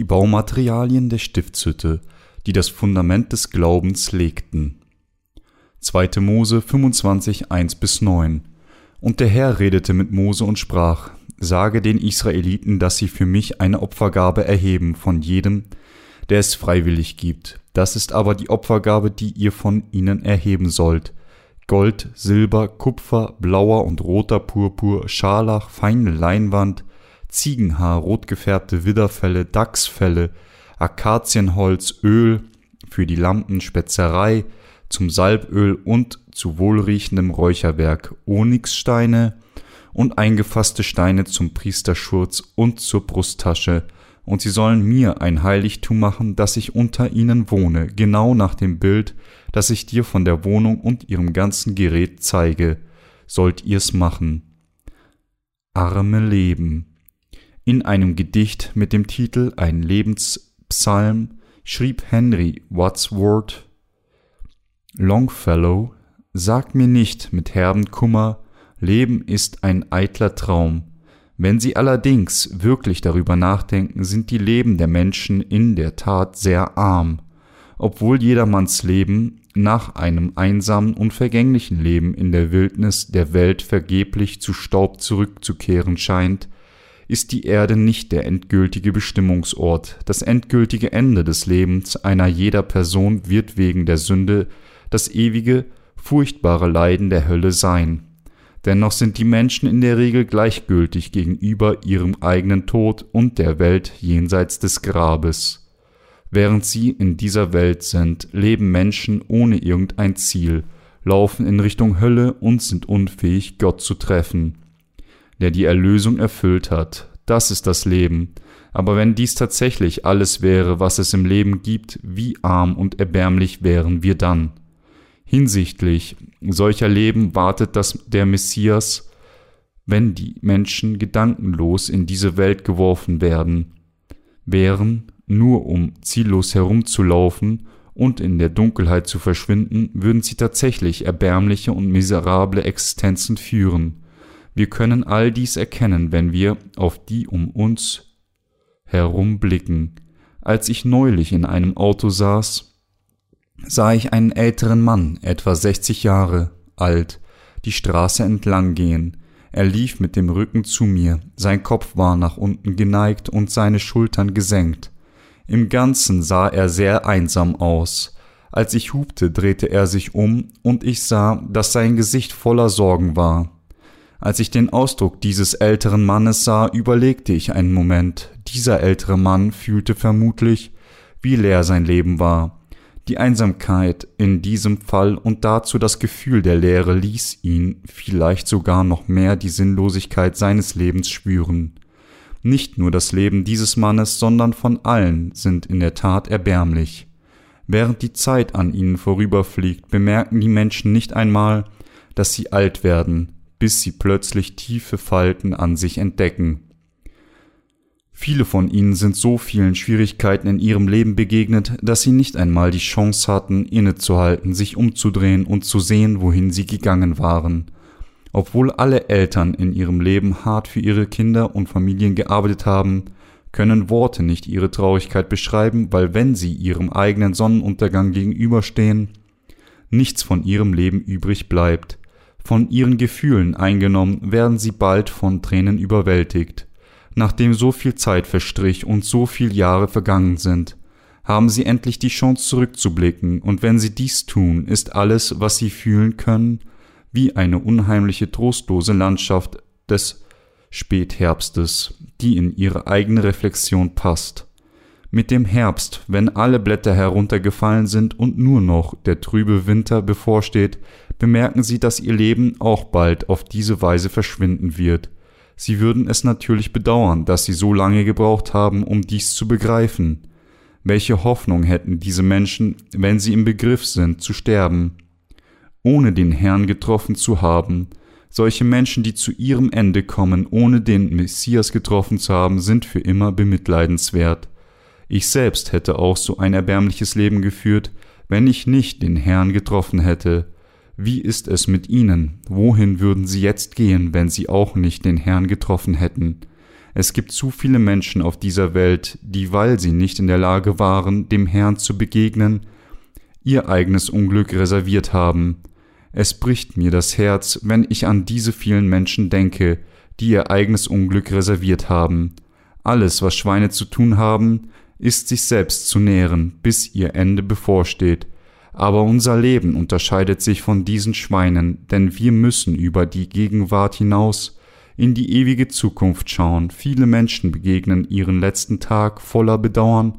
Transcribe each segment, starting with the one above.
die Baumaterialien der Stiftshütte, die das Fundament des Glaubens legten. 2. Mose 25, 1 bis 9 Und der Herr redete mit Mose und sprach, Sage den Israeliten, dass sie für mich eine Opfergabe erheben von jedem, der es freiwillig gibt. Das ist aber die Opfergabe, die ihr von ihnen erheben sollt. Gold, Silber, Kupfer, blauer und roter Purpur, Scharlach, feine Leinwand, Ziegenhaar, rotgefärbte Widderfelle, Dachsfelle, Akazienholz, Öl für die Lampen, Spezerei, zum Salböl und zu wohlriechendem Räucherwerk, Onyxsteine und eingefasste Steine zum Priesterschurz und zur Brusttasche, und sie sollen mir ein Heiligtum machen, dass ich unter ihnen wohne, genau nach dem Bild, das ich dir von der Wohnung und ihrem ganzen Gerät zeige, sollt ihr's machen. Arme Leben. In einem Gedicht mit dem Titel Ein Lebenspsalm schrieb Henry Wadsworth Longfellow, sag mir nicht mit herben Kummer, Leben ist ein eitler Traum. Wenn Sie allerdings wirklich darüber nachdenken, sind die Leben der Menschen in der Tat sehr arm. Obwohl jedermanns Leben nach einem einsamen und vergänglichen Leben in der Wildnis der Welt vergeblich zu Staub zurückzukehren scheint, ist die Erde nicht der endgültige Bestimmungsort. Das endgültige Ende des Lebens einer jeder Person wird wegen der Sünde das ewige, furchtbare Leiden der Hölle sein. Dennoch sind die Menschen in der Regel gleichgültig gegenüber ihrem eigenen Tod und der Welt jenseits des Grabes. Während sie in dieser Welt sind, leben Menschen ohne irgendein Ziel, laufen in Richtung Hölle und sind unfähig, Gott zu treffen der die Erlösung erfüllt hat. Das ist das Leben. Aber wenn dies tatsächlich alles wäre, was es im Leben gibt, wie arm und erbärmlich wären wir dann? Hinsichtlich solcher Leben wartet das der Messias, wenn die Menschen gedankenlos in diese Welt geworfen werden, wären, nur um ziellos herumzulaufen und in der Dunkelheit zu verschwinden, würden sie tatsächlich erbärmliche und miserable Existenzen führen. Wir können all dies erkennen, wenn wir auf die um uns herum blicken. Als ich neulich in einem Auto saß, sah ich einen älteren Mann, etwa 60 Jahre alt, die Straße entlang gehen. Er lief mit dem Rücken zu mir, sein Kopf war nach unten geneigt und seine Schultern gesenkt. Im Ganzen sah er sehr einsam aus. Als ich hubte, drehte er sich um, und ich sah, dass sein Gesicht voller Sorgen war. Als ich den Ausdruck dieses älteren Mannes sah, überlegte ich einen Moment. Dieser ältere Mann fühlte vermutlich, wie leer sein Leben war. Die Einsamkeit in diesem Fall und dazu das Gefühl der Leere ließ ihn vielleicht sogar noch mehr die Sinnlosigkeit seines Lebens spüren. Nicht nur das Leben dieses Mannes, sondern von allen sind in der Tat erbärmlich. Während die Zeit an ihnen vorüberfliegt, bemerken die Menschen nicht einmal, dass sie alt werden, bis sie plötzlich tiefe Falten an sich entdecken. Viele von ihnen sind so vielen Schwierigkeiten in ihrem Leben begegnet, dass sie nicht einmal die Chance hatten, innezuhalten, sich umzudrehen und zu sehen, wohin sie gegangen waren. Obwohl alle Eltern in ihrem Leben hart für ihre Kinder und Familien gearbeitet haben, können Worte nicht ihre Traurigkeit beschreiben, weil wenn sie ihrem eigenen Sonnenuntergang gegenüberstehen, nichts von ihrem Leben übrig bleibt, von ihren Gefühlen eingenommen, werden sie bald von Tränen überwältigt. Nachdem so viel Zeit verstrich und so viel Jahre vergangen sind, haben sie endlich die Chance zurückzublicken, und wenn sie dies tun, ist alles, was sie fühlen können, wie eine unheimliche trostlose Landschaft des Spätherbstes, die in ihre eigene Reflexion passt. Mit dem Herbst, wenn alle Blätter heruntergefallen sind und nur noch der trübe Winter bevorsteht, bemerken sie, dass ihr Leben auch bald auf diese Weise verschwinden wird. Sie würden es natürlich bedauern, dass sie so lange gebraucht haben, um dies zu begreifen. Welche Hoffnung hätten diese Menschen, wenn sie im Begriff sind, zu sterben, ohne den Herrn getroffen zu haben? Solche Menschen, die zu ihrem Ende kommen, ohne den Messias getroffen zu haben, sind für immer bemitleidenswert. Ich selbst hätte auch so ein erbärmliches Leben geführt, wenn ich nicht den Herrn getroffen hätte. Wie ist es mit ihnen? Wohin würden sie jetzt gehen, wenn sie auch nicht den Herrn getroffen hätten? Es gibt zu viele Menschen auf dieser Welt, die, weil sie nicht in der Lage waren, dem Herrn zu begegnen, ihr eigenes Unglück reserviert haben. Es bricht mir das Herz, wenn ich an diese vielen Menschen denke, die ihr eigenes Unglück reserviert haben. Alles, was Schweine zu tun haben, ist sich selbst zu nähren, bis ihr Ende bevorsteht. Aber unser Leben unterscheidet sich von diesen Schweinen, denn wir müssen über die Gegenwart hinaus in die ewige Zukunft schauen. Viele Menschen begegnen ihren letzten Tag voller Bedauern.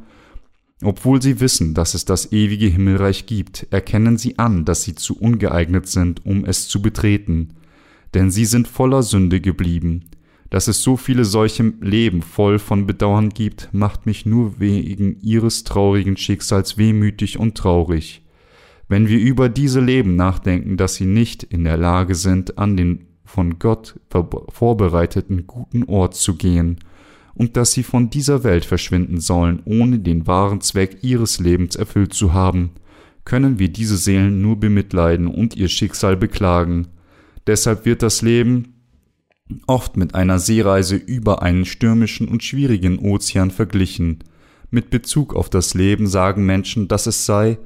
Obwohl sie wissen, dass es das ewige Himmelreich gibt, erkennen sie an, dass sie zu ungeeignet sind, um es zu betreten. Denn sie sind voller Sünde geblieben. Dass es so viele solche Leben voll von Bedauern gibt, macht mich nur wegen ihres traurigen Schicksals wehmütig und traurig. Wenn wir über diese Leben nachdenken, dass sie nicht in der Lage sind, an den von Gott vorbereiteten guten Ort zu gehen, und dass sie von dieser Welt verschwinden sollen, ohne den wahren Zweck ihres Lebens erfüllt zu haben, können wir diese Seelen nur bemitleiden und ihr Schicksal beklagen. Deshalb wird das Leben oft mit einer Seereise über einen stürmischen und schwierigen Ozean verglichen. Mit Bezug auf das Leben sagen Menschen, dass es sei,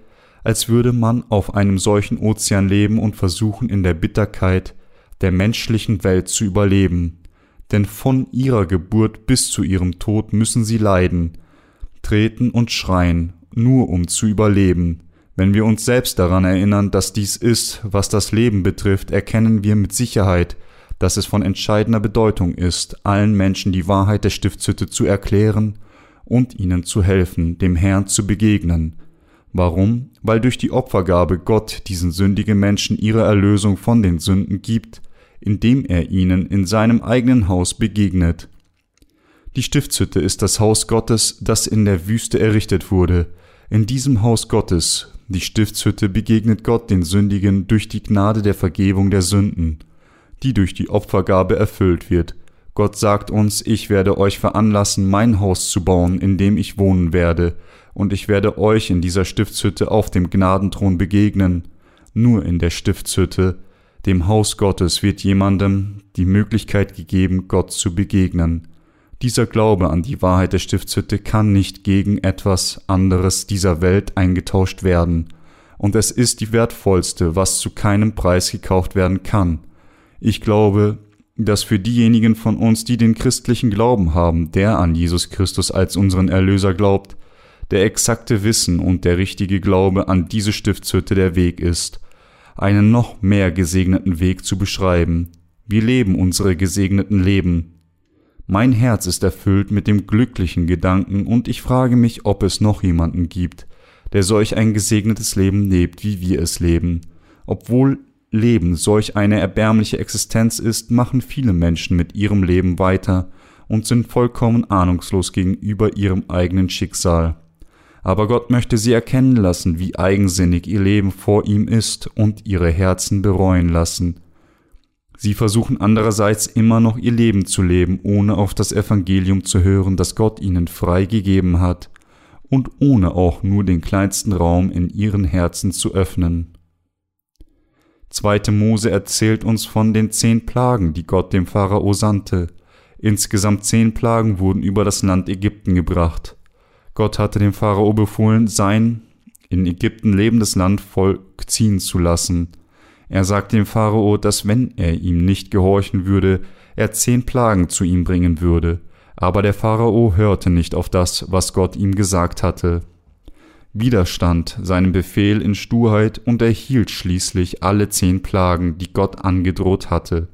als würde man auf einem solchen Ozean leben und versuchen in der Bitterkeit der menschlichen Welt zu überleben. Denn von ihrer Geburt bis zu ihrem Tod müssen sie leiden, treten und schreien, nur um zu überleben. Wenn wir uns selbst daran erinnern, dass dies ist, was das Leben betrifft, erkennen wir mit Sicherheit, dass es von entscheidender Bedeutung ist, allen Menschen die Wahrheit der Stiftshütte zu erklären und ihnen zu helfen, dem Herrn zu begegnen. Warum? Weil durch die Opfergabe Gott diesen sündigen Menschen ihre Erlösung von den Sünden gibt, indem er ihnen in seinem eigenen Haus begegnet. Die Stiftshütte ist das Haus Gottes, das in der Wüste errichtet wurde. In diesem Haus Gottes, die Stiftshütte, begegnet Gott den Sündigen durch die Gnade der Vergebung der Sünden die durch die Opfergabe erfüllt wird. Gott sagt uns, ich werde euch veranlassen, mein Haus zu bauen, in dem ich wohnen werde, und ich werde euch in dieser Stiftshütte auf dem Gnadenthron begegnen. Nur in der Stiftshütte, dem Haus Gottes, wird jemandem die Möglichkeit gegeben, Gott zu begegnen. Dieser Glaube an die Wahrheit der Stiftshütte kann nicht gegen etwas anderes dieser Welt eingetauscht werden, und es ist die wertvollste, was zu keinem Preis gekauft werden kann. Ich glaube, dass für diejenigen von uns, die den christlichen Glauben haben, der an Jesus Christus als unseren Erlöser glaubt, der exakte Wissen und der richtige Glaube an diese Stiftshütte der Weg ist, einen noch mehr gesegneten Weg zu beschreiben. Wir leben unsere gesegneten Leben. Mein Herz ist erfüllt mit dem glücklichen Gedanken und ich frage mich, ob es noch jemanden gibt, der solch ein gesegnetes Leben lebt, wie wir es leben, obwohl Leben solch eine erbärmliche Existenz ist, machen viele Menschen mit ihrem Leben weiter und sind vollkommen ahnungslos gegenüber ihrem eigenen Schicksal. Aber Gott möchte sie erkennen lassen, wie eigensinnig ihr Leben vor ihm ist und ihre Herzen bereuen lassen. Sie versuchen andererseits immer noch ihr Leben zu leben, ohne auf das Evangelium zu hören, das Gott ihnen frei gegeben hat, und ohne auch nur den kleinsten Raum in ihren Herzen zu öffnen. Zweite Mose erzählt uns von den zehn Plagen, die Gott dem Pharao sandte. Insgesamt zehn Plagen wurden über das Land Ägypten gebracht. Gott hatte dem Pharao befohlen, sein in Ägypten lebendes Landvolk ziehen zu lassen. Er sagte dem Pharao, dass wenn er ihm nicht gehorchen würde, er zehn Plagen zu ihm bringen würde. Aber der Pharao hörte nicht auf das, was Gott ihm gesagt hatte widerstand seinem Befehl in Sturheit und erhielt schließlich alle zehn Plagen, die Gott angedroht hatte.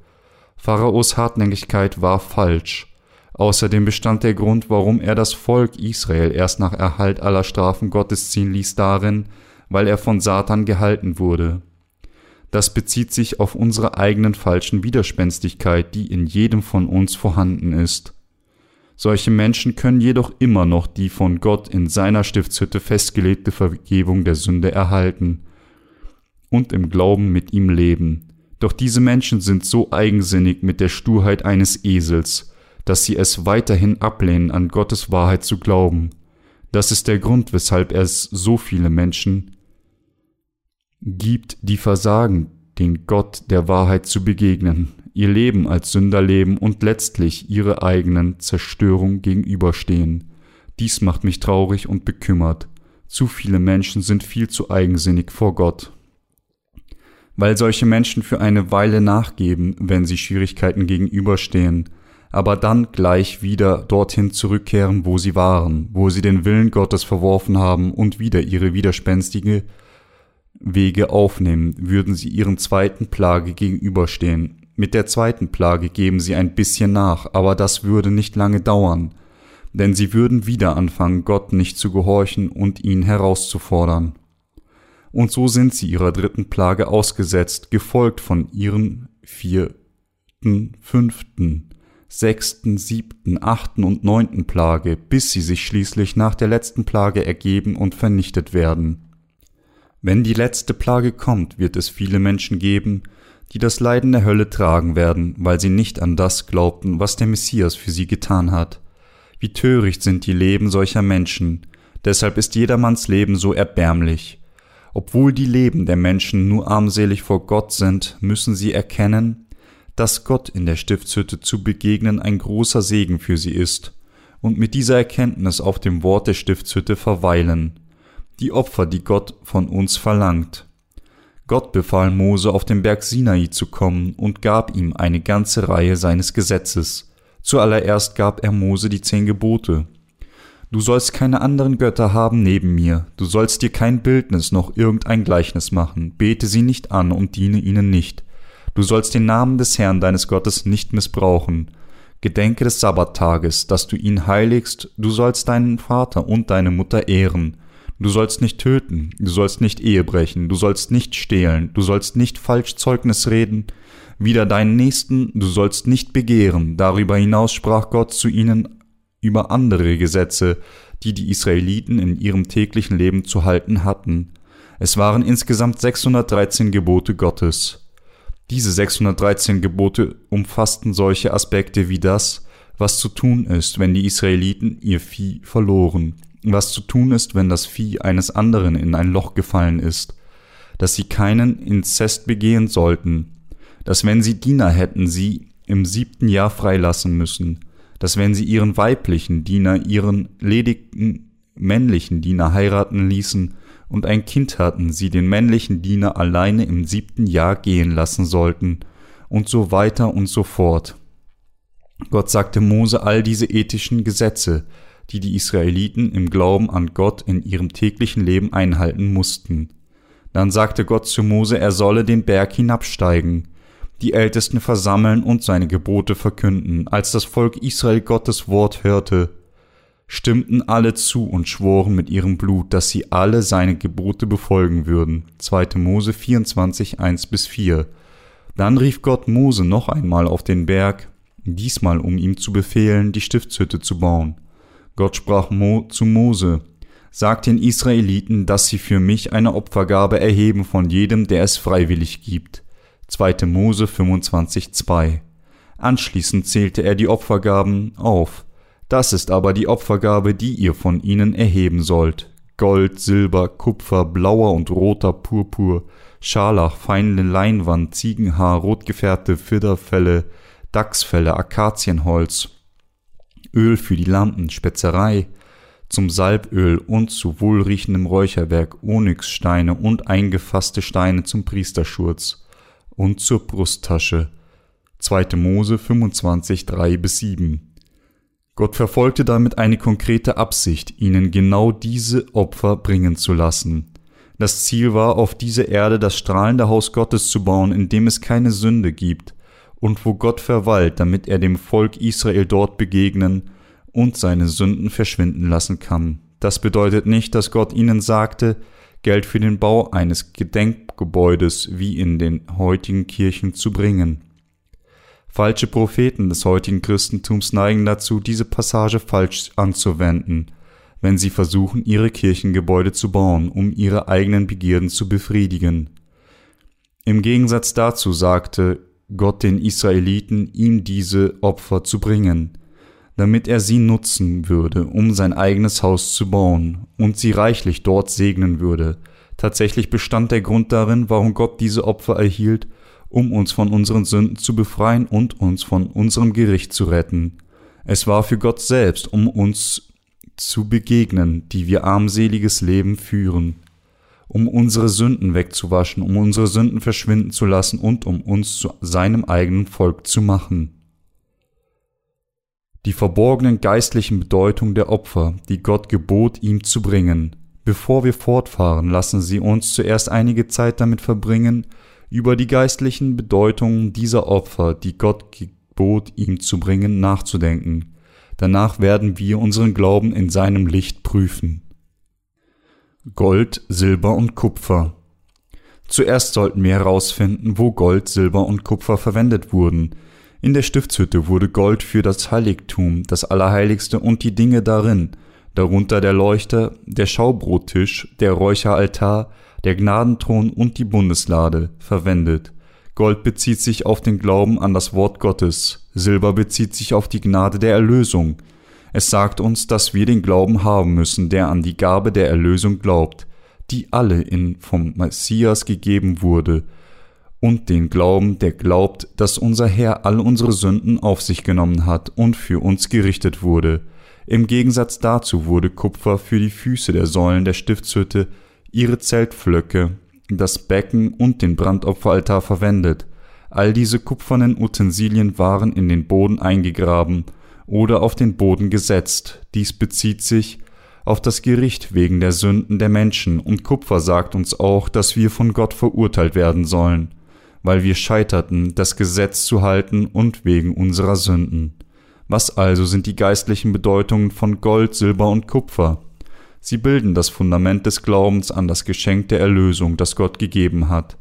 Pharaos Hartnäckigkeit war falsch. Außerdem bestand der Grund, warum er das Volk Israel erst nach Erhalt aller Strafen Gottes ziehen ließ, darin, weil er von Satan gehalten wurde. Das bezieht sich auf unsere eigenen falschen Widerspenstigkeit, die in jedem von uns vorhanden ist. Solche Menschen können jedoch immer noch die von Gott in seiner Stiftshütte festgelegte Vergebung der Sünde erhalten und im Glauben mit ihm leben. Doch diese Menschen sind so eigensinnig mit der Sturheit eines Esels, dass sie es weiterhin ablehnen, an Gottes Wahrheit zu glauben. Das ist der Grund, weshalb es so viele Menschen gibt, die versagen, den Gott der Wahrheit zu begegnen. ihr Leben als Sünder leben und letztlich ihre eigenen Zerstörung gegenüberstehen. Dies macht mich traurig und bekümmert. Zu viele Menschen sind viel zu eigensinnig vor Gott. Weil solche Menschen für eine Weile nachgeben, wenn sie Schwierigkeiten gegenüberstehen, aber dann gleich wieder dorthin zurückkehren, wo sie waren, wo sie den Willen Gottes verworfen haben und wieder ihre widerspenstige Wege aufnehmen, würden sie ihren zweiten Plage gegenüberstehen. Mit der zweiten Plage geben sie ein bisschen nach, aber das würde nicht lange dauern, denn sie würden wieder anfangen, Gott nicht zu gehorchen und ihn herauszufordern. Und so sind sie ihrer dritten Plage ausgesetzt, gefolgt von ihren vierten, fünften, sechsten, siebten, achten und neunten Plage, bis sie sich schließlich nach der letzten Plage ergeben und vernichtet werden. Wenn die letzte Plage kommt, wird es viele Menschen geben, die das Leiden der Hölle tragen werden, weil sie nicht an das glaubten, was der Messias für sie getan hat. Wie töricht sind die Leben solcher Menschen, deshalb ist jedermanns Leben so erbärmlich. Obwohl die Leben der Menschen nur armselig vor Gott sind, müssen sie erkennen, dass Gott in der Stiftshütte zu begegnen ein großer Segen für sie ist, und mit dieser Erkenntnis auf dem Wort der Stiftshütte verweilen die Opfer, die Gott von uns verlangt. Gott befahl Mose auf den Berg Sinai zu kommen und gab ihm eine ganze Reihe seines Gesetzes. Zuallererst gab er Mose die zehn Gebote. Du sollst keine anderen Götter haben neben mir, du sollst dir kein Bildnis noch irgendein Gleichnis machen, bete sie nicht an und diene ihnen nicht. Du sollst den Namen des Herrn deines Gottes nicht missbrauchen. Gedenke des Sabbattages, dass du ihn heiligst, du sollst deinen Vater und deine Mutter ehren. Du sollst nicht töten, du sollst nicht Ehe brechen, du sollst nicht stehlen, du sollst nicht falsch Zeugnis reden, wieder deinen Nächsten, du sollst nicht begehren. Darüber hinaus sprach Gott zu ihnen über andere Gesetze, die die Israeliten in ihrem täglichen Leben zu halten hatten. Es waren insgesamt 613 Gebote Gottes. Diese 613 Gebote umfassten solche Aspekte wie das, was zu tun ist, wenn die Israeliten ihr Vieh verloren, was zu tun ist, wenn das Vieh eines anderen in ein Loch gefallen ist, dass sie keinen Inzest begehen sollten, dass wenn sie Diener hätten, sie im siebten Jahr freilassen müssen, dass wenn sie ihren weiblichen Diener ihren ledigen männlichen Diener heiraten ließen und ein Kind hatten, sie den männlichen Diener alleine im siebten Jahr gehen lassen sollten, und so weiter und so fort. Gott sagte Mose all diese ethischen Gesetze, die die Israeliten im Glauben an Gott in ihrem täglichen Leben einhalten mussten. Dann sagte Gott zu Mose, er solle den Berg hinabsteigen, die Ältesten versammeln und seine Gebote verkünden. Als das Volk Israel Gottes Wort hörte, stimmten alle zu und schworen mit ihrem Blut, dass sie alle seine Gebote befolgen würden. 2. Mose 24, 1 bis 4. Dann rief Gott Mose noch einmal auf den Berg, diesmal um ihm zu befehlen, die Stiftshütte zu bauen. Gott sprach Mo zu Mose, Sag den Israeliten, dass sie für mich eine Opfergabe erheben von jedem, der es freiwillig gibt. 2. Mose 25,2 Anschließend zählte er die Opfergaben auf. Das ist aber die Opfergabe, die ihr von ihnen erheben sollt. Gold, Silber, Kupfer, blauer und roter Purpur, Scharlach, feine Leinwand, Ziegenhaar, rotgefärbte Fidderfelle, Dachsfelle, Akazienholz, Öl für die Lampen, Spezerei, zum Salböl und zu wohlriechendem Räucherwerk, Onyxsteine und eingefasste Steine zum Priesterschurz und zur Brusttasche. 2. Mose 25, 3 bis 7. Gott verfolgte damit eine konkrete Absicht, ihnen genau diese Opfer bringen zu lassen. Das Ziel war, auf diese Erde das strahlende Haus Gottes zu bauen, in dem es keine Sünde gibt, und wo Gott verweilt, damit er dem Volk Israel dort begegnen und seine Sünden verschwinden lassen kann. Das bedeutet nicht, dass Gott ihnen sagte, Geld für den Bau eines Gedenkgebäudes wie in den heutigen Kirchen zu bringen. Falsche Propheten des heutigen Christentums neigen dazu, diese Passage falsch anzuwenden, wenn sie versuchen, ihre Kirchengebäude zu bauen, um ihre eigenen Begierden zu befriedigen. Im Gegensatz dazu sagte Gott den Israeliten, ihm diese Opfer zu bringen, damit er sie nutzen würde, um sein eigenes Haus zu bauen und sie reichlich dort segnen würde. Tatsächlich bestand der Grund darin, warum Gott diese Opfer erhielt, um uns von unseren Sünden zu befreien und uns von unserem Gericht zu retten. Es war für Gott selbst, um uns zu begegnen, die wir armseliges Leben führen, um unsere Sünden wegzuwaschen, um unsere Sünden verschwinden zu lassen und um uns zu seinem eigenen Volk zu machen. Die verborgenen geistlichen Bedeutung der Opfer, die Gott gebot, ihm zu bringen. Bevor wir fortfahren, lassen Sie uns zuerst einige Zeit damit verbringen, über die geistlichen Bedeutungen dieser Opfer, die Gott gebot, ihm zu bringen, nachzudenken. Danach werden wir unseren Glauben in seinem Licht prüfen. Gold, Silber und Kupfer. Zuerst sollten wir herausfinden, wo Gold, Silber und Kupfer verwendet wurden. In der Stiftshütte wurde Gold für das Heiligtum, das Allerheiligste und die Dinge darin, darunter der Leuchter, der Schaubrottisch, der Räucheraltar, der Gnadenthron und die Bundeslade verwendet. Gold bezieht sich auf den Glauben an das Wort Gottes, Silber bezieht sich auf die Gnade der Erlösung. Es sagt uns, dass wir den Glauben haben müssen, der an die Gabe der Erlösung glaubt, die alle in vom Messias gegeben wurde, und den Glauben, der glaubt, dass unser Herr alle unsere Sünden auf sich genommen hat und für uns gerichtet wurde. Im Gegensatz dazu wurde Kupfer für die Füße der Säulen der Stiftshütte ihre Zeltflöcke, das Becken und den Brandopferaltar verwendet. All diese kupfernen Utensilien waren in den Boden eingegraben oder auf den Boden gesetzt. Dies bezieht sich auf das Gericht wegen der Sünden der Menschen, und Kupfer sagt uns auch, dass wir von Gott verurteilt werden sollen, weil wir scheiterten, das Gesetz zu halten und wegen unserer Sünden. Was also sind die geistlichen Bedeutungen von Gold, Silber und Kupfer? Sie bilden das Fundament des Glaubens an das Geschenk der Erlösung, das Gott gegeben hat.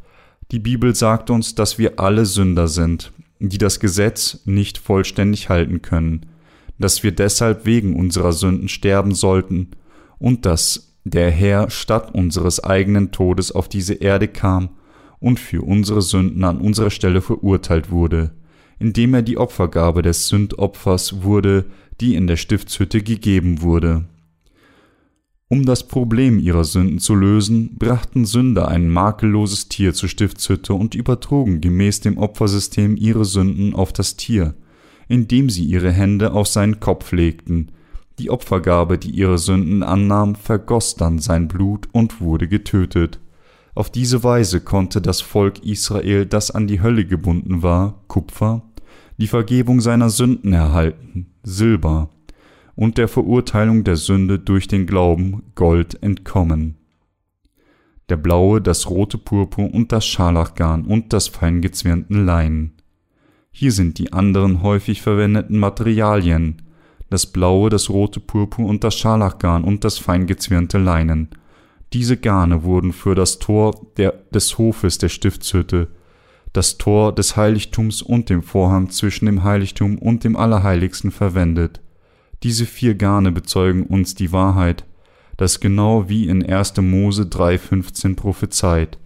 Die Bibel sagt uns, dass wir alle Sünder sind, die das Gesetz nicht vollständig halten können, dass wir deshalb wegen unserer Sünden sterben sollten und dass der Herr statt unseres eigenen Todes auf diese Erde kam und für unsere Sünden an unserer Stelle verurteilt wurde, indem er die Opfergabe des Sündopfers wurde, die in der Stiftshütte gegeben wurde. Um das Problem ihrer Sünden zu lösen, brachten Sünder ein makelloses Tier zur Stiftshütte und übertrugen gemäß dem Opfersystem ihre Sünden auf das Tier, indem sie ihre Hände auf seinen Kopf legten. Die Opfergabe, die ihre Sünden annahm, vergoss dann sein Blut und wurde getötet. Auf diese Weise konnte das Volk Israel, das an die Hölle gebunden war, Kupfer, die Vergebung seiner Sünden erhalten, Silber, und der Verurteilung der Sünde durch den Glauben Gold entkommen. Der blaue, das rote Purpur und das Scharlachgarn und das feingezwirnten Leinen. Hier sind die anderen häufig verwendeten Materialien, das blaue, das rote Purpur und das Scharlachgarn und das feingezwirnte Leinen. Diese Garne wurden für das Tor der, des Hofes der Stiftshütte, das Tor des Heiligtums und dem Vorhang zwischen dem Heiligtum und dem Allerheiligsten verwendet. Diese vier Garne bezeugen uns die Wahrheit, dass genau wie in 1. Mose 3,15 prophezeit,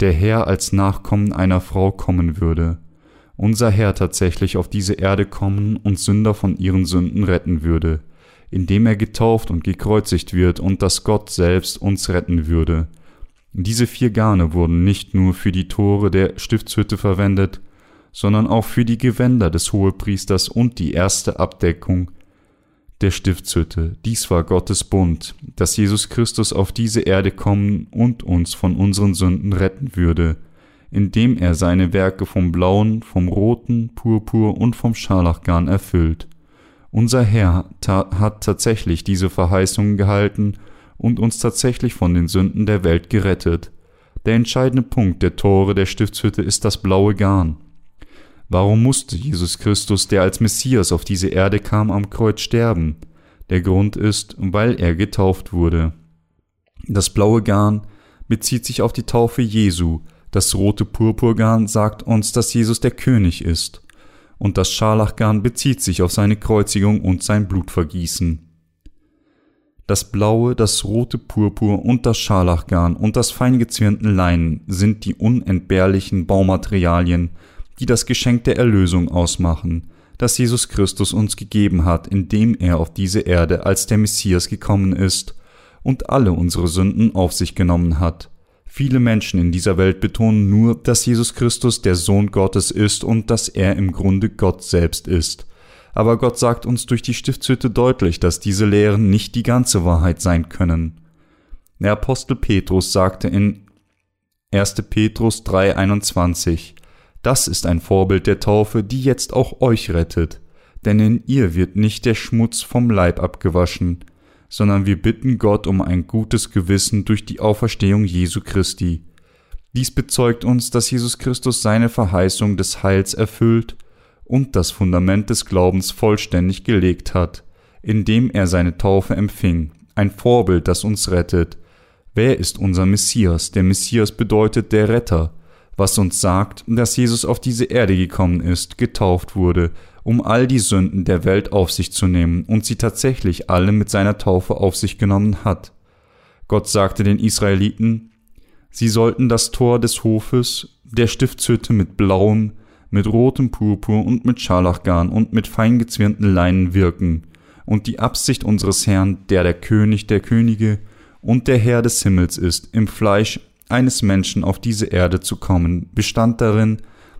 der Herr als Nachkommen einer Frau kommen würde, unser Herr tatsächlich auf diese Erde kommen und Sünder von ihren Sünden retten würde, indem er getauft und gekreuzigt wird und dass Gott selbst uns retten würde. Diese vier Garne wurden nicht nur für die Tore der Stiftshütte verwendet, sondern auch für die Gewänder des Hohepriesters und die erste Abdeckung der Stiftshütte. Dies war Gottes Bund, dass Jesus Christus auf diese Erde kommen und uns von unseren Sünden retten würde, indem er seine Werke vom blauen, vom roten, purpur und vom Scharlachgarn erfüllt. Unser Herr ta hat tatsächlich diese Verheißungen gehalten und uns tatsächlich von den Sünden der Welt gerettet. Der entscheidende Punkt der Tore der Stiftshütte ist das blaue Garn. Warum musste Jesus Christus, der als Messias auf diese Erde kam, am Kreuz sterben? Der Grund ist, weil er getauft wurde. Das blaue Garn bezieht sich auf die Taufe Jesu, das rote Purpurgarn sagt uns, dass Jesus der König ist, und das Scharlachgarn bezieht sich auf seine Kreuzigung und sein Blutvergießen. Das blaue, das rote Purpur und das Scharlachgarn und das feingezwirnten Leinen sind die unentbehrlichen Baumaterialien, die das Geschenk der Erlösung ausmachen, das Jesus Christus uns gegeben hat, indem er auf diese Erde als der Messias gekommen ist und alle unsere Sünden auf sich genommen hat. Viele Menschen in dieser Welt betonen nur, dass Jesus Christus der Sohn Gottes ist und dass er im Grunde Gott selbst ist. Aber Gott sagt uns durch die Stiftshütte deutlich, dass diese Lehren nicht die ganze Wahrheit sein können. Der Apostel Petrus sagte in 1. Petrus 3,21 Das ist ein Vorbild der Taufe, die jetzt auch euch rettet, denn in ihr wird nicht der Schmutz vom Leib abgewaschen, sondern wir bitten Gott um ein gutes Gewissen durch die Auferstehung Jesu Christi. Dies bezeugt uns, dass Jesus Christus seine Verheißung des Heils erfüllt und das Fundament des Glaubens vollständig gelegt hat, indem er seine Taufe empfing, ein Vorbild, das uns rettet. Wer ist unser Messias? Der Messias bedeutet der Retter, was uns sagt, dass Jesus auf diese Erde gekommen ist, getauft wurde um all die Sünden der Welt auf sich zu nehmen und sie tatsächlich alle mit seiner Taufe auf sich genommen hat. Gott sagte den Israeliten, sie sollten das Tor des Hofes, der Stiftshütte mit blauem, mit rotem Purpur und mit Scharlachgarn und mit feingezwirnten Leinen wirken, und die Absicht unseres Herrn, der der König der Könige und der Herr des Himmels ist, im Fleisch eines Menschen auf diese Erde zu kommen, bestand darin,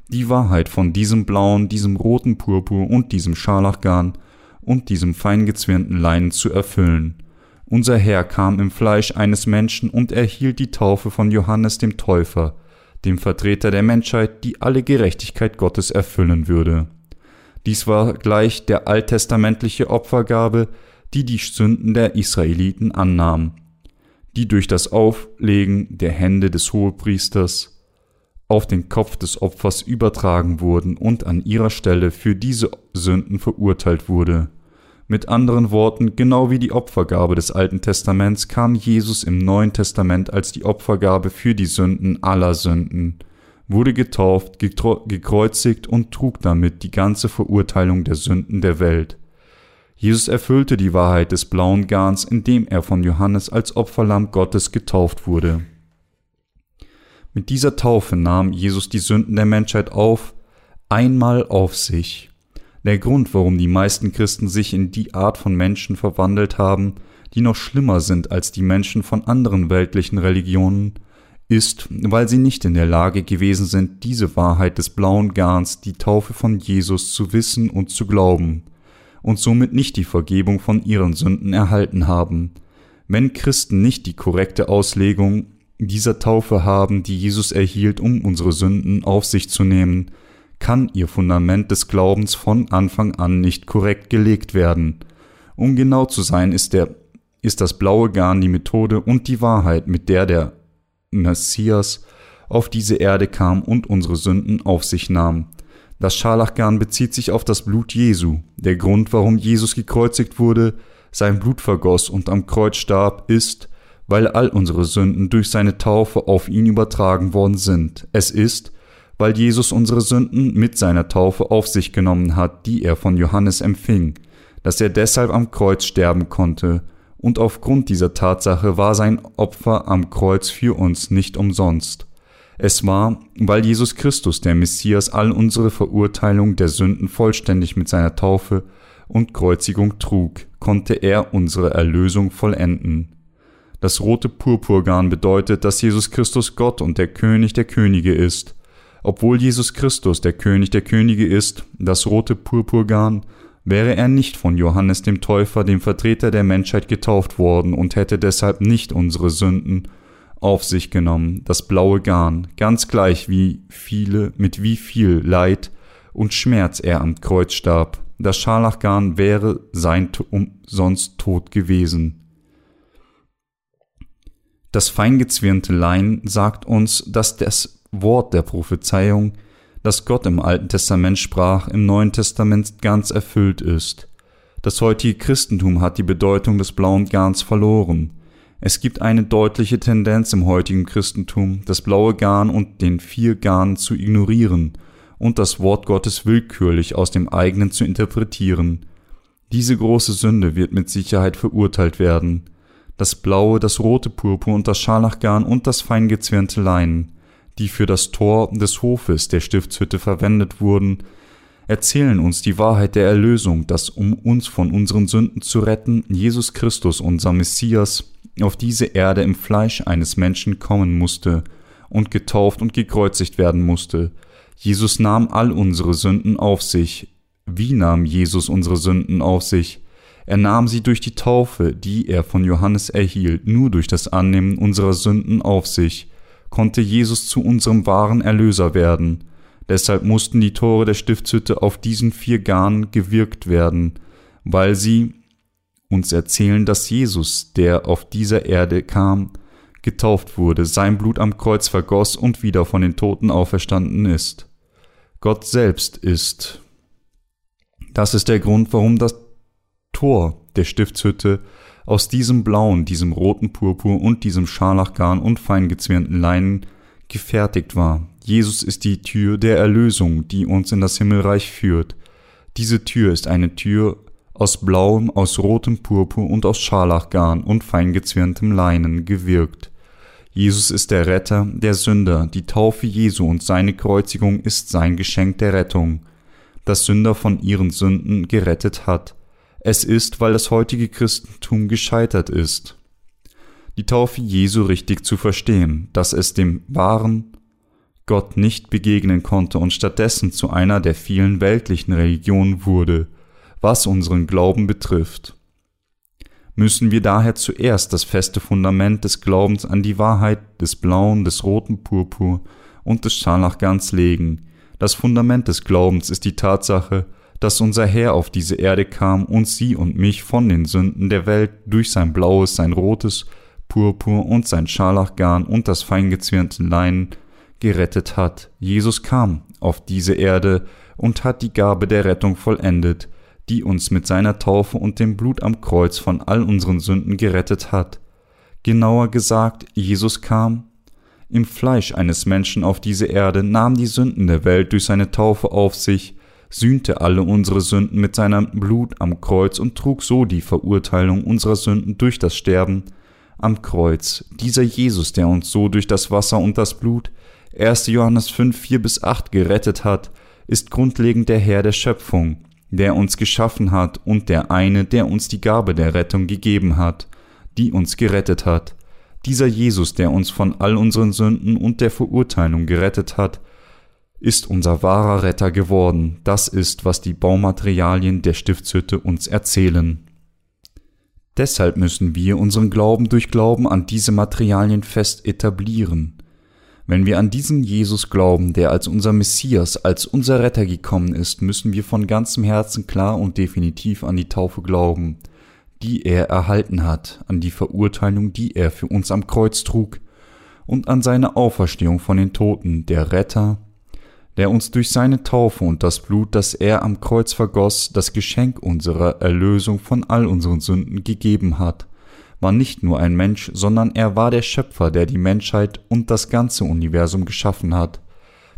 die Wahrheit von diesem blauen, diesem roten Purpur und diesem Scharlachgarn und diesem feingezwirnten Leinen zu erfüllen. Unser Herr kam im Fleisch eines Menschen und erhielt die Taufe von Johannes dem Täufer, dem Vertreter der Menschheit, die alle Gerechtigkeit Gottes erfüllen würde. Dies war gleich der alttestamentliche Opfergabe, die die Sünden der Israeliten annahm, die durch das Auflegen der Hände des Hohepriesters auf den Kopf des Opfers übertragen wurden und an ihrer Stelle für diese Sünden verurteilt wurde. Mit anderen Worten, genau wie die Opfergabe des Alten Testaments kam Jesus im Neuen Testament als die Opfergabe für die Sünden aller Sünden, wurde getauft, gekreuzigt und trug damit die ganze Verurteilung der Sünden der Welt. Jesus erfüllte die Wahrheit des blauen Garns, indem er von Johannes als Opferlamm Gottes getauft wurde. Mit dieser Taufe nahm Jesus die Sünden der Menschheit auf, einmal auf sich. Der Grund, warum die meisten Christen sich in die Art von Menschen verwandelt haben, die noch schlimmer sind als die Menschen von anderen weltlichen Religionen, ist, weil sie nicht in der Lage gewesen sind, diese Wahrheit des blauen Garns, die Taufe von Jesus, zu wissen und zu glauben, und somit nicht die Vergebung von ihren Sünden erhalten haben. Wenn Christen nicht die korrekte Auslegung dieser Taufe haben, die Jesus erhielt, um unsere Sünden auf sich zu nehmen, kann ihr Fundament des Glaubens von Anfang an nicht korrekt gelegt werden. Um genau zu sein, ist, der, ist das blaue Garn die Methode und die Wahrheit, mit der der Messias auf diese Erde kam und unsere Sünden auf sich nahm. Das Scharlachgarn bezieht sich auf das Blut Jesu. Der Grund, warum Jesus gekreuzigt wurde, sein Blut vergoss und am Kreuz starb, ist, weil all unsere Sünden durch seine Taufe auf ihn übertragen worden sind. Es ist, weil Jesus unsere Sünden mit seiner Taufe auf sich genommen hat, die er von Johannes empfing, dass er deshalb am Kreuz sterben konnte, und aufgrund dieser Tatsache war sein Opfer am Kreuz für uns nicht umsonst. Es war, weil Jesus Christus, der Messias, all unsere Verurteilung der Sünden vollständig mit seiner Taufe und Kreuzigung trug, konnte er unsere Erlösung vollenden. Das rote Purpurgarn bedeutet, dass Jesus Christus Gott und der König der Könige ist. Obwohl Jesus Christus der König der Könige ist, das rote Purpurgarn, wäre er nicht von Johannes dem Täufer, dem Vertreter der Menschheit, getauft worden und hätte deshalb nicht unsere Sünden auf sich genommen, das blaue Garn, ganz gleich wie viele, mit wie viel Leid und Schmerz er am Kreuz starb. Das Scharlachgarn wäre sein umsonst tot gewesen. Das feingezwirnte Lein sagt uns, dass das Wort der Prophezeiung, das Gott im Alten Testament sprach, im Neuen Testament ganz erfüllt ist. Das heutige Christentum hat die Bedeutung des blauen Garns verloren. Es gibt eine deutliche Tendenz im heutigen Christentum, das blaue Garn und den vier Garn zu ignorieren und das Wort Gottes willkürlich aus dem eigenen zu interpretieren. Diese große Sünde wird mit Sicherheit verurteilt werden das blaue, das rote Purpur und das Scharlachgarn und das feingezwirnte Leinen, die für das Tor des Hofes der Stiftshütte verwendet wurden, erzählen uns die Wahrheit der Erlösung, dass um uns von unseren Sünden zu retten, Jesus Christus, unser Messias, auf diese Erde im Fleisch eines Menschen kommen musste und getauft und gekreuzigt werden musste. Jesus nahm all unsere Sünden auf sich. Wie nahm Jesus unsere Sünden auf sich? Er nahm sie durch die Taufe, die er von Johannes erhielt, nur durch das Annehmen unserer Sünden auf sich, konnte Jesus zu unserem wahren Erlöser werden. Deshalb mussten die Tore der Stiftshütte auf diesen vier Garn gewirkt werden, weil sie uns erzählen, dass Jesus, der auf dieser Erde kam, getauft wurde, sein Blut am Kreuz vergoss und wieder von den Toten auferstanden ist. Gott selbst ist. Das ist der Grund, warum das Tor der Stiftshütte aus diesem blauen, diesem roten Purpur und diesem Scharlachgarn und feingezwirnten Leinen gefertigt war. Jesus ist die Tür der Erlösung, die uns in das Himmelreich führt. Diese Tür ist eine Tür aus blauem, aus rotem Purpur und aus Scharlachgarn und feingezwirntem Leinen gewirkt. Jesus ist der Retter der Sünder, die Taufe Jesu und seine Kreuzigung ist sein Geschenk der Rettung, das Sünder von ihren Sünden gerettet hat. Es ist, weil das heutige Christentum gescheitert ist. Die Taufe Jesu richtig zu verstehen, dass es dem wahren Gott nicht begegnen konnte und stattdessen zu einer der vielen weltlichen Religionen wurde, was unseren Glauben betrifft. Müssen wir daher zuerst das feste Fundament des Glaubens an die Wahrheit des blauen, des roten Purpur und des Scharlachgarns legen. Das Fundament des Glaubens ist die Tatsache, dass unser Herr auf diese Erde kam und sie und mich von den Sünden der Welt durch sein blaues, sein rotes Purpur und sein Scharlachgarn und das feingezwirnte Leinen gerettet hat. Jesus kam auf diese Erde und hat die Gabe der Rettung vollendet, die uns mit seiner Taufe und dem Blut am Kreuz von all unseren Sünden gerettet hat. Genauer gesagt, Jesus kam im Fleisch eines Menschen auf diese Erde, nahm die Sünden der Welt durch seine Taufe auf sich, sühnte alle unsere Sünden mit seinem Blut am Kreuz und trug so die Verurteilung unserer Sünden durch das Sterben am Kreuz. Dieser Jesus, der uns so durch das Wasser und das Blut 1. Johannes 5, 4 bis 8 gerettet hat, ist grundlegend der Herr der Schöpfung, der uns geschaffen hat und der eine, der uns die Gabe der Rettung gegeben hat, die uns gerettet hat. Dieser Jesus, der uns von all unseren Sünden und der Verurteilung gerettet hat, ist unser wahrer Retter geworden. Das ist, was die Baumaterialien der Stiftshütte uns erzählen. Deshalb müssen wir unseren Glauben durch Glauben an diese Materialien fest etablieren. Wenn wir an diesen Jesus glauben, der als unser Messias, als unser Retter gekommen ist, müssen wir von ganzem Herzen klar und definitiv an die Taufe glauben, die er erhalten hat, an die Verurteilung, die er für uns am Kreuz trug, und an seine Auferstehung von den Toten, der Retter, der uns durch seine Taufe und das Blut, das er am Kreuz vergoss, das Geschenk unserer Erlösung von all unseren Sünden gegeben hat war nicht nur ein Mensch, sondern er war der Schöpfer, der die Menschheit und das ganze Universum geschaffen hat.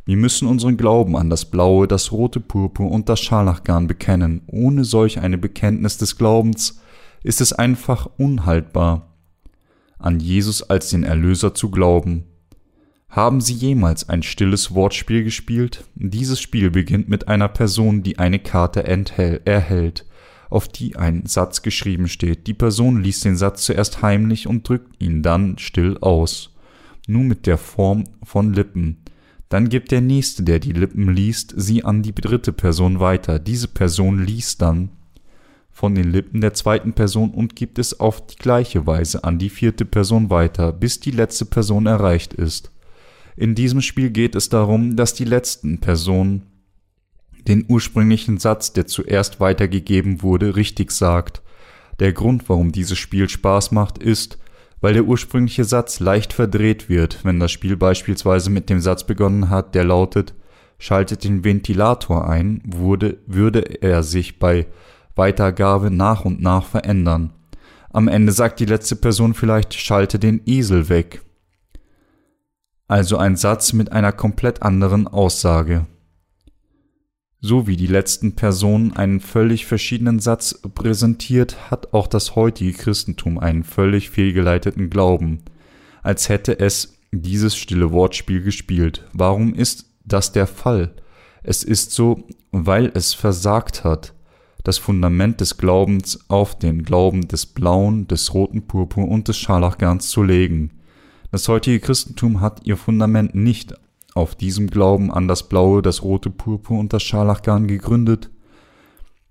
Wir müssen unseren Glauben an das blaue, das rote Purpur und das Scharlachgarn bekennen. Ohne solch eine Bekenntnis des Glaubens ist es einfach unhaltbar, an Jesus als den Erlöser zu glauben. Haben Sie jemals ein stilles Wortspiel gespielt? Dieses Spiel beginnt mit einer Person, die eine Karte erhält auf die ein Satz geschrieben steht. Die Person liest den Satz zuerst heimlich und drückt ihn dann still aus. Nur mit der Form von Lippen. Dann gibt der Nächste, der die Lippen liest, sie an die dritte Person weiter. Diese Person liest dann von den Lippen der zweiten Person und gibt es auf die gleiche Weise an die vierte Person weiter, bis die letzte Person erreicht ist. In diesem Spiel geht es darum, dass die letzten Personen den ursprünglichen Satz, der zuerst weitergegeben wurde, richtig sagt. Der Grund, warum dieses Spiel Spaß macht, ist, weil der ursprüngliche Satz leicht verdreht wird, wenn das Spiel beispielsweise mit dem Satz begonnen hat, der lautet Schaltet den Ventilator ein, wurde, würde er sich bei Weitergabe nach und nach verändern. Am Ende sagt die letzte Person vielleicht Schalte den Esel weg. Also ein Satz mit einer komplett anderen Aussage so wie die letzten Personen einen völlig verschiedenen Satz präsentiert, hat auch das heutige Christentum einen völlig fehlgeleiteten Glauben, als hätte es dieses stille Wortspiel gespielt. Warum ist das der Fall? Es ist so, weil es versagt hat. das Fundament des Glaubens auf den Glauben des blauen, des roten Purpur und des Scharlachgarns zu legen. Das heutige Christentum hat ihr Fundament nicht auf diesem Glauben an das blaue, das rote Purpur und das Scharlachgarn gegründet.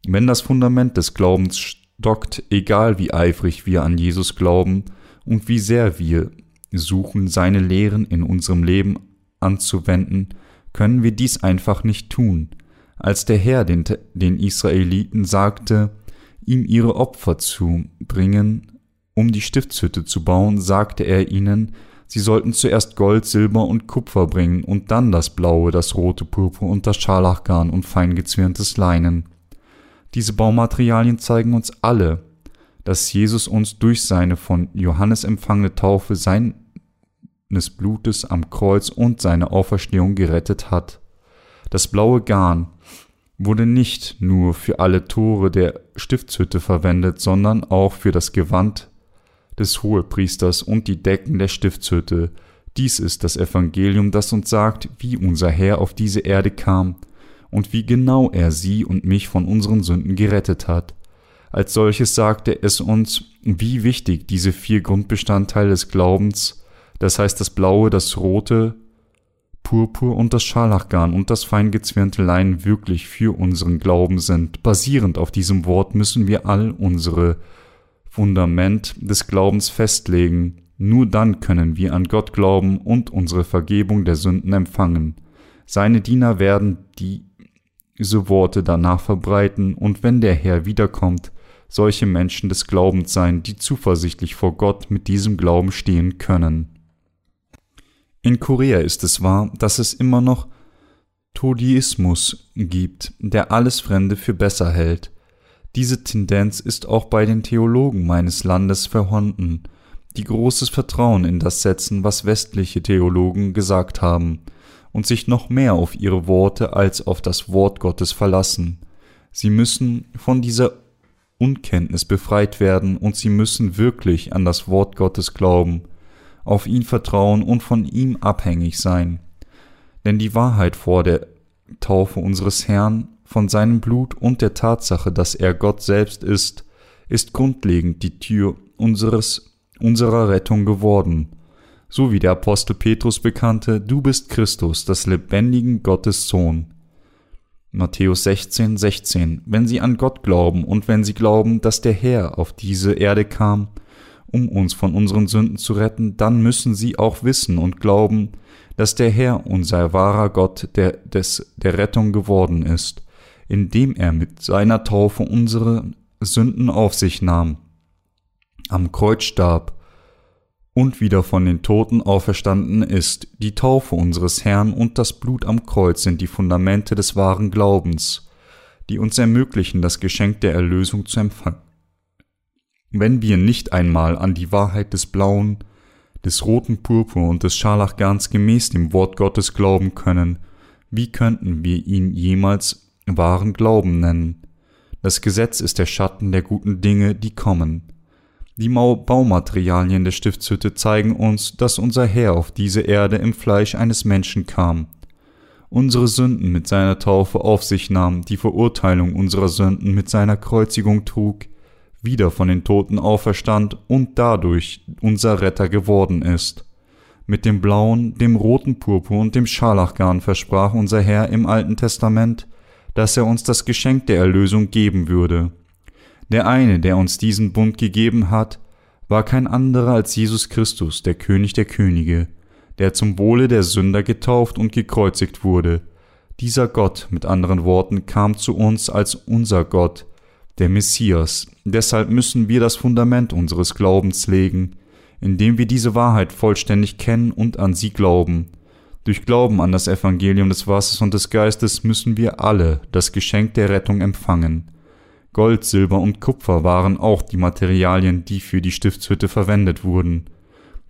Wenn das Fundament des Glaubens stockt, egal wie eifrig wir an Jesus glauben und wie sehr wir suchen, seine Lehren in unserem Leben anzuwenden, können wir dies einfach nicht tun. Als der Herr den, den Israeliten sagte, ihm ihre Opfer zu bringen, um die Stiftshütte zu bauen, sagte er ihnen, sie sollten zuerst Gold, Silber und Kupfer bringen und dann das blaue, das rote Purpur und das Scharlachgarn und feingezwirntes Leinen. Diese Baumaterialien zeigen uns alle, dass Jesus uns durch seine von Johannes empfangene Taufe seines Blutes am Kreuz und seine Auferstehung gerettet hat. Das blaue Garn wurde nicht nur für alle Tore der Stiftshütte verwendet, sondern auch für das Gewand des Hohepriesters und die Decken der Stiftshütte. Dies ist das Evangelium, das uns sagt, wie unser Herr auf diese Erde kam und wie genau er sie und mich von unseren Sünden gerettet hat. Als solches sagte es uns, wie wichtig diese vier Grundbestandteile des Glaubens, das heißt das Blaue, das Rote, Purpur und das Scharlachgarn und das feingezwirnte Lein wirklich für unseren Glauben sind. Basierend auf diesem Wort müssen wir all unsere Fundament des Glaubens festlegen. Nur dann können wir an Gott glauben und unsere Vergebung der Sünden empfangen. Seine Diener werden diese Worte danach verbreiten, und wenn der Herr wiederkommt, solche Menschen des Glaubens sein, die zuversichtlich vor Gott mit diesem Glauben stehen können. In Korea ist es wahr, dass es immer noch Todiismus gibt, der alles Fremde für besser hält. Diese Tendenz ist auch bei den Theologen meines Landes vorhanden, die großes Vertrauen in das setzen, was westliche Theologen gesagt haben, und sich noch mehr auf ihre Worte als auf das Wort Gottes verlassen. Sie müssen von dieser Unkenntnis befreit werden und sie müssen wirklich an das Wort Gottes glauben, auf ihn vertrauen und von ihm abhängig sein. Denn die Wahrheit vor der Taufe unseres Herrn, von seinem Blut und der Tatsache, dass er Gott selbst ist, ist grundlegend die Tür unseres, unserer Rettung geworden. So wie der Apostel Petrus bekannte, du bist Christus, das lebendigen Gottes Sohn. Matthäus 16, 16. Wenn sie an Gott glauben und wenn sie glauben, dass der Herr auf diese Erde kam, um uns von unseren Sünden zu retten, dann müssen sie auch wissen und glauben, dass der Herr unser wahrer Gott der, des, der Rettung geworden ist, indem er mit seiner Taufe unsere Sünden auf sich nahm, am Kreuz starb und wieder von den Toten auferstanden ist. Die Taufe unseres Herrn und das Blut am Kreuz sind die Fundamente des wahren Glaubens, die uns ermöglichen, das Geschenk der Erlösung zu empfangen. Wenn wir nicht einmal an die Wahrheit des blauen, des roten Purpur und des Scharlachgarns gemäß dem Wort Gottes glauben können, wie könnten wir ihn jemals wahren Glauben nennen? Das Gesetz ist der Schatten der guten Dinge, die kommen. Die Baumaterialien der Stiftshütte zeigen uns, dass unser Herr auf diese Erde im Fleisch eines Menschen kam, unsere Sünden mit seiner Taufe auf sich nahm, die Verurteilung unserer Sünden mit seiner Kreuzigung trug, wieder von den Toten auferstand und dadurch unser Retter geworden ist. Mit dem blauen, dem roten Purpur und dem Scharlachgarn versprach unser Herr im Alten Testament, dass er uns das Geschenk der Erlösung geben würde. Der eine, der uns diesen Bund gegeben hat, war kein anderer als Jesus Christus, der König der Könige, der zum Wohle der Sünder getauft und gekreuzigt wurde. Dieser Gott, mit anderen Worten, kam zu uns als unser Gott, der Messias. Deshalb müssen wir das Fundament unseres Glaubens legen, indem wir diese Wahrheit vollständig kennen und an sie glauben. Durch Glauben an das Evangelium des Wassers und des Geistes müssen wir alle das Geschenk der Rettung empfangen. Gold, Silber und Kupfer waren auch die Materialien, die für die Stiftshütte verwendet wurden.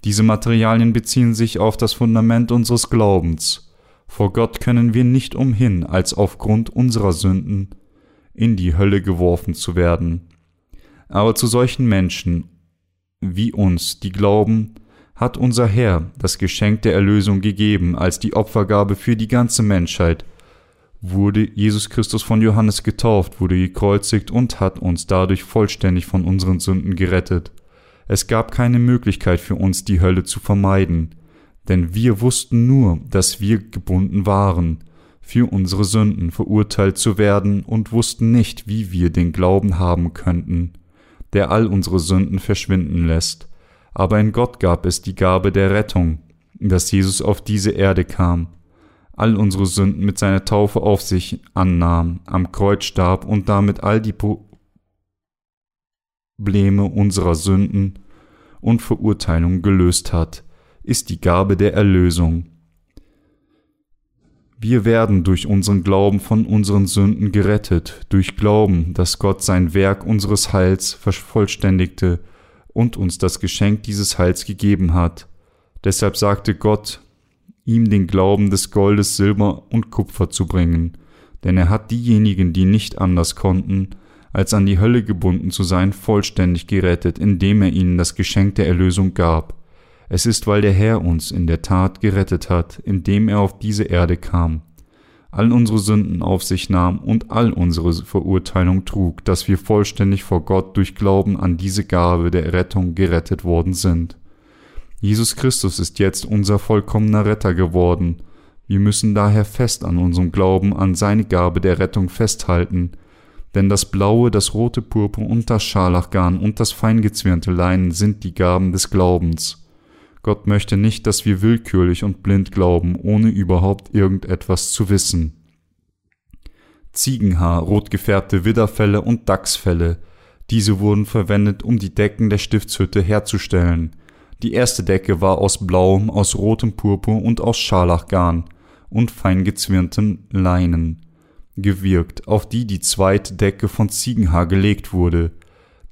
Diese Materialien beziehen sich auf das Fundament unseres Glaubens. Vor Gott können wir nicht umhin, als aufgrund unserer Sünden in die Hölle geworfen zu werden. Aber zu solchen Menschen wie uns, die glauben, hat unser Herr das Geschenk der Erlösung gegeben als die Opfergabe für die ganze Menschheit wurde Jesus Christus von Johannes getauft, wurde gekreuzigt und hat uns dadurch vollständig von unseren Sünden gerettet. Es gab keine Möglichkeit für uns, die Hölle zu vermeiden, denn wir wussten nur, dass wir gebunden waren, für unsere Sünden verurteilt zu werden und wussten nicht, wie wir den Glauben haben könnten, der all unsere Sünden verschwinden lässt. Aber in Gott gab es die Gabe der Rettung, dass Jesus auf diese Erde kam, all unsere Sünden mit seiner Taufe auf sich annahm, am Kreuz starb und damit all die Probleme unserer Sünden und Verurteilung gelöst hat, ist die Gabe der Erlösung. Wir werden durch unseren Glauben von unseren Sünden gerettet, durch Glauben, dass Gott sein Werk unseres Heils vervollständigte und uns das Geschenk dieses Heils gegeben hat. Deshalb sagte Gott, ihm den Glauben des Goldes, Silber und Kupfer zu bringen, denn er hat diejenigen, die nicht anders konnten, als an die Hölle gebunden zu sein, vollständig gerettet, indem er ihnen das Geschenk der Erlösung gab. Es ist, weil der Herr uns in der Tat gerettet hat, indem er auf diese Erde kam, all unsere Sünden auf sich nahm und all unsere Verurteilung trug, dass wir vollständig vor Gott durch Glauben an diese Gabe der Rettung gerettet worden sind. Jesus Christus ist jetzt unser vollkommener Retter geworden. Wir müssen daher fest an unserem Glauben an seine Gabe der Rettung festhalten, denn das blaue, das rote Purpur und das Scharlachgarn und das feingezwirnte Leinen sind die Gaben des Glaubens. Gott möchte nicht, dass wir willkürlich und blind glauben, ohne überhaupt irgendetwas zu wissen. Ziegenhaar, rot gefärbte Widderfelle und Dachsfelle, diese wurden verwendet, um die Decken der Stiftshütte herzustellen. Die erste Decke war aus blauem, aus rotem Purpur und aus Scharlachgarn und fein gezwirntem Leinen gewirkt, auf die die zweite Decke von Ziegenhaar gelegt wurde.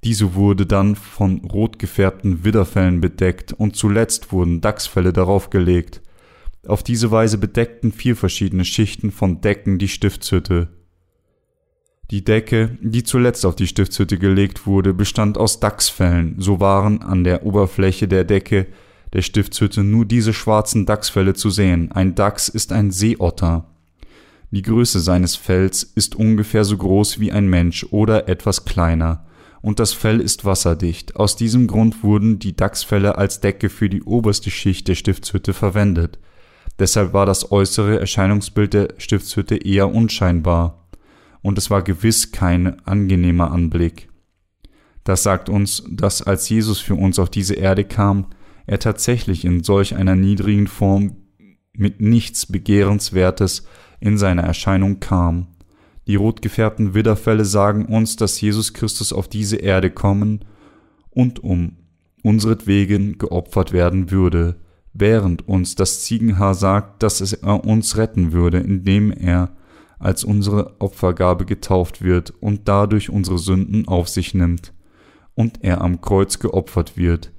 Diese wurde dann von rot gefärbten Widderfellen bedeckt und zuletzt wurden Dachsfelle darauf gelegt. Auf diese Weise bedeckten vier verschiedene Schichten von Decken die Stiftshütte. Die Decke, die zuletzt auf die Stiftshütte gelegt wurde, bestand aus Dachsfellen, so waren an der Oberfläche der Decke der Stiftshütte nur diese schwarzen Dachsfelle zu sehen. Ein Dachs ist ein Seeotter. Die Größe seines Fells ist ungefähr so groß wie ein Mensch oder etwas kleiner, und das Fell ist wasserdicht. Aus diesem Grund wurden die Dachsfelle als Decke für die oberste Schicht der Stiftshütte verwendet. Deshalb war das äußere Erscheinungsbild der Stiftshütte eher unscheinbar und es war gewiss kein angenehmer Anblick. Das sagt uns, dass als Jesus für uns auf diese Erde kam, er tatsächlich in solch einer niedrigen Form mit nichts Begehrenswertes in seiner Erscheinung kam. Die rot gefärbten Widderfälle sagen uns, dass Jesus Christus auf diese Erde kommen und um unseretwegen geopfert werden würde, während uns das Ziegenhaar sagt, dass er uns retten würde, indem er als unsere Opfergabe getauft wird und dadurch unsere Sünden auf sich nimmt und er am Kreuz geopfert wird.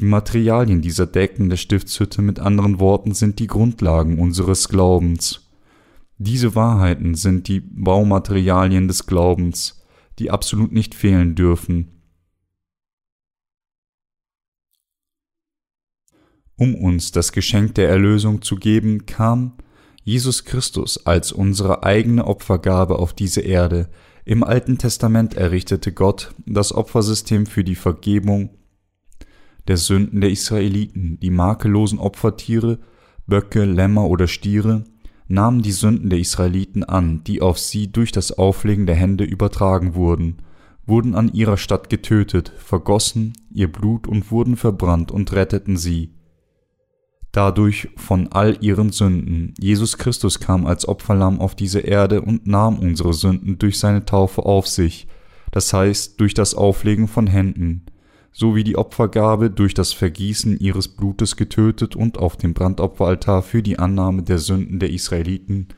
Die Materialien dieser Decken der Stiftshütte mit anderen Worten sind die Grundlagen unseres Glaubens. Diese Wahrheiten sind die Baumaterialien des Glaubens, die absolut nicht fehlen dürfen. Um uns das Geschenk der Erlösung zu geben, kam Jesus Christus als unsere eigene Opfergabe auf diese Erde. Im Alten Testament errichtete Gott das Opfersystem für die Vergebung der Sünden der Israeliten. Die makellosen Opfertiere, Böcke, Lämmer oder Stiere, nahmen die Sünden der Israeliten an, die auf sie durch das Auflegen der Hände übertragen wurden, wurden an ihrer Stadt getötet, vergossen ihr Blut und wurden verbrannt und retteten sie dadurch von all ihren Sünden. Jesus Christus kam als Opferlamm auf diese Erde und nahm unsere Sünden durch seine Taufe auf sich, das heißt durch das Auflegen von Händen, so wie die Opfergabe durch das Vergießen ihres Blutes getötet und auf dem Brandopferaltar für die Annahme der Sünden der Israeliten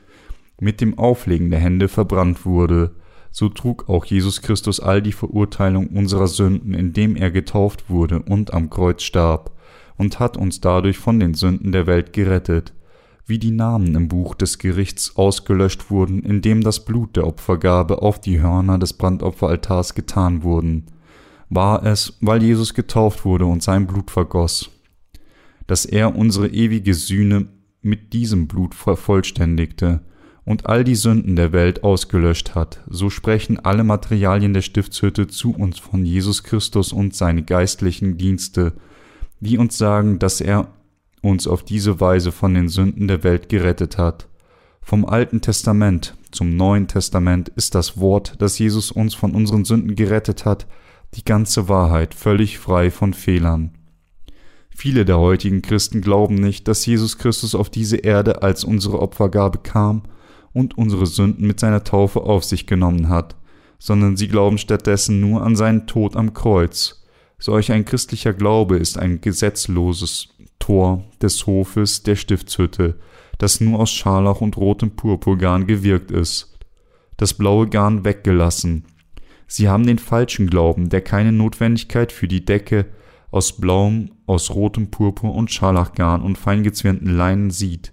mit dem Auflegen der Hände verbrannt wurde, so trug auch Jesus Christus all die Verurteilung unserer Sünden, indem er getauft wurde und am Kreuz starb und hat uns dadurch von den Sünden der Welt gerettet, wie die Namen im Buch des Gerichts ausgelöscht wurden, indem das Blut der Opfergabe auf die Hörner des Brandopferaltars getan wurden, war es, weil Jesus getauft wurde und sein Blut vergoss, dass er unsere ewige Sühne mit diesem Blut vervollständigte und all die Sünden der Welt ausgelöscht hat, so sprechen alle Materialien der Stiftshütte zu uns von Jesus Christus und seine geistlichen Dienste, die uns sagen, dass er uns auf diese Weise von den Sünden der Welt gerettet hat. Vom Alten Testament zum Neuen Testament ist das Wort, dass Jesus uns von unseren Sünden gerettet hat, die ganze Wahrheit, völlig frei von Fehlern. Viele der heutigen Christen glauben nicht, dass Jesus Christus auf diese Erde als unsere Opfergabe kam und unsere Sünden mit seiner Taufe auf sich genommen hat, sondern sie glauben stattdessen nur an seinen Tod am Kreuz. Solch ein christlicher Glaube ist ein gesetzloses Tor des Hofes der Stiftshütte, das nur aus Scharlach und rotem Purpurgarn gewirkt ist. Das blaue Garn weggelassen. Sie haben den falschen Glauben, der keine Notwendigkeit für die Decke aus blauem, aus rotem Purpur und Scharlachgarn und feingezwirnten Leinen sieht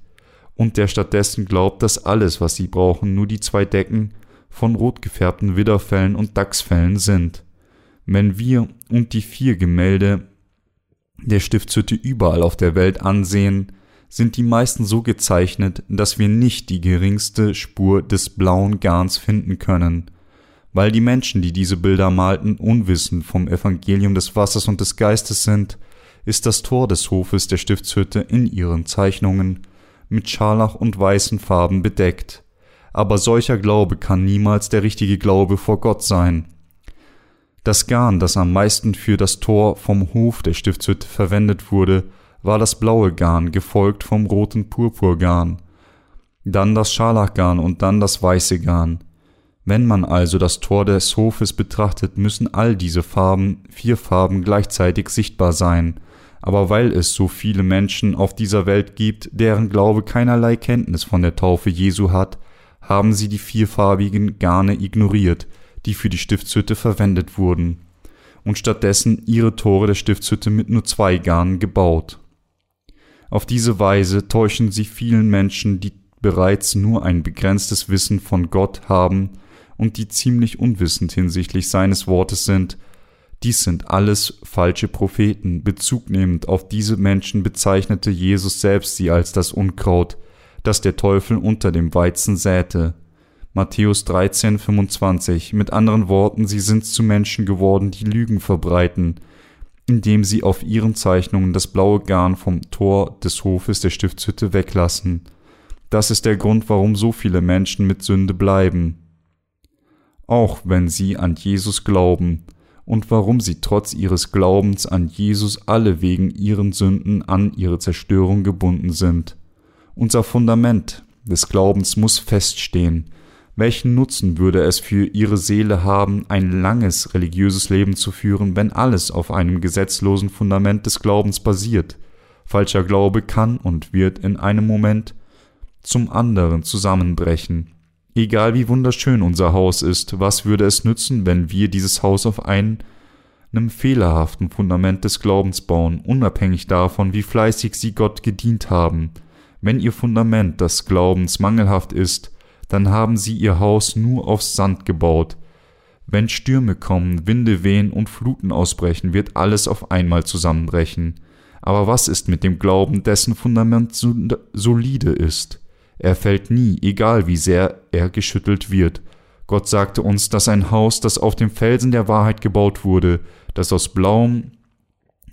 und der stattdessen glaubt, dass alles, was sie brauchen, nur die zwei Decken von rot gefärbten Widderfellen und Dachsfellen sind. Wenn wir und die vier Gemälde der Stiftshütte überall auf der Welt ansehen, sind die meisten so gezeichnet, dass wir nicht die geringste Spur des blauen Garns finden können, weil die Menschen, die diese Bilder malten, unwissend vom Evangelium des Wassers und des Geistes sind, ist das Tor des Hofes der Stiftshütte in ihren Zeichnungen mit Scharlach und weißen Farben bedeckt. Aber solcher Glaube kann niemals der richtige Glaube vor Gott sein. Das Garn, das am meisten für das Tor vom Hof der Stiftshütte verwendet wurde, war das blaue Garn, gefolgt vom roten Purpurgarn, dann das Scharlachgarn und dann das weiße Garn. Wenn man also das Tor des Hofes betrachtet, müssen all diese Farben, vier Farben gleichzeitig sichtbar sein, aber weil es so viele Menschen auf dieser Welt gibt, deren Glaube keinerlei Kenntnis von der Taufe Jesu hat, haben sie die vierfarbigen Garne ignoriert, die für die Stiftshütte verwendet wurden, und stattdessen ihre Tore der Stiftshütte mit nur zwei Garnen gebaut. Auf diese Weise täuschen sie vielen Menschen, die bereits nur ein begrenztes Wissen von Gott haben und die ziemlich unwissend hinsichtlich seines Wortes sind, dies sind alles falsche Propheten. Bezugnehmend auf diese Menschen bezeichnete Jesus selbst sie als das Unkraut, das der Teufel unter dem Weizen säte. Matthäus 13, 25. Mit anderen Worten, sie sind zu Menschen geworden, die Lügen verbreiten, indem sie auf ihren Zeichnungen das blaue Garn vom Tor des Hofes der Stiftshütte weglassen. Das ist der Grund, warum so viele Menschen mit Sünde bleiben. Auch wenn sie an Jesus glauben, und warum sie trotz ihres Glaubens an Jesus alle wegen ihren Sünden an ihre Zerstörung gebunden sind. Unser Fundament des Glaubens muss feststehen. Welchen Nutzen würde es für ihre Seele haben, ein langes religiöses Leben zu führen, wenn alles auf einem gesetzlosen Fundament des Glaubens basiert? Falscher Glaube kann und wird in einem Moment zum anderen zusammenbrechen. Egal wie wunderschön unser Haus ist, was würde es nützen, wenn wir dieses Haus auf einem fehlerhaften Fundament des Glaubens bauen, unabhängig davon, wie fleißig sie Gott gedient haben. Wenn ihr Fundament des Glaubens mangelhaft ist, dann haben sie ihr Haus nur auf Sand gebaut. Wenn Stürme kommen, Winde wehen und Fluten ausbrechen, wird alles auf einmal zusammenbrechen. Aber was ist mit dem Glauben, dessen Fundament solide ist? Er fällt nie, egal wie sehr er geschüttelt wird. Gott sagte uns, dass ein Haus, das auf dem Felsen der Wahrheit gebaut wurde, das aus blauem,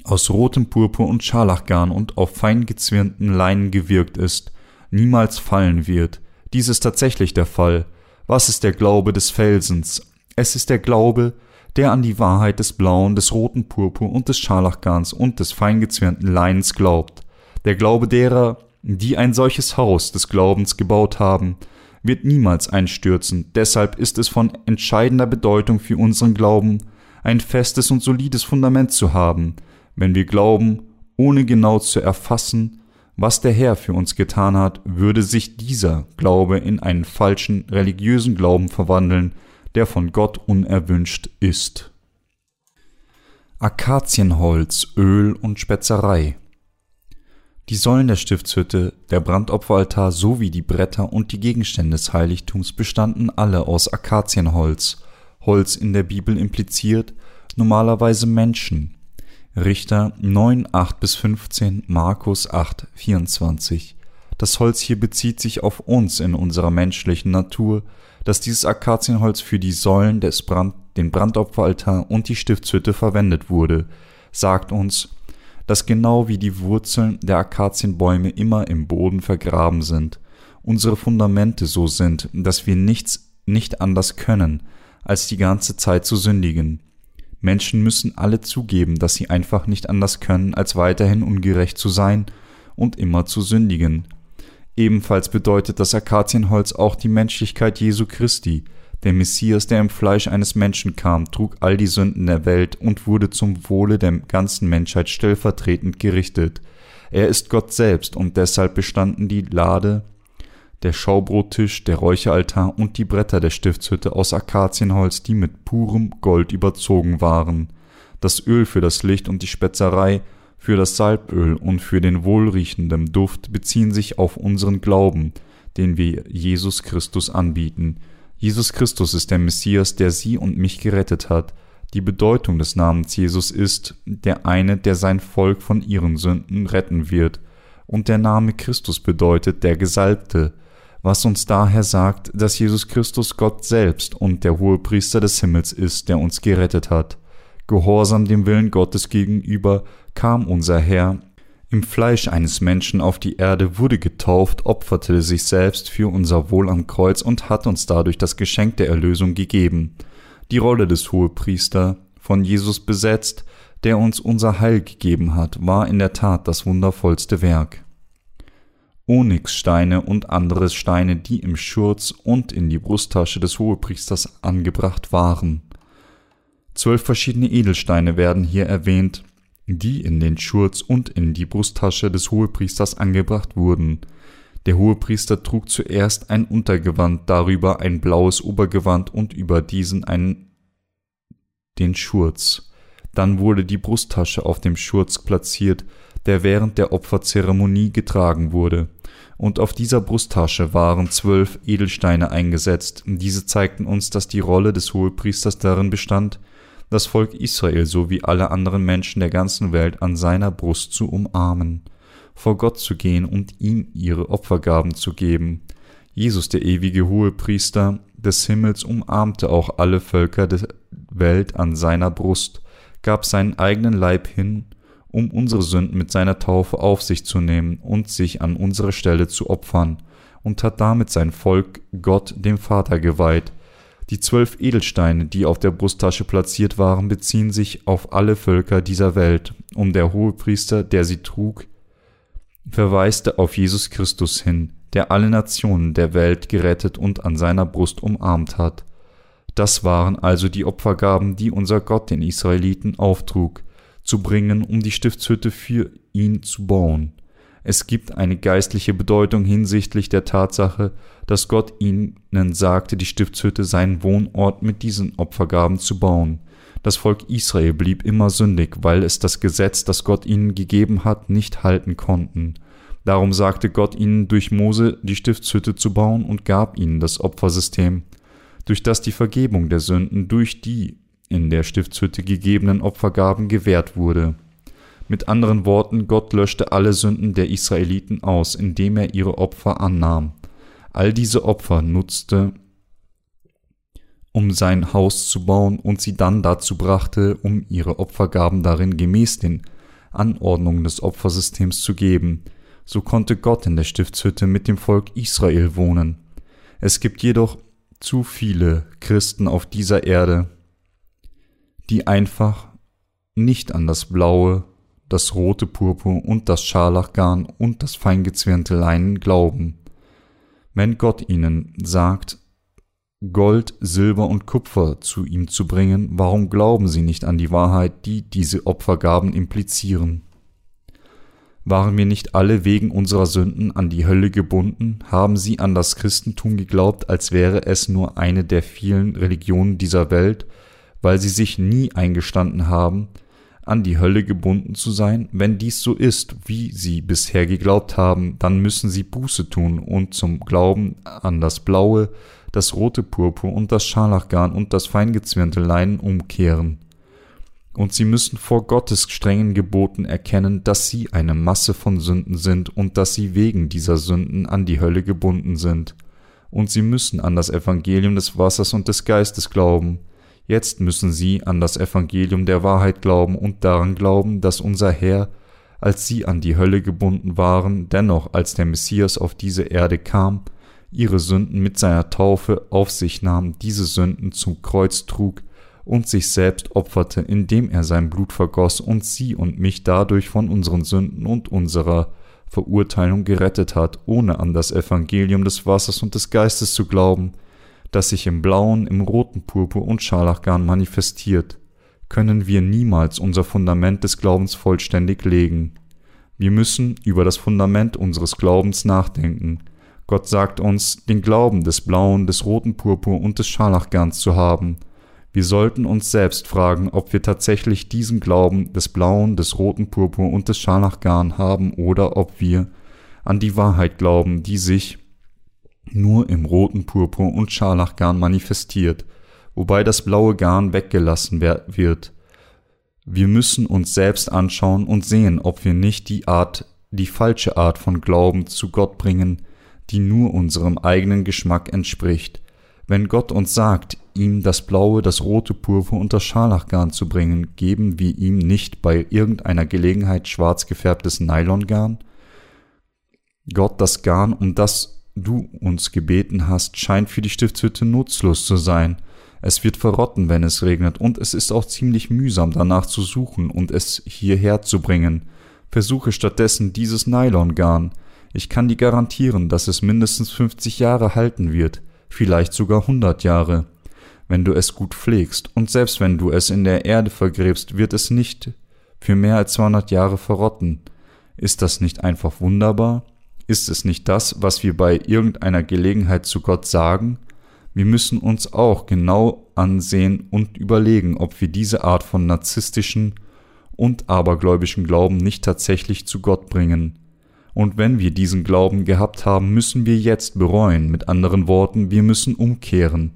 aus rotem Purpur und Scharlachgarn und auf fein gezwirnten Leinen gewirkt ist, niemals fallen wird. Dies ist tatsächlich der Fall. Was ist der Glaube des Felsens? Es ist der Glaube, der an die Wahrheit des blauen, des roten Purpur und des Scharlachgarns und des feingezwirnten Leinens glaubt. Der Glaube derer, die ein solches Haus des Glaubens gebaut haben, wird niemals einstürzen. Deshalb ist es von entscheidender Bedeutung für unseren Glauben, ein festes und solides Fundament zu haben, wenn wir glauben, ohne genau zu erfassen, was der Herr für uns getan hat, würde sich dieser Glaube in einen falschen religiösen Glauben verwandeln, der von Gott unerwünscht ist. Akazienholz, Öl und Spezerei die Säulen der Stiftshütte, der Brandopferaltar sowie die Bretter und die Gegenstände des Heiligtums bestanden alle aus Akazienholz. Holz in der Bibel impliziert normalerweise Menschen. Richter 9, 8 bis 15, Markus 8, 24. Das Holz hier bezieht sich auf uns in unserer menschlichen Natur, dass dieses Akazienholz für die Säulen des Brand, den Brandopferaltar und die Stiftshütte verwendet wurde, sagt uns, dass genau wie die Wurzeln der Akazienbäume immer im Boden vergraben sind, unsere Fundamente so sind, dass wir nichts nicht anders können, als die ganze Zeit zu sündigen. Menschen müssen alle zugeben, dass sie einfach nicht anders können, als weiterhin ungerecht zu sein und immer zu sündigen. Ebenfalls bedeutet das Akazienholz auch die Menschlichkeit Jesu Christi. Der Messias, der im Fleisch eines Menschen kam, trug all die Sünden der Welt und wurde zum Wohle der ganzen Menschheit stellvertretend gerichtet. Er ist Gott selbst und deshalb bestanden die Lade der Schaubrottisch, der Räucheraltar und die Bretter der Stiftshütte aus Akazienholz, die mit purem Gold überzogen waren. Das Öl für das Licht und die Spezerei, für das Salböl und für den wohlriechenden Duft beziehen sich auf unseren Glauben, den wir Jesus Christus anbieten. Jesus Christus ist der Messias, der sie und mich gerettet hat. Die Bedeutung des Namens Jesus ist der eine, der sein Volk von ihren Sünden retten wird. Und der Name Christus bedeutet der Gesalbte, was uns daher sagt, dass Jesus Christus Gott selbst und der Hohepriester des Himmels ist, der uns gerettet hat. Gehorsam dem Willen Gottes gegenüber kam unser Herr im Fleisch eines Menschen auf die Erde, wurde getauft, opferte sich selbst für unser Wohl am Kreuz und hat uns dadurch das Geschenk der Erlösung gegeben. Die Rolle des Hohepriester, von Jesus besetzt, der uns unser Heil gegeben hat, war in der Tat das wundervollste Werk. Onyxsteine und andere Steine, die im Schurz und in die Brusttasche des Hohepriesters angebracht waren. Zwölf verschiedene Edelsteine werden hier erwähnt, die in den Schurz und in die Brusttasche des Hohepriesters angebracht wurden. Der Hohepriester trug zuerst ein Untergewand, darüber ein blaues Obergewand und über diesen einen den Schurz. Dann wurde die Brusttasche auf dem Schurz platziert, der während der Opferzeremonie getragen wurde, und auf dieser Brusttasche waren zwölf Edelsteine eingesetzt. Diese zeigten uns, dass die Rolle des Hohepriesters darin bestand, das Volk Israel sowie alle anderen Menschen der ganzen Welt an seiner Brust zu umarmen, vor Gott zu gehen und ihm ihre Opfergaben zu geben. Jesus, der ewige Hohepriester des Himmels, umarmte auch alle Völker der Welt an seiner Brust, gab seinen eigenen Leib hin um unsere Sünden mit seiner Taufe auf sich zu nehmen und sich an unsere Stelle zu opfern, und hat damit sein Volk Gott dem Vater geweiht. Die zwölf Edelsteine, die auf der Brusttasche platziert waren, beziehen sich auf alle Völker dieser Welt, um der Hohepriester, der sie trug, verweiste auf Jesus Christus hin, der alle Nationen der Welt gerettet und an seiner Brust umarmt hat. Das waren also die Opfergaben, die unser Gott den Israeliten auftrug, zu bringen, um die Stiftshütte für ihn zu bauen. Es gibt eine geistliche Bedeutung hinsichtlich der Tatsache, dass Gott ihnen sagte, die Stiftshütte seinen Wohnort mit diesen Opfergaben zu bauen. Das Volk Israel blieb immer sündig, weil es das Gesetz, das Gott ihnen gegeben hat, nicht halten konnten. Darum sagte Gott ihnen durch Mose die Stiftshütte zu bauen und gab ihnen das Opfersystem, durch das die Vergebung der Sünden durch die in der Stiftshütte gegebenen Opfergaben gewährt wurde. Mit anderen Worten, Gott löschte alle Sünden der Israeliten aus, indem er ihre Opfer annahm. All diese Opfer nutzte, um sein Haus zu bauen und sie dann dazu brachte, um ihre Opfergaben darin gemäß den Anordnungen des Opfersystems zu geben. So konnte Gott in der Stiftshütte mit dem Volk Israel wohnen. Es gibt jedoch zu viele Christen auf dieser Erde, die einfach nicht an das blaue, das rote Purpur und das Scharlachgarn und das feingezwirnte Leinen glauben. Wenn Gott ihnen sagt, Gold, Silber und Kupfer zu ihm zu bringen, warum glauben sie nicht an die Wahrheit, die diese Opfergaben implizieren? Waren wir nicht alle wegen unserer Sünden an die Hölle gebunden? Haben sie an das Christentum geglaubt, als wäre es nur eine der vielen Religionen dieser Welt, weil sie sich nie eingestanden haben, an die Hölle gebunden zu sein? Wenn dies so ist, wie sie bisher geglaubt haben, dann müssen sie Buße tun und zum Glauben an das blaue, das rote Purpur und das Scharlachgarn und das feingezwirnte Leinen umkehren. und sie müssen vor Gottes strengen Geboten erkennen, dass sie eine Masse von Sünden sind und dass sie wegen dieser Sünden an die Hölle gebunden sind. Und sie müssen an das Evangelium des Wassers und des Geistes glauben. Jetzt müssen sie an das Evangelium der Wahrheit glauben und daran glauben, dass unser Herr, als sie an die Hölle gebunden waren, dennoch als der Messias auf diese Erde kam, ihre Sünden mit seiner Taufe auf sich nahm, diese Sünden zum Kreuz trug, und sich selbst opferte, indem er sein Blut vergoss und sie und mich dadurch von unseren Sünden und unserer Verurteilung gerettet hat, ohne an das Evangelium des Wassers und des Geistes zu glauben, das sich im blauen, im roten Purpur und Scharlachgarn manifestiert, können wir niemals unser Fundament des Glaubens vollständig legen. Wir müssen über das Fundament unseres Glaubens nachdenken. Gott sagt uns, den Glauben des blauen, des roten Purpur und des Scharlachgarns zu haben – wir sollten uns selbst fragen, ob wir tatsächlich diesen Glauben des blauen, des roten Purpur und des Scharlachgarn haben oder ob wir an die Wahrheit glauben, die sich nur im roten Purpur und Scharlachgarn manifestiert, wobei das blaue Garn weggelassen wird. Wir müssen uns selbst anschauen und sehen, ob wir nicht die Art, die falsche Art von Glauben zu Gott bringen, die nur unserem eigenen Geschmack entspricht. Wenn Gott uns sagt, ihm das blaue, das rote Purpur und das Scharlachgarn zu bringen, geben wir ihm nicht bei irgendeiner Gelegenheit schwarz gefärbtes Nylongarn? Gott, das Garn, um das du uns gebeten hast, scheint für die Stiftshütte nutzlos zu sein. Es wird verrotten, wenn es regnet, und es ist auch ziemlich mühsam danach zu suchen und es hierher zu bringen. Versuche stattdessen dieses Nylongarn. Ich kann dir garantieren, dass es mindestens 50 Jahre halten wird, vielleicht sogar 100 Jahre wenn du es gut pflegst, und selbst wenn du es in der Erde vergräbst, wird es nicht für mehr als 200 Jahre verrotten. Ist das nicht einfach wunderbar? Ist es nicht das, was wir bei irgendeiner Gelegenheit zu Gott sagen? Wir müssen uns auch genau ansehen und überlegen, ob wir diese Art von narzisstischen und abergläubischen Glauben nicht tatsächlich zu Gott bringen. Und wenn wir diesen Glauben gehabt haben, müssen wir jetzt bereuen. Mit anderen Worten, wir müssen umkehren.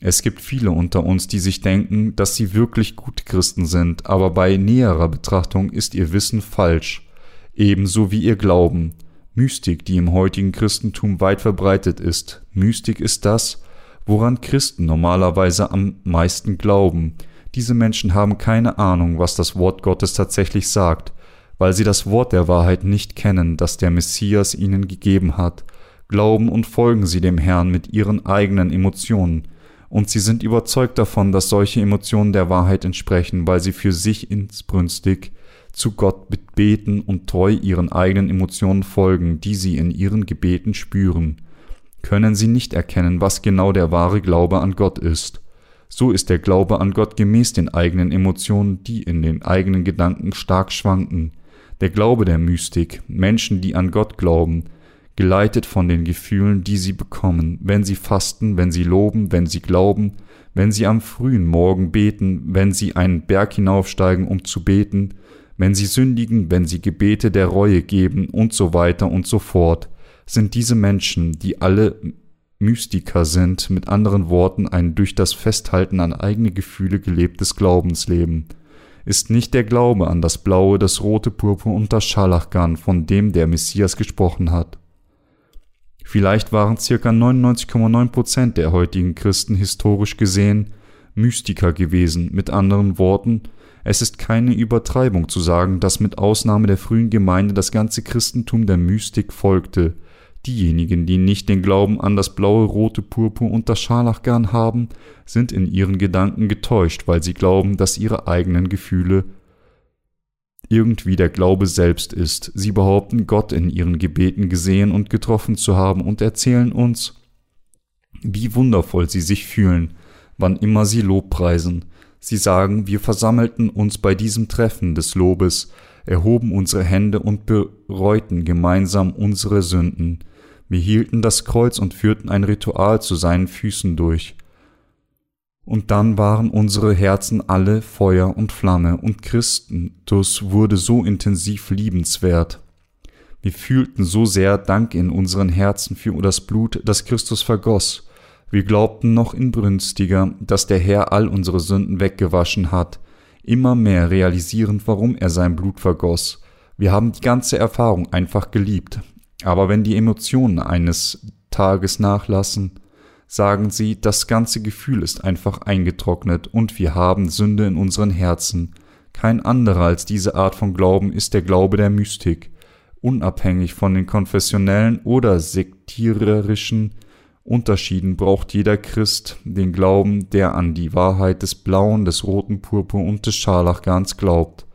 Es gibt viele unter uns, die sich denken, dass sie wirklich gute Christen sind, aber bei näherer Betrachtung ist ihr Wissen falsch, ebenso wie ihr Glauben. Mystik, die im heutigen Christentum weit verbreitet ist. Mystik ist das, woran Christen normalerweise am meisten glauben. Diese Menschen haben keine Ahnung, was das Wort Gottes tatsächlich sagt, weil sie das Wort der Wahrheit nicht kennen, das der Messias ihnen gegeben hat. Glauben und folgen sie dem Herrn mit ihren eigenen Emotionen und sie sind überzeugt davon, dass solche Emotionen der Wahrheit entsprechen, weil sie für sich insbrünstig zu Gott beten und treu ihren eigenen Emotionen folgen, die sie in ihren Gebeten spüren. Können sie nicht erkennen, was genau der wahre Glaube an Gott ist. So ist der Glaube an Gott gemäß den eigenen Emotionen, die in den eigenen Gedanken stark schwanken. Der Glaube der Mystik, Menschen, die an Gott glauben, geleitet von den Gefühlen, die sie bekommen, wenn sie fasten, wenn sie loben, wenn sie glauben, wenn sie am frühen Morgen beten, wenn sie einen Berg hinaufsteigen, um zu beten, wenn sie sündigen, wenn sie Gebete der Reue geben und so weiter und so fort, sind diese Menschen, die alle Mystiker sind, mit anderen Worten ein durch das Festhalten an eigene Gefühle gelebtes Glaubensleben. Ist nicht der Glaube an das blaue, das rote Purpur und das Scharlachgarn, von dem der Messias gesprochen hat. Vielleicht waren circa 99,9 Prozent der heutigen Christen historisch gesehen Mystiker gewesen. Mit anderen Worten, es ist keine Übertreibung zu sagen, dass mit Ausnahme der frühen Gemeinde das ganze Christentum der Mystik folgte. Diejenigen, die nicht den Glauben an das blaue, rote Purpur und das Scharlachgarn haben, sind in ihren Gedanken getäuscht, weil sie glauben, dass ihre eigenen Gefühle irgendwie der Glaube selbst ist. Sie behaupten, Gott in ihren Gebeten gesehen und getroffen zu haben und erzählen uns, wie wundervoll sie sich fühlen, wann immer sie Lob preisen. Sie sagen, wir versammelten uns bei diesem Treffen des Lobes, erhoben unsere Hände und bereuten gemeinsam unsere Sünden. Wir hielten das Kreuz und führten ein Ritual zu seinen Füßen durch und dann waren unsere Herzen alle Feuer und Flamme, und Christus wurde so intensiv liebenswert. Wir fühlten so sehr Dank in unseren Herzen für das Blut, das Christus vergoss. Wir glaubten noch inbrünstiger, dass der Herr all unsere Sünden weggewaschen hat. immer mehr realisierend, warum er sein Blut vergoss. Wir haben die ganze Erfahrung einfach geliebt. Aber wenn die Emotionen eines Tages nachlassen, sagen sie, das ganze Gefühl ist einfach eingetrocknet und wir haben Sünde in unseren Herzen. Kein anderer als diese Art von Glauben ist der Glaube der Mystik, unabhängig von den konfessionellen oder sektiererischen Unterschieden braucht jeder Christ den Glauben, der an die Wahrheit des blauen, des roten Purpur und des Scharlachgarns glaubt.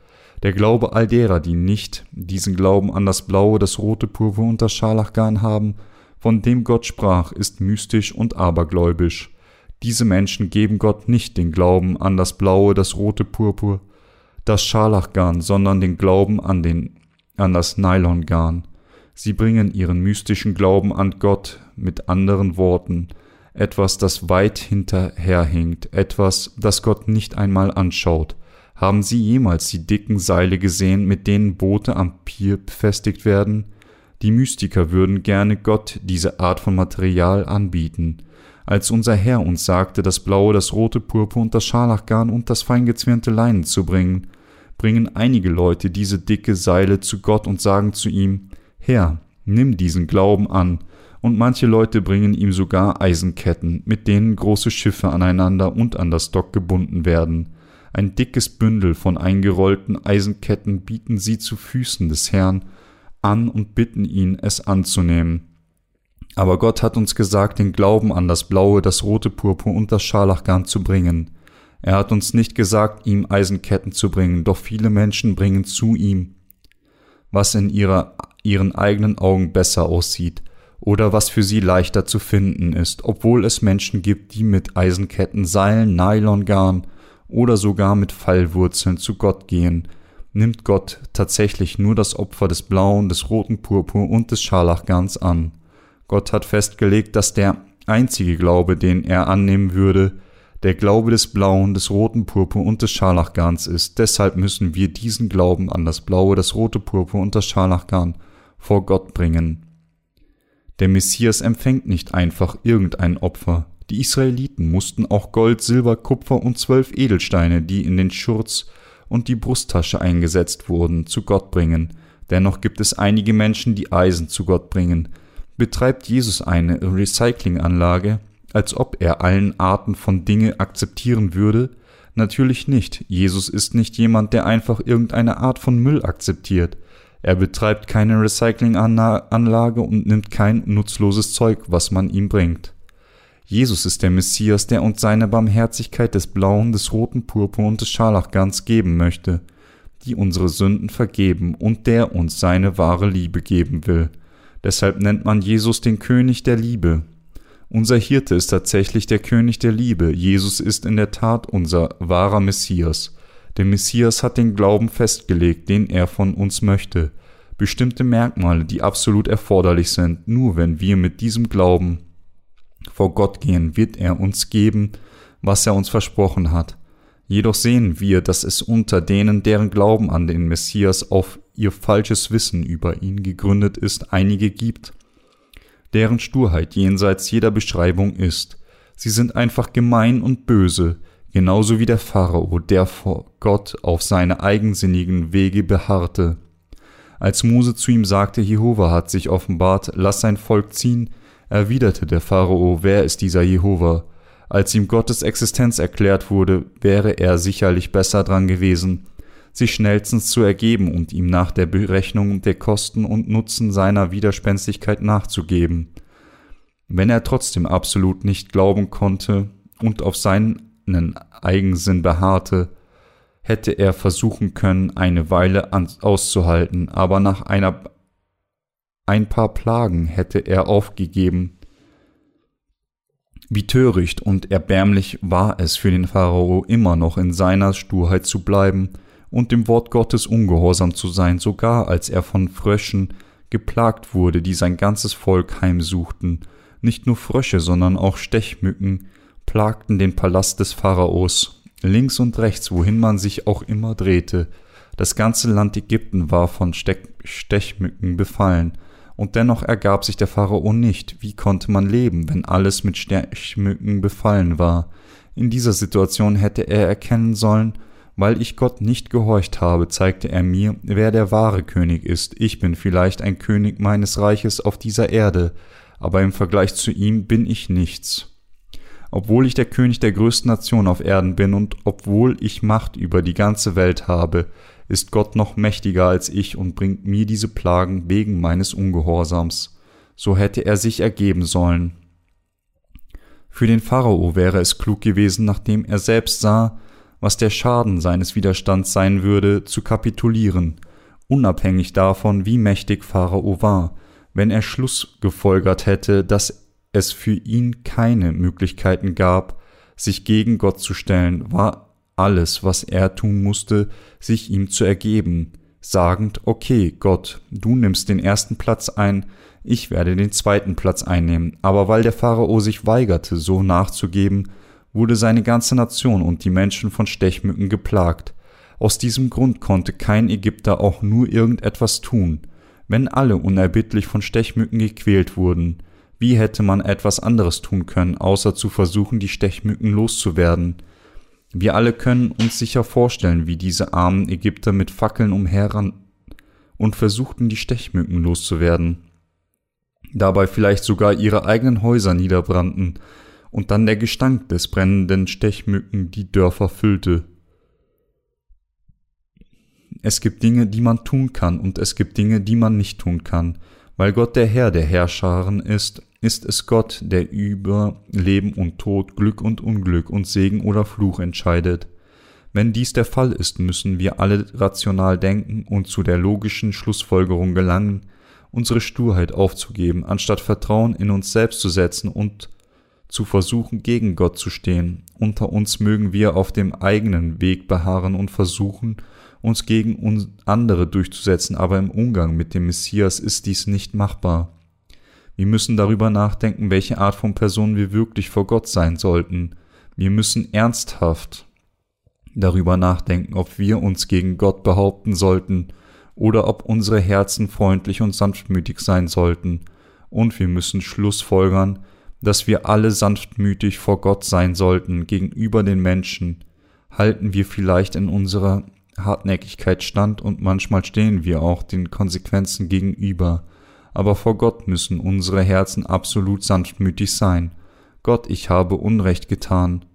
Der Glaube all derer, die nicht diesen Glauben an das blaue, das rote Purpur und das Scharlachgarn haben, von dem Gott sprach, ist mystisch und abergläubisch. Diese Menschen geben Gott nicht den Glauben an das blaue, das rote Purpur, das Scharlachgarn, sondern den Glauben an, den, an das Nylongarn. Sie bringen ihren mystischen Glauben an Gott mit anderen Worten, etwas, das weit hinterherhinkt, etwas, das Gott nicht einmal anschaut. Haben Sie jemals die dicken Seile gesehen, mit denen Boote am Pier befestigt werden? Die Mystiker würden gerne Gott diese Art von Material anbieten. Als unser Herr uns sagte, das blaue, das rote Purpur und das Scharlachgarn und das feingezwirnte Leinen zu bringen, bringen einige Leute diese dicke Seile zu Gott und sagen zu ihm, Herr, nimm diesen Glauben an, und manche Leute bringen ihm sogar Eisenketten, mit denen große Schiffe aneinander und an das Dock gebunden werden. Ein dickes Bündel von eingerollten Eisenketten bieten sie zu Füßen des Herrn, an und bitten ihn, es anzunehmen. Aber Gott hat uns gesagt, den Glauben an das blaue, das rote Purpur und das Scharlachgarn zu bringen. Er hat uns nicht gesagt, ihm Eisenketten zu bringen, doch viele Menschen bringen zu ihm, was in ihrer, ihren eigenen Augen besser aussieht oder was für sie leichter zu finden ist, obwohl es Menschen gibt, die mit Eisenketten, Seilen, Nylongarn oder sogar mit Fallwurzeln zu Gott gehen, nimmt Gott tatsächlich nur das Opfer des blauen, des roten Purpur und des Scharlachgarns an. Gott hat festgelegt, dass der einzige Glaube, den er annehmen würde, der Glaube des blauen, des roten Purpur und des Scharlachgarns ist. Deshalb müssen wir diesen Glauben an das blaue, das rote Purpur und das Scharlachgarn vor Gott bringen. Der Messias empfängt nicht einfach irgendein Opfer. Die Israeliten mussten auch Gold, Silber, Kupfer und zwölf Edelsteine, die in den Schurz und die Brusttasche eingesetzt wurden, zu Gott bringen. Dennoch gibt es einige Menschen, die Eisen zu Gott bringen. Betreibt Jesus eine Recyclinganlage, als ob er allen Arten von Dinge akzeptieren würde? Natürlich nicht. Jesus ist nicht jemand, der einfach irgendeine Art von Müll akzeptiert. Er betreibt keine Recyclinganlage und nimmt kein nutzloses Zeug, was man ihm bringt. Jesus ist der Messias, der uns seine Barmherzigkeit des blauen, des roten Purpur und des Scharlachgarns geben möchte, die unsere Sünden vergeben und der uns seine wahre Liebe geben will. Deshalb nennt man Jesus den König der Liebe. Unser Hirte ist tatsächlich der König der Liebe. Jesus ist in der Tat unser wahrer Messias. Der Messias hat den Glauben festgelegt, den er von uns möchte. Bestimmte Merkmale, die absolut erforderlich sind. Nur wenn wir mit diesem Glauben vor Gott gehen, wird er uns geben, was er uns versprochen hat. Jedoch sehen wir, dass es unter denen, deren Glauben an den Messias auf ihr falsches Wissen über ihn gegründet ist, einige gibt, deren Sturheit jenseits jeder Beschreibung ist. Sie sind einfach gemein und böse, genauso wie der Pharao, der vor Gott auf seine eigensinnigen Wege beharrte. Als Mose zu ihm sagte, Jehova hat sich offenbart, lass sein Volk ziehen, erwiderte der Pharao, wer ist dieser Jehova? Als ihm Gottes Existenz erklärt wurde, wäre er sicherlich besser dran gewesen, sich schnellstens zu ergeben und ihm nach der Berechnung der Kosten und Nutzen seiner Widerspenstigkeit nachzugeben. Wenn er trotzdem absolut nicht glauben konnte und auf seinen Eigensinn beharrte, hätte er versuchen können, eine Weile auszuhalten, aber nach einer ein paar Plagen hätte er aufgegeben. Wie töricht und erbärmlich war es für den Pharao immer noch in seiner Sturheit zu bleiben und dem Wort Gottes ungehorsam zu sein, sogar als er von Fröschen geplagt wurde, die sein ganzes Volk heimsuchten. Nicht nur Frösche, sondern auch Stechmücken plagten den Palast des Pharaos, links und rechts, wohin man sich auch immer drehte. Das ganze Land Ägypten war von Stechmücken befallen, und dennoch ergab sich der Pharao nicht. Wie konnte man leben, wenn alles mit Stechmücken befallen war? In dieser Situation hätte er erkennen sollen, Weil ich Gott nicht gehorcht habe, zeigte er mir, wer der wahre König ist. Ich bin vielleicht ein König meines Reiches auf dieser Erde, aber im Vergleich zu ihm bin ich nichts. Obwohl ich der König der größten Nation auf Erden bin und obwohl ich Macht über die ganze Welt habe, ist Gott noch mächtiger als ich und bringt mir diese Plagen wegen meines Ungehorsams. So hätte er sich ergeben sollen. Für den Pharao wäre es klug gewesen, nachdem er selbst sah, was der Schaden seines Widerstands sein würde, zu kapitulieren, unabhängig davon, wie mächtig Pharao war, wenn er Schluss gefolgert hätte, dass es für ihn keine Möglichkeiten gab, sich gegen Gott zu stellen, war alles, was er tun musste, sich ihm zu ergeben, sagend, okay, Gott, du nimmst den ersten Platz ein, ich werde den zweiten Platz einnehmen, aber weil der Pharao sich weigerte, so nachzugeben, wurde seine ganze Nation und die Menschen von Stechmücken geplagt. Aus diesem Grund konnte kein Ägypter auch nur irgendetwas tun. Wenn alle unerbittlich von Stechmücken gequält wurden, wie hätte man etwas anderes tun können, außer zu versuchen, die Stechmücken loszuwerden? Wir alle können uns sicher vorstellen, wie diese armen Ägypter mit Fackeln umherrannten und versuchten, die Stechmücken loszuwerden. Dabei vielleicht sogar ihre eigenen Häuser niederbrannten und dann der Gestank des brennenden Stechmücken die Dörfer füllte. Es gibt Dinge, die man tun kann, und es gibt Dinge, die man nicht tun kann. Weil Gott der Herr der Herrscharen ist, ist es Gott, der über Leben und Tod, Glück und Unglück und Segen oder Fluch entscheidet. Wenn dies der Fall ist, müssen wir alle rational denken und zu der logischen Schlussfolgerung gelangen, unsere Sturheit aufzugeben, anstatt Vertrauen in uns selbst zu setzen und zu versuchen, gegen Gott zu stehen. Unter uns mögen wir auf dem eigenen Weg beharren und versuchen, uns gegen andere durchzusetzen, aber im Umgang mit dem Messias ist dies nicht machbar. Wir müssen darüber nachdenken, welche Art von Person wir wirklich vor Gott sein sollten. Wir müssen ernsthaft darüber nachdenken, ob wir uns gegen Gott behaupten sollten oder ob unsere Herzen freundlich und sanftmütig sein sollten. Und wir müssen Schlussfolgern, dass wir alle sanftmütig vor Gott sein sollten gegenüber den Menschen, halten wir vielleicht in unserer Hartnäckigkeit stand und manchmal stehen wir auch den Konsequenzen gegenüber, aber vor Gott müssen unsere Herzen absolut sanftmütig sein. Gott, ich habe Unrecht getan.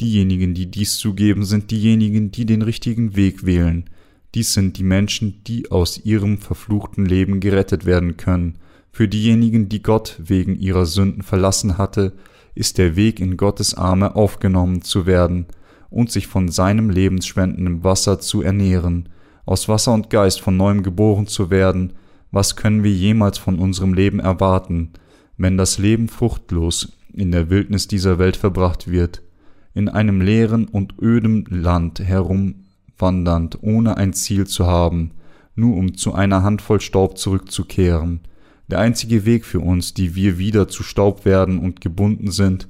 Diejenigen, die dies zugeben, sind diejenigen, die den richtigen Weg wählen. Dies sind die Menschen, die aus ihrem verfluchten Leben gerettet werden können, für diejenigen, die Gott wegen ihrer Sünden verlassen hatte, ist der Weg in Gottes Arme aufgenommen zu werden und sich von seinem lebensspendenden Wasser zu ernähren, aus Wasser und Geist von neuem geboren zu werden, was können wir jemals von unserem Leben erwarten, wenn das Leben fruchtlos in der Wildnis dieser Welt verbracht wird, in einem leeren und ödem Land herumwandernd, ohne ein Ziel zu haben, nur um zu einer Handvoll Staub zurückzukehren, der einzige Weg für uns, die wir wieder zu Staub werden und gebunden sind,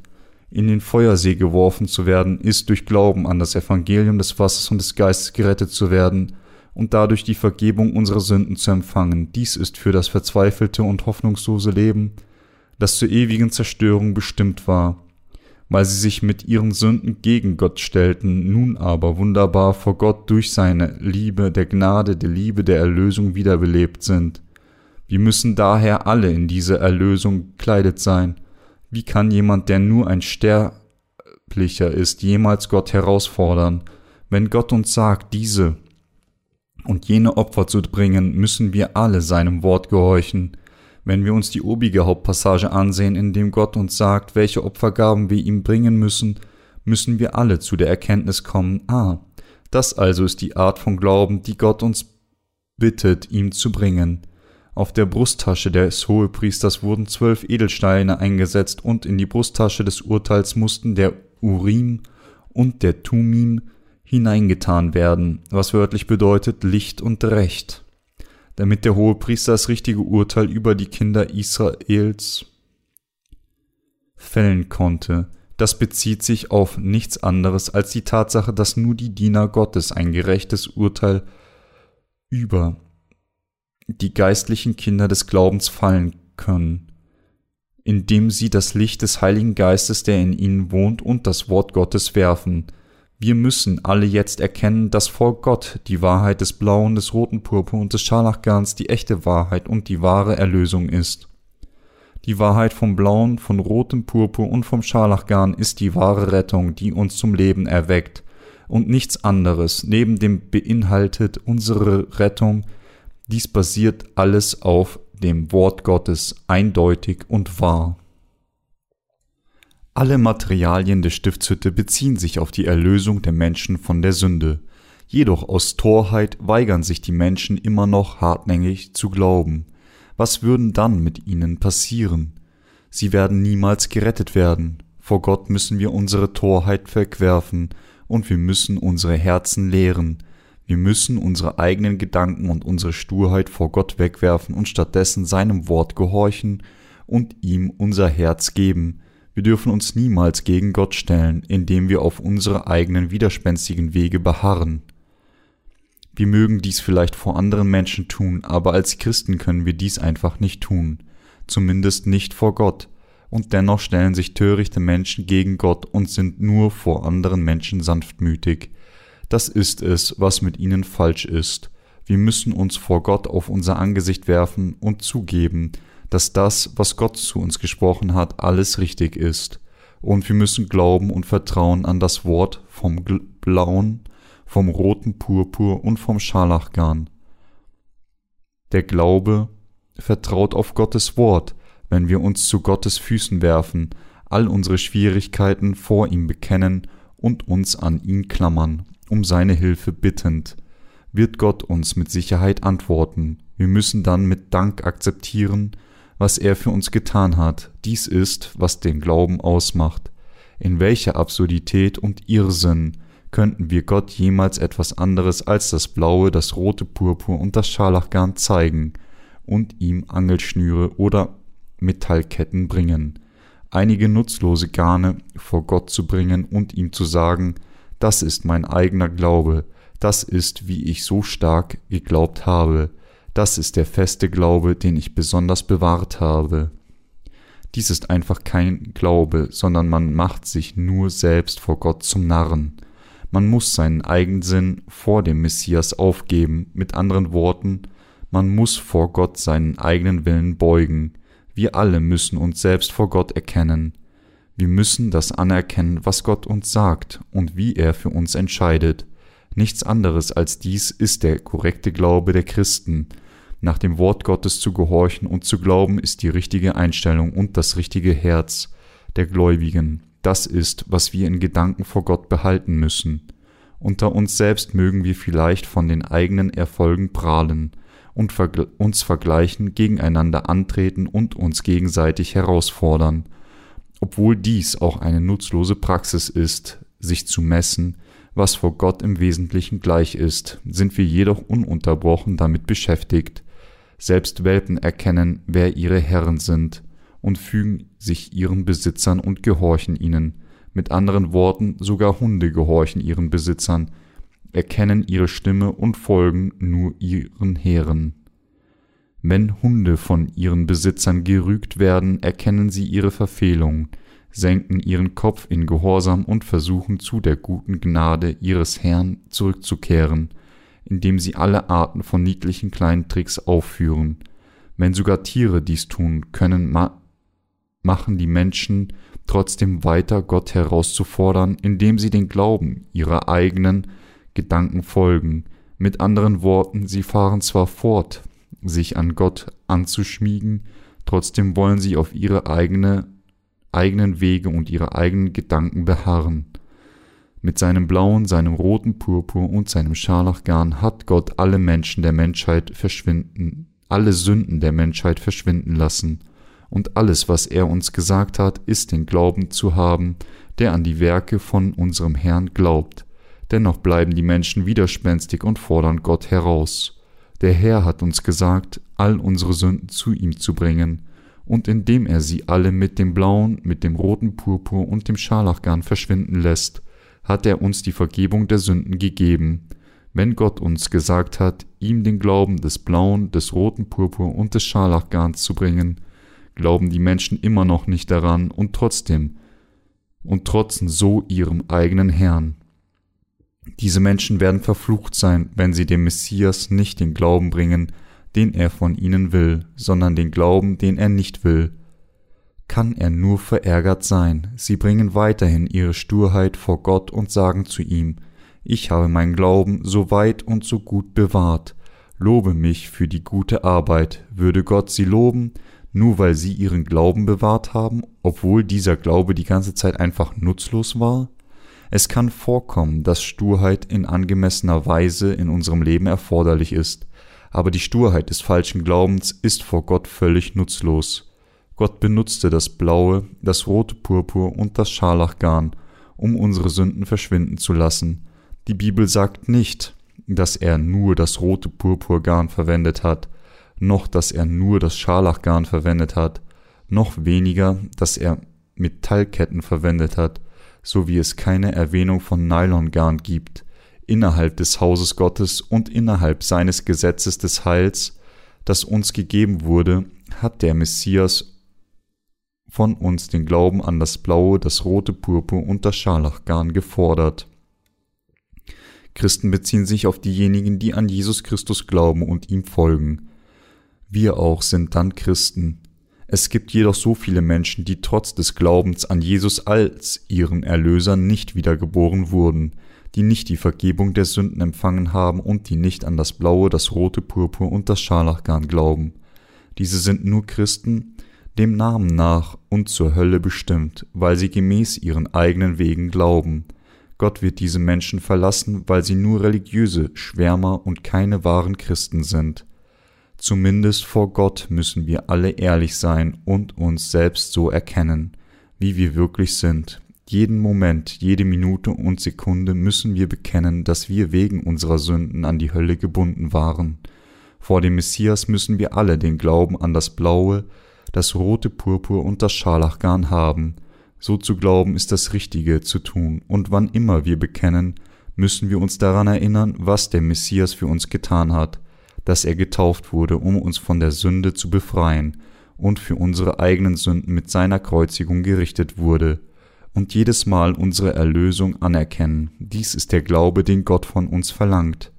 in den Feuersee geworfen zu werden, ist durch Glauben an das Evangelium des Wassers und des Geistes gerettet zu werden und dadurch die Vergebung unserer Sünden zu empfangen. Dies ist für das verzweifelte und hoffnungslose Leben, das zur ewigen Zerstörung bestimmt war, weil sie sich mit ihren Sünden gegen Gott stellten, nun aber wunderbar vor Gott durch seine Liebe, der Gnade, der Liebe, der Erlösung wiederbelebt sind. Wir müssen daher alle in diese Erlösung gekleidet sein. Wie kann jemand, der nur ein Sterblicher ist, jemals Gott herausfordern? Wenn Gott uns sagt, diese und jene Opfer zu bringen, müssen wir alle seinem Wort gehorchen. Wenn wir uns die obige Hauptpassage ansehen, in dem Gott uns sagt, welche Opfergaben wir ihm bringen müssen, müssen wir alle zu der Erkenntnis kommen, ah, das also ist die Art von Glauben, die Gott uns bittet, ihm zu bringen. Auf der Brusttasche des Hohepriesters wurden zwölf Edelsteine eingesetzt und in die Brusttasche des Urteils mussten der Urim und der Tumim hineingetan werden, was wörtlich bedeutet Licht und Recht, damit der Hohepriester das richtige Urteil über die Kinder Israels fällen konnte. Das bezieht sich auf nichts anderes als die Tatsache, dass nur die Diener Gottes ein gerechtes Urteil über die geistlichen Kinder des Glaubens fallen können, indem sie das Licht des Heiligen Geistes, der in ihnen wohnt, und das Wort Gottes werfen. Wir müssen alle jetzt erkennen, dass vor Gott die Wahrheit des blauen, des roten Purpur und des Scharlachgarns die echte Wahrheit und die wahre Erlösung ist. Die Wahrheit vom blauen, von rotem Purpur und vom Scharlachgarn ist die wahre Rettung, die uns zum Leben erweckt, und nichts anderes neben dem beinhaltet unsere Rettung. Dies basiert alles auf dem Wort Gottes eindeutig und wahr. Alle Materialien der Stiftshütte beziehen sich auf die Erlösung der Menschen von der Sünde. Jedoch aus Torheit weigern sich die Menschen immer noch hartnäckig zu glauben. Was würden dann mit ihnen passieren? Sie werden niemals gerettet werden. Vor Gott müssen wir unsere Torheit verwerfen und wir müssen unsere Herzen leeren. Wir müssen unsere eigenen Gedanken und unsere Sturheit vor Gott wegwerfen und stattdessen seinem Wort gehorchen und ihm unser Herz geben, wir dürfen uns niemals gegen Gott stellen, indem wir auf unsere eigenen widerspenstigen Wege beharren. Wir mögen dies vielleicht vor anderen Menschen tun, aber als Christen können wir dies einfach nicht tun, zumindest nicht vor Gott, und dennoch stellen sich törichte Menschen gegen Gott und sind nur vor anderen Menschen sanftmütig. Das ist es, was mit ihnen falsch ist. Wir müssen uns vor Gott auf unser Angesicht werfen und zugeben, dass das, was Gott zu uns gesprochen hat, alles richtig ist. Und wir müssen glauben und vertrauen an das Wort vom blauen, vom roten Purpur und vom Scharlachgarn. Der Glaube vertraut auf Gottes Wort, wenn wir uns zu Gottes Füßen werfen, all unsere Schwierigkeiten vor ihm bekennen und uns an ihn klammern, um seine Hilfe bittend, wird Gott uns mit Sicherheit antworten. Wir müssen dann mit Dank akzeptieren, was er für uns getan hat. Dies ist, was den Glauben ausmacht. In welcher Absurdität und Irrsinn könnten wir Gott jemals etwas anderes als das blaue, das rote Purpur und das Scharlachgarn zeigen und ihm Angelschnüre oder Metallketten bringen, einige nutzlose Garne vor Gott zu bringen und ihm zu sagen, das ist mein eigener Glaube, das ist, wie ich so stark geglaubt habe, das ist der feste Glaube, den ich besonders bewahrt habe. Dies ist einfach kein Glaube, sondern man macht sich nur selbst vor Gott zum Narren. Man muss seinen Eigensinn vor dem Messias aufgeben, mit anderen Worten, man muss vor Gott seinen eigenen Willen beugen. Wir alle müssen uns selbst vor Gott erkennen. Wir müssen das anerkennen, was Gott uns sagt und wie er für uns entscheidet. Nichts anderes als dies ist der korrekte Glaube der Christen, nach dem Wort Gottes zu gehorchen und zu glauben, ist die richtige Einstellung und das richtige Herz der Gläubigen. Das ist, was wir in Gedanken vor Gott behalten müssen. Unter uns selbst mögen wir vielleicht von den eigenen Erfolgen prahlen und vergl uns vergleichen, gegeneinander antreten und uns gegenseitig herausfordern. Obwohl dies auch eine nutzlose Praxis ist, sich zu messen, was vor Gott im Wesentlichen gleich ist, sind wir jedoch ununterbrochen damit beschäftigt, selbst Welpen erkennen, wer ihre Herren sind, und fügen sich ihren Besitzern und gehorchen ihnen. Mit anderen Worten, sogar Hunde gehorchen ihren Besitzern, erkennen ihre Stimme und folgen nur ihren Herren. Wenn Hunde von ihren Besitzern gerügt werden, erkennen sie ihre Verfehlung, senken ihren Kopf in Gehorsam und versuchen zu der guten Gnade ihres Herrn zurückzukehren, indem sie alle Arten von niedlichen kleinen Tricks aufführen. Wenn sogar Tiere dies tun, können ma machen die Menschen trotzdem weiter, Gott herauszufordern, indem sie den Glauben ihrer eigenen Gedanken folgen. Mit anderen Worten, sie fahren zwar fort, sich an Gott anzuschmiegen, trotzdem wollen sie auf ihre eigene, eigenen Wege und ihre eigenen Gedanken beharren. Mit seinem blauen, seinem roten Purpur und seinem Scharlachgarn hat Gott alle Menschen der Menschheit verschwinden, alle Sünden der Menschheit verschwinden lassen. Und alles, was er uns gesagt hat, ist den Glauben zu haben, der an die Werke von unserem Herrn glaubt. Dennoch bleiben die Menschen widerspenstig und fordern Gott heraus. Der Herr hat uns gesagt, all unsere Sünden zu ihm zu bringen, und indem er sie alle mit dem blauen, mit dem roten Purpur und dem Scharlachgarn verschwinden lässt, hat er uns die Vergebung der Sünden gegeben. Wenn Gott uns gesagt hat, ihm den Glauben des blauen, des roten Purpur und des Scharlachgarns zu bringen, glauben die Menschen immer noch nicht daran und trotzdem und trotzen so ihrem eigenen Herrn. Diese Menschen werden verflucht sein, wenn sie dem Messias nicht den Glauben bringen, den er von ihnen will, sondern den Glauben, den er nicht will. Kann er nur verärgert sein, sie bringen weiterhin ihre Sturheit vor Gott und sagen zu ihm, ich habe meinen Glauben so weit und so gut bewahrt, lobe mich für die gute Arbeit, würde Gott sie loben, nur weil sie ihren Glauben bewahrt haben, obwohl dieser Glaube die ganze Zeit einfach nutzlos war? Es kann vorkommen, dass Sturheit in angemessener Weise in unserem Leben erforderlich ist, aber die Sturheit des falschen Glaubens ist vor Gott völlig nutzlos. Gott benutzte das blaue, das rote Purpur und das Scharlachgarn, um unsere Sünden verschwinden zu lassen. Die Bibel sagt nicht, dass er nur das rote Purpurgarn verwendet hat, noch dass er nur das Scharlachgarn verwendet hat, noch weniger, dass er Metallketten verwendet hat, so wie es keine Erwähnung von Nylongarn gibt, innerhalb des Hauses Gottes und innerhalb seines Gesetzes des Heils, das uns gegeben wurde, hat der Messias von uns den Glauben an das blaue, das rote Purpur und das Scharlachgarn gefordert. Christen beziehen sich auf diejenigen, die an Jesus Christus glauben und ihm folgen. Wir auch sind dann Christen, es gibt jedoch so viele Menschen, die trotz des Glaubens an Jesus als ihren Erlöser nicht wiedergeboren wurden, die nicht die Vergebung der Sünden empfangen haben und die nicht an das blaue, das rote Purpur und das Scharlachgarn glauben. Diese sind nur Christen, dem Namen nach und zur Hölle bestimmt, weil sie gemäß ihren eigenen Wegen glauben. Gott wird diese Menschen verlassen, weil sie nur religiöse Schwärmer und keine wahren Christen sind. Zumindest vor Gott müssen wir alle ehrlich sein und uns selbst so erkennen, wie wir wirklich sind. Jeden Moment, jede Minute und Sekunde müssen wir bekennen, dass wir wegen unserer Sünden an die Hölle gebunden waren. Vor dem Messias müssen wir alle den Glauben an das blaue, das rote Purpur und das Scharlachgarn haben. So zu glauben ist das Richtige zu tun, und wann immer wir bekennen, müssen wir uns daran erinnern, was der Messias für uns getan hat dass er getauft wurde, um uns von der Sünde zu befreien und für unsere eigenen Sünden mit seiner Kreuzigung gerichtet wurde, und jedes Mal unsere Erlösung anerkennen. Dies ist der Glaube, den Gott von uns verlangt.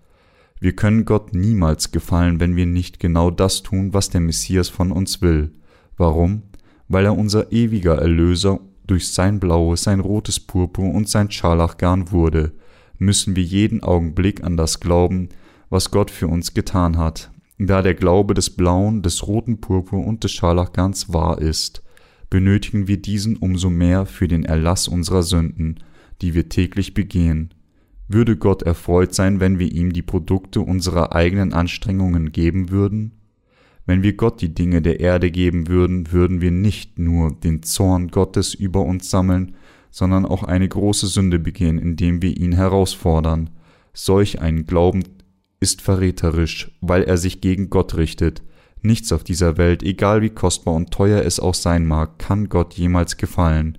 Wir können Gott niemals gefallen, wenn wir nicht genau das tun, was der Messias von uns will. Warum? Weil er unser ewiger Erlöser durch sein blaues, sein rotes Purpur und sein Scharlachgarn wurde, müssen wir jeden Augenblick an das glauben, was Gott für uns getan hat, da der Glaube des blauen, des roten Purpur und des Scharlachgarns wahr ist, benötigen wir diesen umso mehr für den Erlass unserer Sünden, die wir täglich begehen. Würde Gott erfreut sein, wenn wir ihm die Produkte unserer eigenen Anstrengungen geben würden? Wenn wir Gott die Dinge der Erde geben würden, würden wir nicht nur den Zorn Gottes über uns sammeln, sondern auch eine große Sünde begehen, indem wir ihn herausfordern. Solch einen Glauben ist verräterisch, weil er sich gegen Gott richtet. Nichts auf dieser Welt, egal wie kostbar und teuer es auch sein mag, kann Gott jemals gefallen.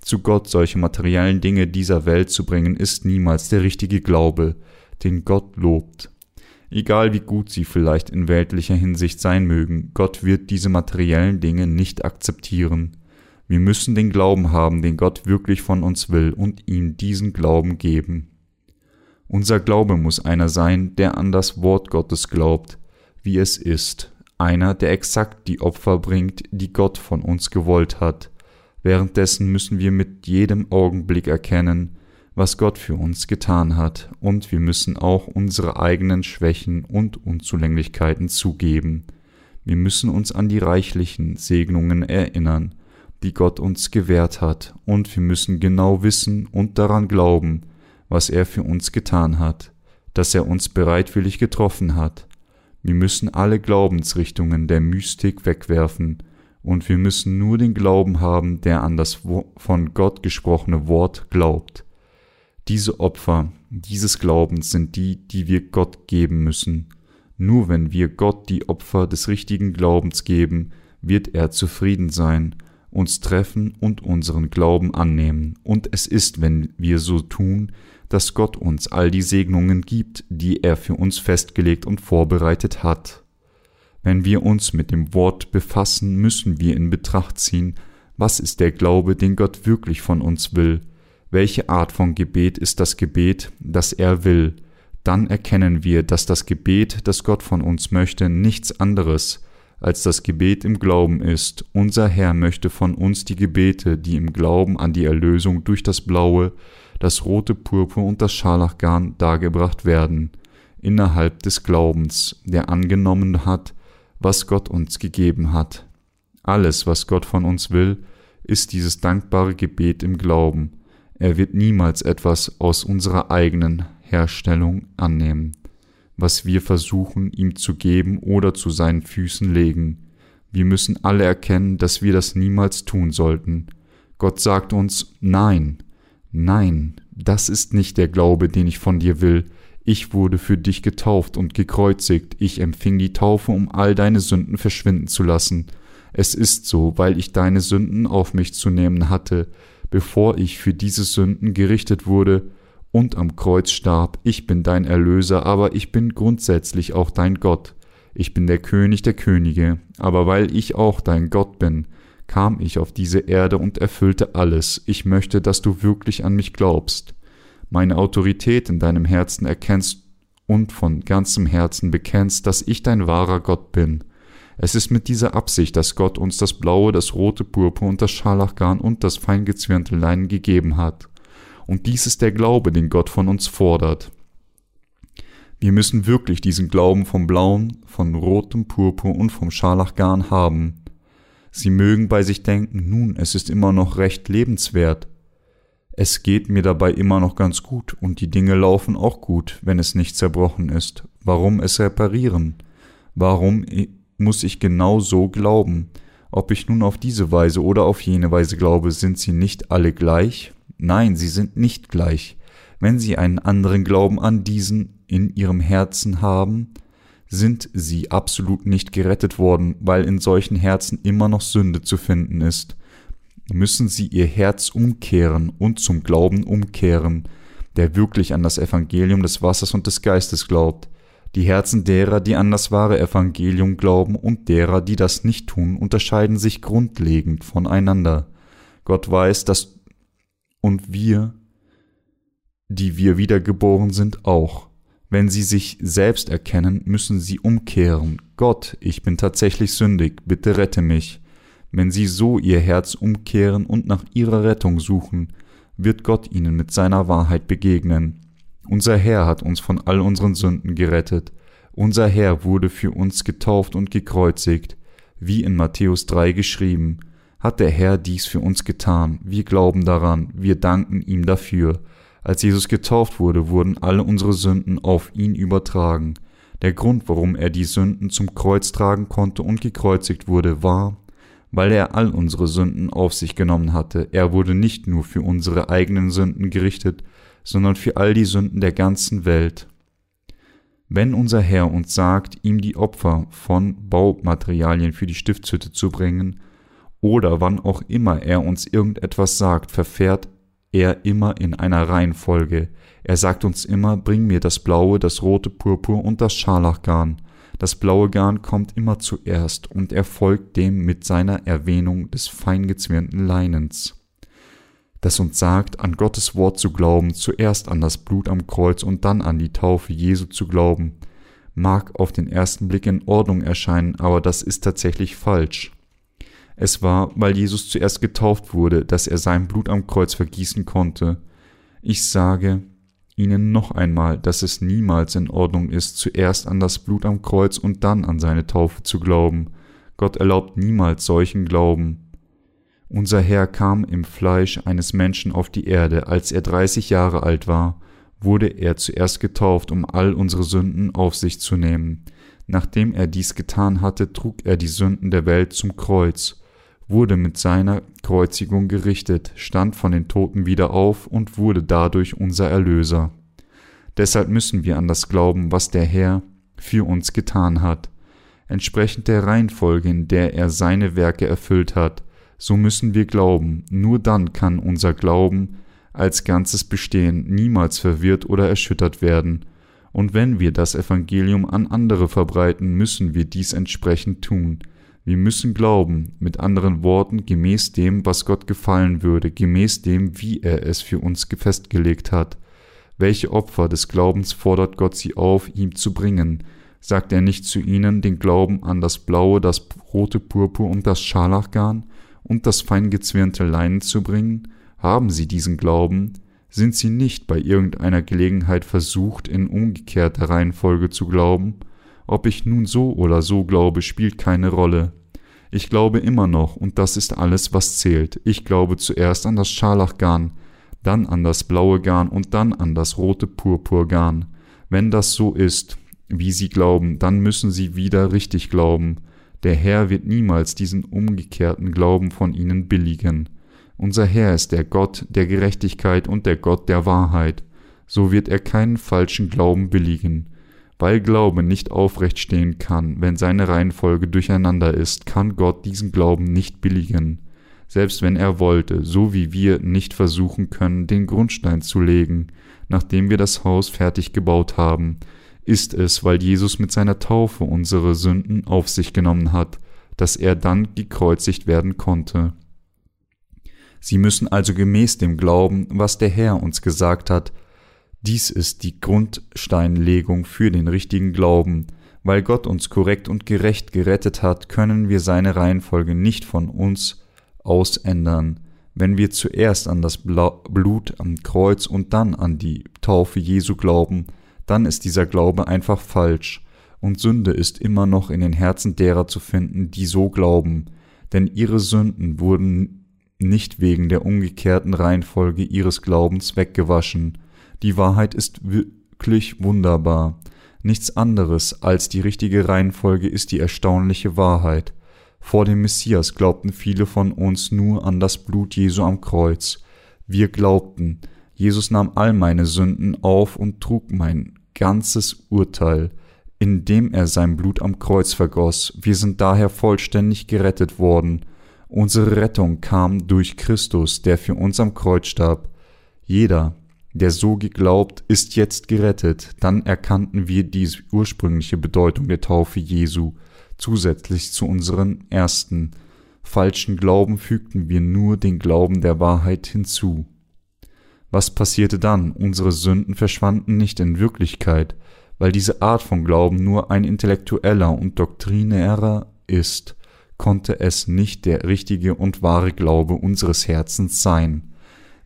Zu Gott solche materiellen Dinge dieser Welt zu bringen, ist niemals der richtige Glaube, den Gott lobt. Egal wie gut sie vielleicht in weltlicher Hinsicht sein mögen, Gott wird diese materiellen Dinge nicht akzeptieren. Wir müssen den Glauben haben, den Gott wirklich von uns will, und ihm diesen Glauben geben. Unser Glaube muss einer sein, der an das Wort Gottes glaubt, wie es ist, einer, der exakt die Opfer bringt, die Gott von uns gewollt hat. Währenddessen müssen wir mit jedem Augenblick erkennen, was Gott für uns getan hat, und wir müssen auch unsere eigenen Schwächen und Unzulänglichkeiten zugeben. Wir müssen uns an die reichlichen Segnungen erinnern, die Gott uns gewährt hat, und wir müssen genau wissen und daran glauben, was er für uns getan hat, dass er uns bereitwillig getroffen hat. Wir müssen alle Glaubensrichtungen der Mystik wegwerfen, und wir müssen nur den Glauben haben, der an das von Gott gesprochene Wort glaubt. Diese Opfer dieses Glaubens sind die, die wir Gott geben müssen. Nur wenn wir Gott die Opfer des richtigen Glaubens geben, wird er zufrieden sein, uns treffen und unseren Glauben annehmen. Und es ist, wenn wir so tun, dass Gott uns all die Segnungen gibt, die er für uns festgelegt und vorbereitet hat. Wenn wir uns mit dem Wort befassen, müssen wir in Betracht ziehen, was ist der Glaube, den Gott wirklich von uns will, welche Art von Gebet ist das Gebet, das er will, dann erkennen wir, dass das Gebet, das Gott von uns möchte, nichts anderes als das Gebet im Glauben ist. Unser Herr möchte von uns die Gebete, die im Glauben an die Erlösung durch das blaue, das rote Purpur und das Scharlachgarn dargebracht werden, innerhalb des Glaubens, der angenommen hat, was Gott uns gegeben hat. Alles, was Gott von uns will, ist dieses dankbare Gebet im Glauben. Er wird niemals etwas aus unserer eigenen Herstellung annehmen, was wir versuchen ihm zu geben oder zu seinen Füßen legen. Wir müssen alle erkennen, dass wir das niemals tun sollten. Gott sagt uns Nein, nein, das ist nicht der Glaube, den ich von dir will. Ich wurde für dich getauft und gekreuzigt, ich empfing die Taufe, um all deine Sünden verschwinden zu lassen. Es ist so, weil ich deine Sünden auf mich zu nehmen hatte, bevor ich für diese Sünden gerichtet wurde und am Kreuz starb. Ich bin dein Erlöser, aber ich bin grundsätzlich auch dein Gott. Ich bin der König der Könige, aber weil ich auch dein Gott bin, kam ich auf diese Erde und erfüllte alles. Ich möchte, dass du wirklich an mich glaubst, meine Autorität in deinem Herzen erkennst und von ganzem Herzen bekennst, dass ich dein wahrer Gott bin. Es ist mit dieser Absicht, dass Gott uns das blaue, das rote Purpur und das Scharlachgarn und das feingezwirnte Leinen gegeben hat. Und dies ist der Glaube, den Gott von uns fordert. Wir müssen wirklich diesen Glauben vom blauen, von rotem Purpur und vom Scharlachgarn haben. Sie mögen bei sich denken, nun, es ist immer noch recht lebenswert. Es geht mir dabei immer noch ganz gut und die Dinge laufen auch gut, wenn es nicht zerbrochen ist. Warum es reparieren? Warum muss ich genau so glauben. Ob ich nun auf diese Weise oder auf jene Weise glaube, sind sie nicht alle gleich? Nein, sie sind nicht gleich. Wenn sie einen anderen Glauben an diesen in ihrem Herzen haben, sind sie absolut nicht gerettet worden, weil in solchen Herzen immer noch Sünde zu finden ist. Müssen sie ihr Herz umkehren und zum Glauben umkehren, der wirklich an das Evangelium des Wassers und des Geistes glaubt, die Herzen derer, die an das wahre Evangelium glauben und derer, die das nicht tun, unterscheiden sich grundlegend voneinander. Gott weiß, dass und wir, die wir wiedergeboren sind, auch. Wenn sie sich selbst erkennen, müssen sie umkehren. Gott, ich bin tatsächlich sündig, bitte rette mich. Wenn sie so ihr Herz umkehren und nach ihrer Rettung suchen, wird Gott ihnen mit seiner Wahrheit begegnen. Unser Herr hat uns von all unseren Sünden gerettet. Unser Herr wurde für uns getauft und gekreuzigt, wie in Matthäus 3 geschrieben. Hat der Herr dies für uns getan? Wir glauben daran, wir danken ihm dafür. Als Jesus getauft wurde, wurden alle unsere Sünden auf ihn übertragen. Der Grund, warum er die Sünden zum Kreuz tragen konnte und gekreuzigt wurde, war, weil er all unsere Sünden auf sich genommen hatte. Er wurde nicht nur für unsere eigenen Sünden gerichtet, sondern für all die Sünden der ganzen Welt. Wenn unser Herr uns sagt, ihm die Opfer von Baumaterialien für die Stiftshütte zu bringen, oder wann auch immer er uns irgendetwas sagt, verfährt er immer in einer Reihenfolge. Er sagt uns immer, bring mir das blaue, das rote Purpur und das Scharlachgarn. Das blaue Garn kommt immer zuerst und er folgt dem mit seiner Erwähnung des feingezwirnten Leinens das uns sagt, an Gottes Wort zu glauben, zuerst an das Blut am Kreuz und dann an die Taufe Jesu zu glauben, mag auf den ersten Blick in Ordnung erscheinen, aber das ist tatsächlich falsch. Es war, weil Jesus zuerst getauft wurde, dass er sein Blut am Kreuz vergießen konnte. Ich sage Ihnen noch einmal, dass es niemals in Ordnung ist, zuerst an das Blut am Kreuz und dann an seine Taufe zu glauben. Gott erlaubt niemals solchen Glauben. Unser Herr kam im Fleisch eines Menschen auf die Erde, als er dreißig Jahre alt war, wurde er zuerst getauft, um all unsere Sünden auf sich zu nehmen. Nachdem er dies getan hatte, trug er die Sünden der Welt zum Kreuz, wurde mit seiner Kreuzigung gerichtet, stand von den Toten wieder auf und wurde dadurch unser Erlöser. Deshalb müssen wir an das glauben, was der Herr für uns getan hat, entsprechend der Reihenfolge, in der er seine Werke erfüllt hat, so müssen wir glauben, nur dann kann unser Glauben als ganzes Bestehen niemals verwirrt oder erschüttert werden, und wenn wir das Evangelium an andere verbreiten, müssen wir dies entsprechend tun. Wir müssen glauben, mit anderen Worten, gemäß dem, was Gott gefallen würde, gemäß dem, wie er es für uns festgelegt hat. Welche Opfer des Glaubens fordert Gott sie auf, ihm zu bringen? Sagt er nicht zu ihnen, den Glauben an das blaue, das rote Purpur und das Scharlachgarn und das feingezwirnte Leinen zu bringen? Haben sie diesen Glauben? Sind sie nicht bei irgendeiner Gelegenheit versucht, in umgekehrter Reihenfolge zu glauben? Ob ich nun so oder so glaube, spielt keine Rolle. Ich glaube immer noch, und das ist alles, was zählt. Ich glaube zuerst an das Scharlachgarn, dann an das blaue Garn und dann an das rote Purpurgarn. Wenn das so ist, wie sie glauben, dann müssen sie wieder richtig glauben. Der Herr wird niemals diesen umgekehrten Glauben von ihnen billigen. Unser Herr ist der Gott der Gerechtigkeit und der Gott der Wahrheit. So wird er keinen falschen Glauben billigen. Weil Glaube nicht aufrecht stehen kann, wenn seine Reihenfolge durcheinander ist, kann Gott diesen Glauben nicht billigen. Selbst wenn er wollte, so wie wir nicht versuchen können, den Grundstein zu legen, nachdem wir das Haus fertig gebaut haben, ist es, weil Jesus mit seiner Taufe unsere Sünden auf sich genommen hat, dass er dann gekreuzigt werden konnte. Sie müssen also gemäß dem glauben, was der Herr uns gesagt hat, dies ist die Grundsteinlegung für den richtigen Glauben. Weil Gott uns korrekt und gerecht gerettet hat, können wir seine Reihenfolge nicht von uns aus ändern. Wenn wir zuerst an das Blut am Kreuz und dann an die Taufe Jesu glauben, dann ist dieser Glaube einfach falsch, und Sünde ist immer noch in den Herzen derer zu finden, die so glauben, denn ihre Sünden wurden nicht wegen der umgekehrten Reihenfolge ihres Glaubens weggewaschen, die Wahrheit ist wirklich wunderbar. Nichts anderes als die richtige Reihenfolge ist die erstaunliche Wahrheit. Vor dem Messias glaubten viele von uns nur an das Blut Jesu am Kreuz. Wir glaubten, Jesus nahm all meine Sünden auf und trug mein ganzes Urteil, indem er sein Blut am Kreuz vergoss. Wir sind daher vollständig gerettet worden. Unsere Rettung kam durch Christus, der für uns am Kreuz starb. Jeder, der so geglaubt, ist jetzt gerettet. Dann erkannten wir die ursprüngliche Bedeutung der Taufe Jesu. Zusätzlich zu unseren ersten falschen Glauben fügten wir nur den Glauben der Wahrheit hinzu. Was passierte dann? Unsere Sünden verschwanden nicht in Wirklichkeit, weil diese Art von Glauben nur ein intellektueller und doktrinärer ist, konnte es nicht der richtige und wahre Glaube unseres Herzens sein.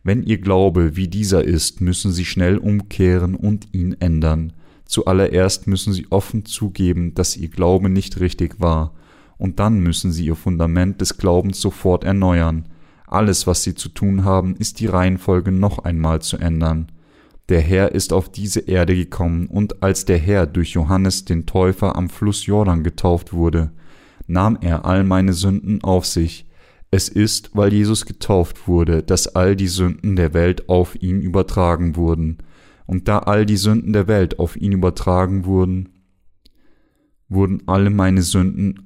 Wenn ihr Glaube wie dieser ist, müssen sie schnell umkehren und ihn ändern. Zuallererst müssen sie offen zugeben, dass ihr Glaube nicht richtig war, und dann müssen sie ihr Fundament des Glaubens sofort erneuern. Alles, was sie zu tun haben, ist die Reihenfolge noch einmal zu ändern. Der Herr ist auf diese Erde gekommen, und als der Herr durch Johannes den Täufer am Fluss Jordan getauft wurde, nahm er all meine Sünden auf sich, es ist, weil Jesus getauft wurde, dass all die Sünden der Welt auf ihn übertragen wurden. Und da all die Sünden der Welt auf ihn übertragen wurden, wurden alle meine Sünden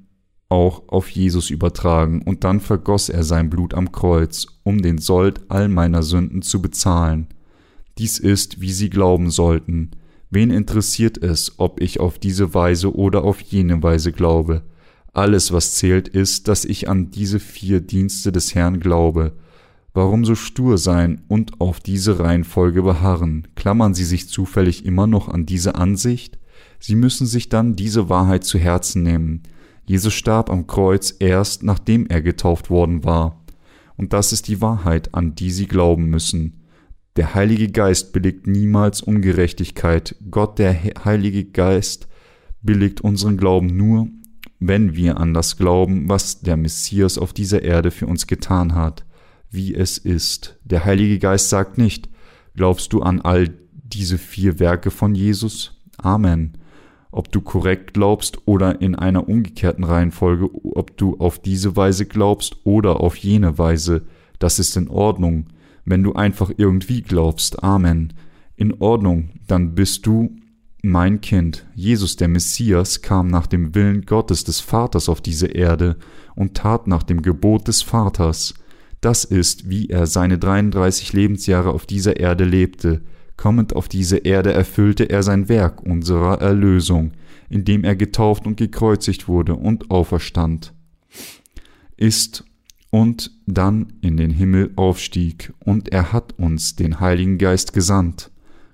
auch auf Jesus übertragen, und dann vergoss er sein Blut am Kreuz, um den Sold all meiner Sünden zu bezahlen. Dies ist, wie sie glauben sollten. Wen interessiert es, ob ich auf diese Weise oder auf jene Weise glaube? Alles, was zählt, ist, dass ich an diese vier Dienste des Herrn glaube. Warum so stur sein und auf diese Reihenfolge beharren? Klammern Sie sich zufällig immer noch an diese Ansicht? Sie müssen sich dann diese Wahrheit zu Herzen nehmen. Jesus starb am Kreuz erst, nachdem er getauft worden war. Und das ist die Wahrheit, an die Sie glauben müssen. Der Heilige Geist billigt niemals Ungerechtigkeit. Gott, der Heilige Geist, billigt unseren Glauben nur, wenn wir an das glauben, was der Messias auf dieser Erde für uns getan hat, wie es ist. Der Heilige Geist sagt nicht, glaubst du an all diese vier Werke von Jesus? Amen. Ob du korrekt glaubst oder in einer umgekehrten Reihenfolge, ob du auf diese Weise glaubst oder auf jene Weise, das ist in Ordnung. Wenn du einfach irgendwie glaubst, Amen. In Ordnung, dann bist du mein Kind, Jesus der Messias, kam nach dem Willen Gottes des Vaters auf diese Erde und tat nach dem Gebot des Vaters. Das ist, wie er seine 33 Lebensjahre auf dieser Erde lebte. Kommend auf diese Erde erfüllte er sein Werk unserer Erlösung, indem er getauft und gekreuzigt wurde und auferstand. ist und dann in den Himmel aufstieg, und er hat uns den Heiligen Geist gesandt.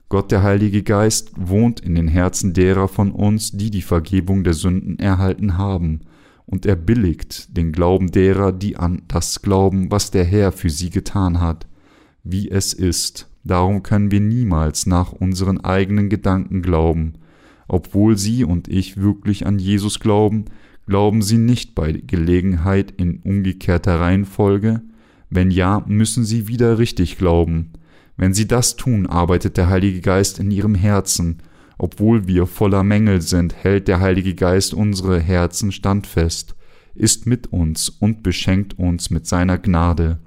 Gott der Heilige Geist wohnt in den Herzen derer von uns, die die Vergebung der Sünden erhalten haben, und er billigt den Glauben derer, die an das glauben, was der Herr für sie getan hat, wie es ist. Darum können wir niemals nach unseren eigenen Gedanken glauben. Obwohl Sie und ich wirklich an Jesus glauben, glauben Sie nicht bei Gelegenheit in umgekehrter Reihenfolge? Wenn ja, müssen Sie wieder richtig glauben. Wenn Sie das tun, arbeitet der Heilige Geist in Ihrem Herzen. Obwohl wir voller Mängel sind, hält der Heilige Geist unsere Herzen standfest, ist mit uns und beschenkt uns mit seiner Gnade.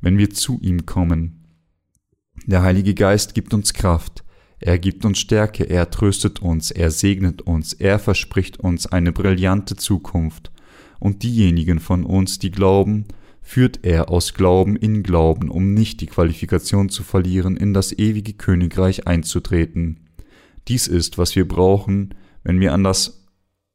Wenn wir zu ihm kommen, der Heilige Geist gibt uns Kraft, er gibt uns Stärke, er tröstet uns, er segnet uns, er verspricht uns eine brillante Zukunft. Und diejenigen von uns, die glauben, führt er aus Glauben in Glauben, um nicht die Qualifikation zu verlieren, in das ewige Königreich einzutreten. Dies ist, was wir brauchen, wenn wir an das,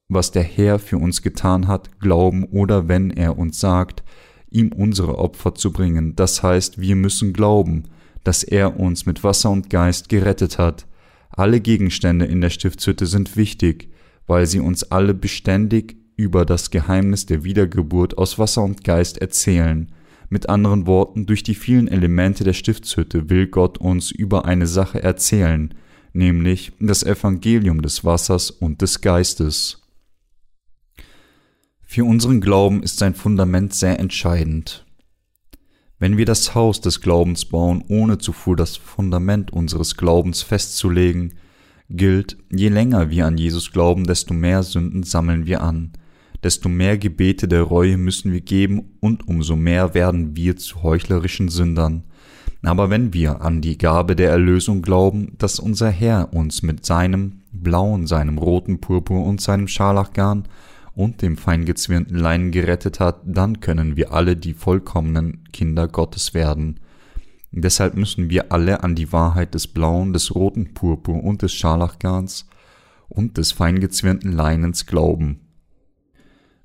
was der Herr für uns getan hat, glauben oder wenn er uns sagt, ihm unsere Opfer zu bringen. Das heißt, wir müssen glauben, dass er uns mit Wasser und Geist gerettet hat. Alle Gegenstände in der Stiftshütte sind wichtig, weil sie uns alle beständig über das Geheimnis der Wiedergeburt aus Wasser und Geist erzählen. Mit anderen Worten, durch die vielen Elemente der Stiftshütte will Gott uns über eine Sache erzählen, nämlich das Evangelium des Wassers und des Geistes. Für unseren Glauben ist sein Fundament sehr entscheidend. Wenn wir das Haus des Glaubens bauen, ohne zuvor das Fundament unseres Glaubens festzulegen, gilt, je länger wir an Jesus glauben, desto mehr Sünden sammeln wir an, desto mehr Gebete der Reue müssen wir geben und umso mehr werden wir zu heuchlerischen Sündern. Aber wenn wir an die Gabe der Erlösung glauben, dass unser Herr uns mit seinem blauen, seinem roten Purpur und seinem Scharlachgarn und dem feingezwirnten Leinen gerettet hat, dann können wir alle die vollkommenen Kinder Gottes werden. Deshalb müssen wir alle an die Wahrheit des blauen, des roten Purpur und des Scharlachgarns und des feingezwirnten Leinens glauben.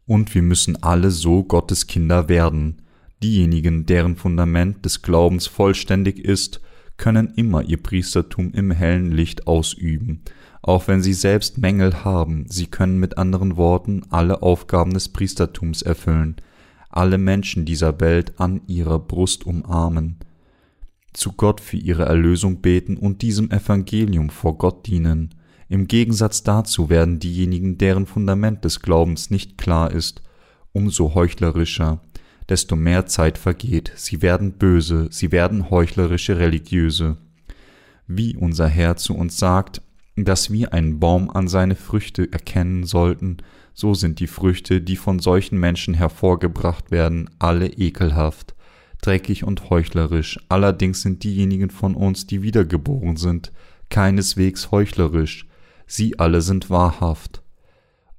Und wir müssen alle so Gottes Kinder werden. Diejenigen, deren Fundament des Glaubens vollständig ist, können immer ihr Priestertum im hellen Licht ausüben, auch wenn sie selbst Mängel haben, sie können mit anderen Worten alle Aufgaben des Priestertums erfüllen, alle Menschen dieser Welt an ihrer Brust umarmen, zu Gott für ihre Erlösung beten und diesem Evangelium vor Gott dienen. Im Gegensatz dazu werden diejenigen, deren Fundament des Glaubens nicht klar ist, umso heuchlerischer, desto mehr Zeit vergeht, sie werden böse, sie werden heuchlerische Religiöse. Wie unser Herr zu uns sagt, dass wir einen Baum an seine Früchte erkennen sollten, so sind die Früchte, die von solchen Menschen hervorgebracht werden, alle ekelhaft, dreckig und heuchlerisch, allerdings sind diejenigen von uns, die wiedergeboren sind, keineswegs heuchlerisch, sie alle sind wahrhaft.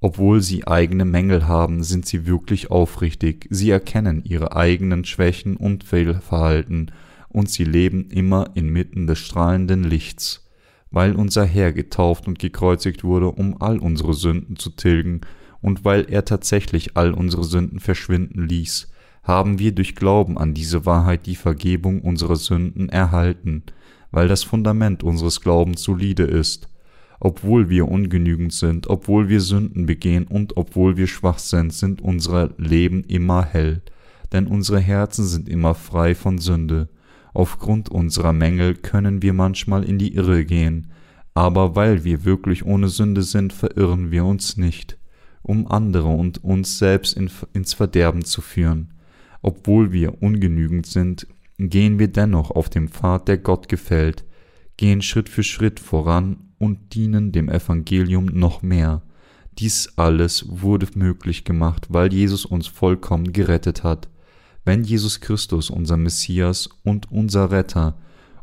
Obwohl sie eigene Mängel haben, sind sie wirklich aufrichtig, sie erkennen ihre eigenen Schwächen und Fehlverhalten, und sie leben immer inmitten des strahlenden Lichts weil unser Herr getauft und gekreuzigt wurde, um all unsere Sünden zu tilgen, und weil er tatsächlich all unsere Sünden verschwinden ließ, haben wir durch Glauben an diese Wahrheit die Vergebung unserer Sünden erhalten, weil das Fundament unseres Glaubens solide ist. Obwohl wir ungenügend sind, obwohl wir Sünden begehen und obwohl wir schwach sind, sind unsere Leben immer hell, denn unsere Herzen sind immer frei von Sünde. Aufgrund unserer Mängel können wir manchmal in die Irre gehen, aber weil wir wirklich ohne Sünde sind, verirren wir uns nicht, um andere und uns selbst in, ins Verderben zu führen. Obwohl wir ungenügend sind, gehen wir dennoch auf dem Pfad, der Gott gefällt, gehen Schritt für Schritt voran und dienen dem Evangelium noch mehr. Dies alles wurde möglich gemacht, weil Jesus uns vollkommen gerettet hat. Wenn Jesus Christus, unser Messias und unser Retter,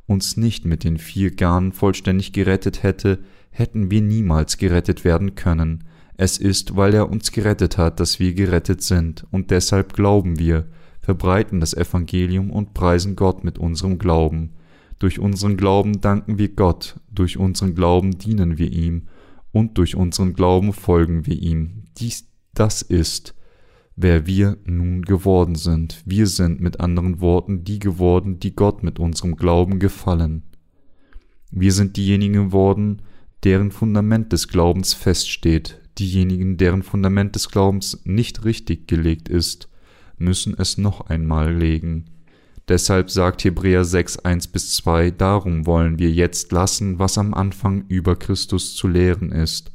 uns nicht mit den vier Garnen vollständig gerettet hätte, hätten wir niemals gerettet werden können. Es ist, weil er uns gerettet hat, dass wir gerettet sind, und deshalb glauben wir, verbreiten das Evangelium und preisen Gott mit unserem Glauben. Durch unseren Glauben danken wir Gott, durch unseren Glauben dienen wir ihm, und durch unseren Glauben folgen wir ihm. Dies, das ist, wer wir nun geworden sind. Wir sind mit anderen Worten die geworden, die Gott mit unserem Glauben gefallen. Wir sind diejenigen geworden, deren Fundament des Glaubens feststeht. Diejenigen, deren Fundament des Glaubens nicht richtig gelegt ist, müssen es noch einmal legen. Deshalb sagt Hebräer 6, 1 bis 2, darum wollen wir jetzt lassen, was am Anfang über Christus zu lehren ist,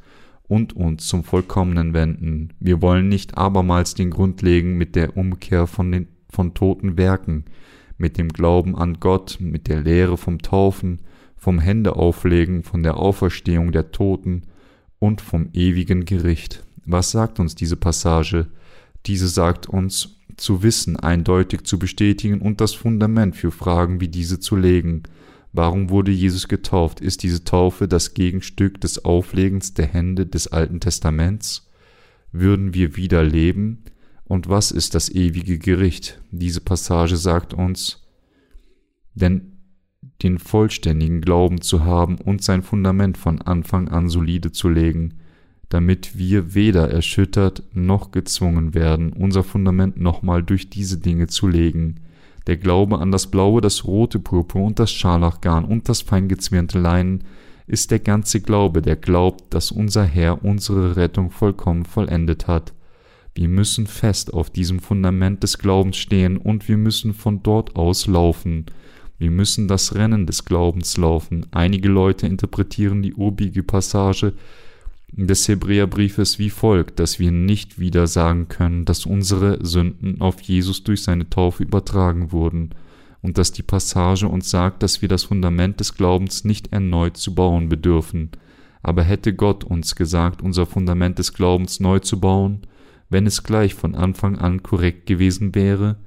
und uns zum Vollkommenen wenden. Wir wollen nicht abermals den Grund legen mit der Umkehr von den von toten Werken, mit dem Glauben an Gott, mit der Lehre vom Taufen, vom Händeauflegen, von der Auferstehung der Toten und vom ewigen Gericht. Was sagt uns diese Passage? Diese sagt uns, zu wissen, eindeutig zu bestätigen und das Fundament für Fragen wie diese zu legen. Warum wurde Jesus getauft? Ist diese Taufe das Gegenstück des Auflegens der Hände des Alten Testaments? Würden wir wieder leben? Und was ist das ewige Gericht? Diese Passage sagt uns, denn den vollständigen Glauben zu haben und sein Fundament von Anfang an solide zu legen, damit wir weder erschüttert noch gezwungen werden, unser Fundament nochmal durch diese Dinge zu legen. Der Glaube an das blaue, das rote Purpur und das Scharlachgarn und das feingezwirnte Leinen ist der ganze Glaube, der glaubt, dass unser Herr unsere Rettung vollkommen vollendet hat. Wir müssen fest auf diesem Fundament des Glaubens stehen und wir müssen von dort aus laufen. Wir müssen das Rennen des Glaubens laufen. Einige Leute interpretieren die obige Passage des Hebräerbriefes wie folgt, dass wir nicht wieder sagen können, dass unsere Sünden auf Jesus durch seine Taufe übertragen wurden und dass die Passage uns sagt, dass wir das Fundament des Glaubens nicht erneut zu bauen bedürfen. Aber hätte Gott uns gesagt, unser Fundament des Glaubens neu zu bauen, wenn es gleich von Anfang an korrekt gewesen wäre?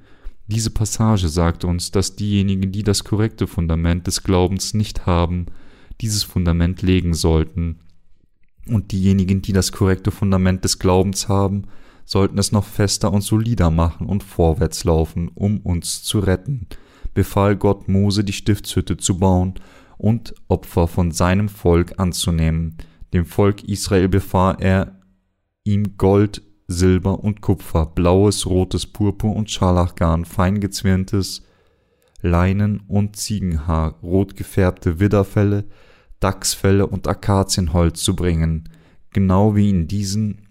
Diese Passage sagt uns, dass diejenigen, die das korrekte Fundament des Glaubens nicht haben, dieses Fundament legen sollten, und diejenigen, die das korrekte Fundament des Glaubens haben, sollten es noch fester und solider machen und vorwärts laufen, um uns zu retten, befahl Gott Mose die Stiftshütte zu bauen und Opfer von seinem Volk anzunehmen. Dem Volk Israel befahl er ihm Gold, Silber und Kupfer, blaues, rotes Purpur und Scharlachgarn, fein gezwirntes Leinen und Ziegenhaar, rot gefärbte Widderfelle, Dachsfelle und Akazienholz zu bringen, genau wie in diesen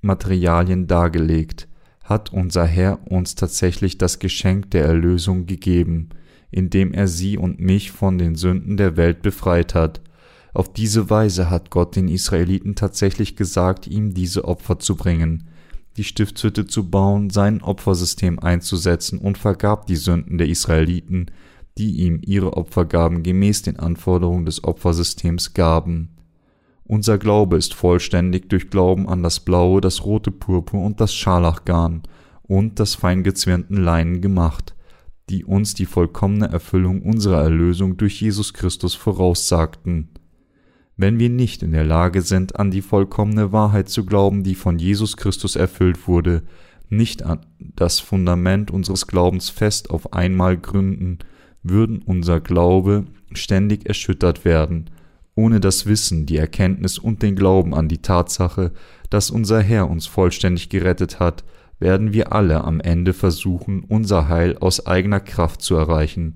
Materialien dargelegt, hat unser Herr uns tatsächlich das Geschenk der Erlösung gegeben, indem er sie und mich von den Sünden der Welt befreit hat. Auf diese Weise hat Gott den Israeliten tatsächlich gesagt, ihm diese Opfer zu bringen, die Stiftshütte zu bauen, sein Opfersystem einzusetzen und vergab die Sünden der Israeliten, die ihm ihre Opfergaben gemäß den Anforderungen des Opfersystems gaben. Unser Glaube ist vollständig durch Glauben an das blaue, das rote Purpur und das Scharlachgarn und das feingezwirnten Leinen gemacht, die uns die vollkommene Erfüllung unserer Erlösung durch Jesus Christus voraussagten. Wenn wir nicht in der Lage sind, an die vollkommene Wahrheit zu glauben, die von Jesus Christus erfüllt wurde, nicht an das Fundament unseres Glaubens fest auf einmal gründen würden unser Glaube ständig erschüttert werden, ohne das Wissen, die Erkenntnis und den Glauben an die Tatsache, dass unser Herr uns vollständig gerettet hat, werden wir alle am Ende versuchen, unser Heil aus eigener Kraft zu erreichen.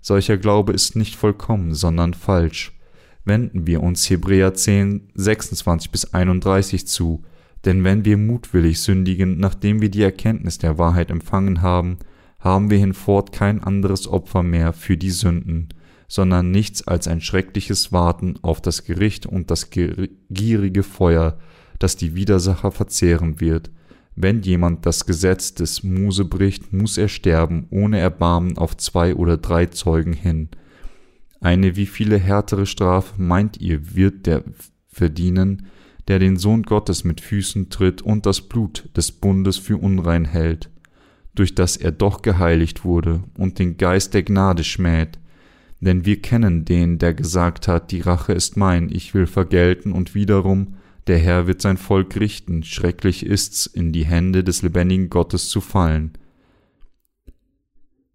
Solcher Glaube ist nicht vollkommen, sondern falsch. Wenden wir uns Hebräer 10, 26 bis 31 zu, denn wenn wir mutwillig sündigen, nachdem wir die Erkenntnis der Wahrheit empfangen haben, haben wir hinfort kein anderes Opfer mehr für die Sünden, sondern nichts als ein schreckliches Warten auf das Gericht und das gierige Feuer, das die Widersacher verzehren wird. Wenn jemand das Gesetz des Muse bricht, muss er sterben, ohne Erbarmen auf zwei oder drei Zeugen hin. Eine wie viele härtere Strafe meint ihr, wird der verdienen, der den Sohn Gottes mit Füßen tritt und das Blut des Bundes für unrein hält durch das er doch geheiligt wurde und den Geist der Gnade schmäht. Denn wir kennen den, der gesagt hat, die Rache ist mein, ich will vergelten und wiederum, der Herr wird sein Volk richten, schrecklich ist's, in die Hände des lebendigen Gottes zu fallen.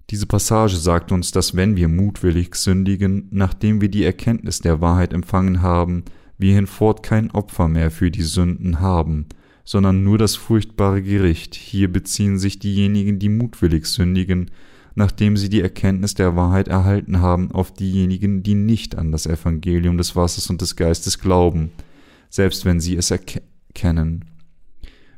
Diese Passage sagt uns, dass wenn wir mutwillig sündigen, nachdem wir die Erkenntnis der Wahrheit empfangen haben, wir hinfort kein Opfer mehr für die Sünden haben, sondern nur das furchtbare Gericht. Hier beziehen sich diejenigen, die mutwillig sündigen, nachdem sie die Erkenntnis der Wahrheit erhalten haben, auf diejenigen, die nicht an das Evangelium des Wassers und des Geistes glauben, selbst wenn sie es erkennen.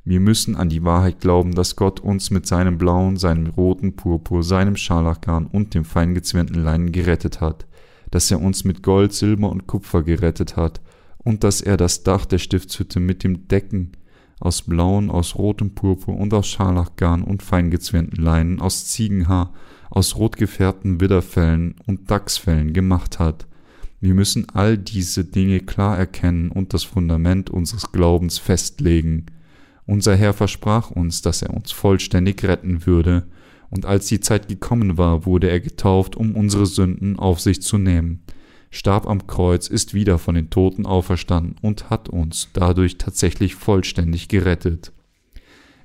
Wir müssen an die Wahrheit glauben, dass Gott uns mit seinem blauen, seinem roten Purpur, seinem Scharlachgarn und dem feingezwirnten Leinen gerettet hat, dass er uns mit Gold, Silber und Kupfer gerettet hat und dass er das Dach der Stiftshütte mit dem Decken aus blauen, aus rotem Purpur und aus Scharlachgarn und feingezwirnten Leinen, aus Ziegenhaar, aus rot gefärbten Widderfellen und Dachsfellen gemacht hat. Wir müssen all diese Dinge klar erkennen und das Fundament unseres Glaubens festlegen. Unser Herr versprach uns, dass er uns vollständig retten würde, und als die Zeit gekommen war, wurde er getauft, um unsere Sünden auf sich zu nehmen starb am Kreuz, ist wieder von den Toten auferstanden und hat uns dadurch tatsächlich vollständig gerettet.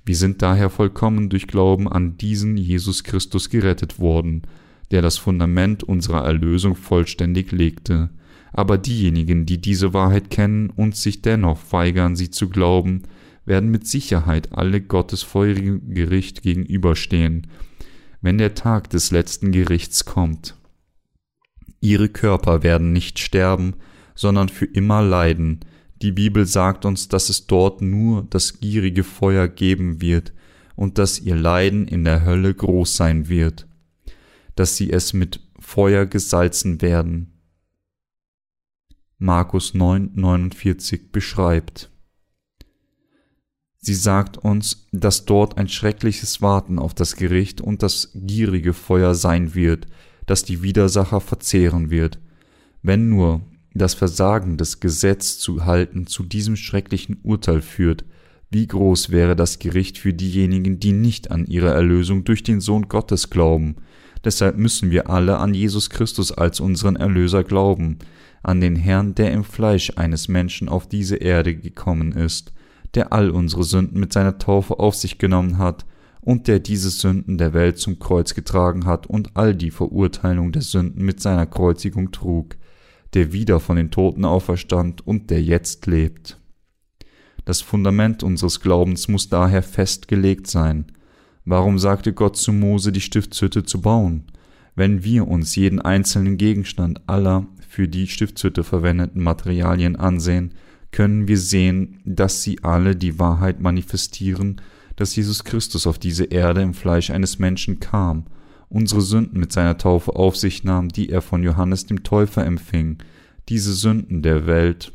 Wir sind daher vollkommen durch Glauben an diesen Jesus Christus gerettet worden, der das Fundament unserer Erlösung vollständig legte. Aber diejenigen, die diese Wahrheit kennen und sich dennoch weigern, sie zu glauben, werden mit Sicherheit alle Gottes feurigen Gericht gegenüberstehen, wenn der Tag des letzten Gerichts kommt. Ihre Körper werden nicht sterben, sondern für immer leiden. Die Bibel sagt uns, dass es dort nur das gierige Feuer geben wird und dass ihr Leiden in der Hölle groß sein wird, dass sie es mit Feuer gesalzen werden. Markus 9,49 beschreibt. Sie sagt uns, dass dort ein schreckliches Warten auf das Gericht und das gierige Feuer sein wird, das die Widersacher verzehren wird. Wenn nur das Versagen des Gesetz zu halten zu diesem schrecklichen Urteil führt, wie groß wäre das Gericht für diejenigen, die nicht an ihre Erlösung durch den Sohn Gottes glauben. Deshalb müssen wir alle an Jesus Christus als unseren Erlöser glauben, an den Herrn, der im Fleisch eines Menschen auf diese Erde gekommen ist, der all unsere Sünden mit seiner Taufe auf sich genommen hat und der diese Sünden der Welt zum Kreuz getragen hat und all die Verurteilung der Sünden mit seiner Kreuzigung trug, der wieder von den Toten auferstand und der jetzt lebt. Das Fundament unseres Glaubens muss daher festgelegt sein. Warum sagte Gott zu Mose, die Stiftshütte zu bauen? Wenn wir uns jeden einzelnen Gegenstand aller für die Stiftshütte verwendeten Materialien ansehen, können wir sehen, dass sie alle die Wahrheit manifestieren dass Jesus Christus auf diese Erde im Fleisch eines Menschen kam, unsere Sünden mit seiner Taufe auf sich nahm, die er von Johannes dem Täufer empfing, diese Sünden der Welt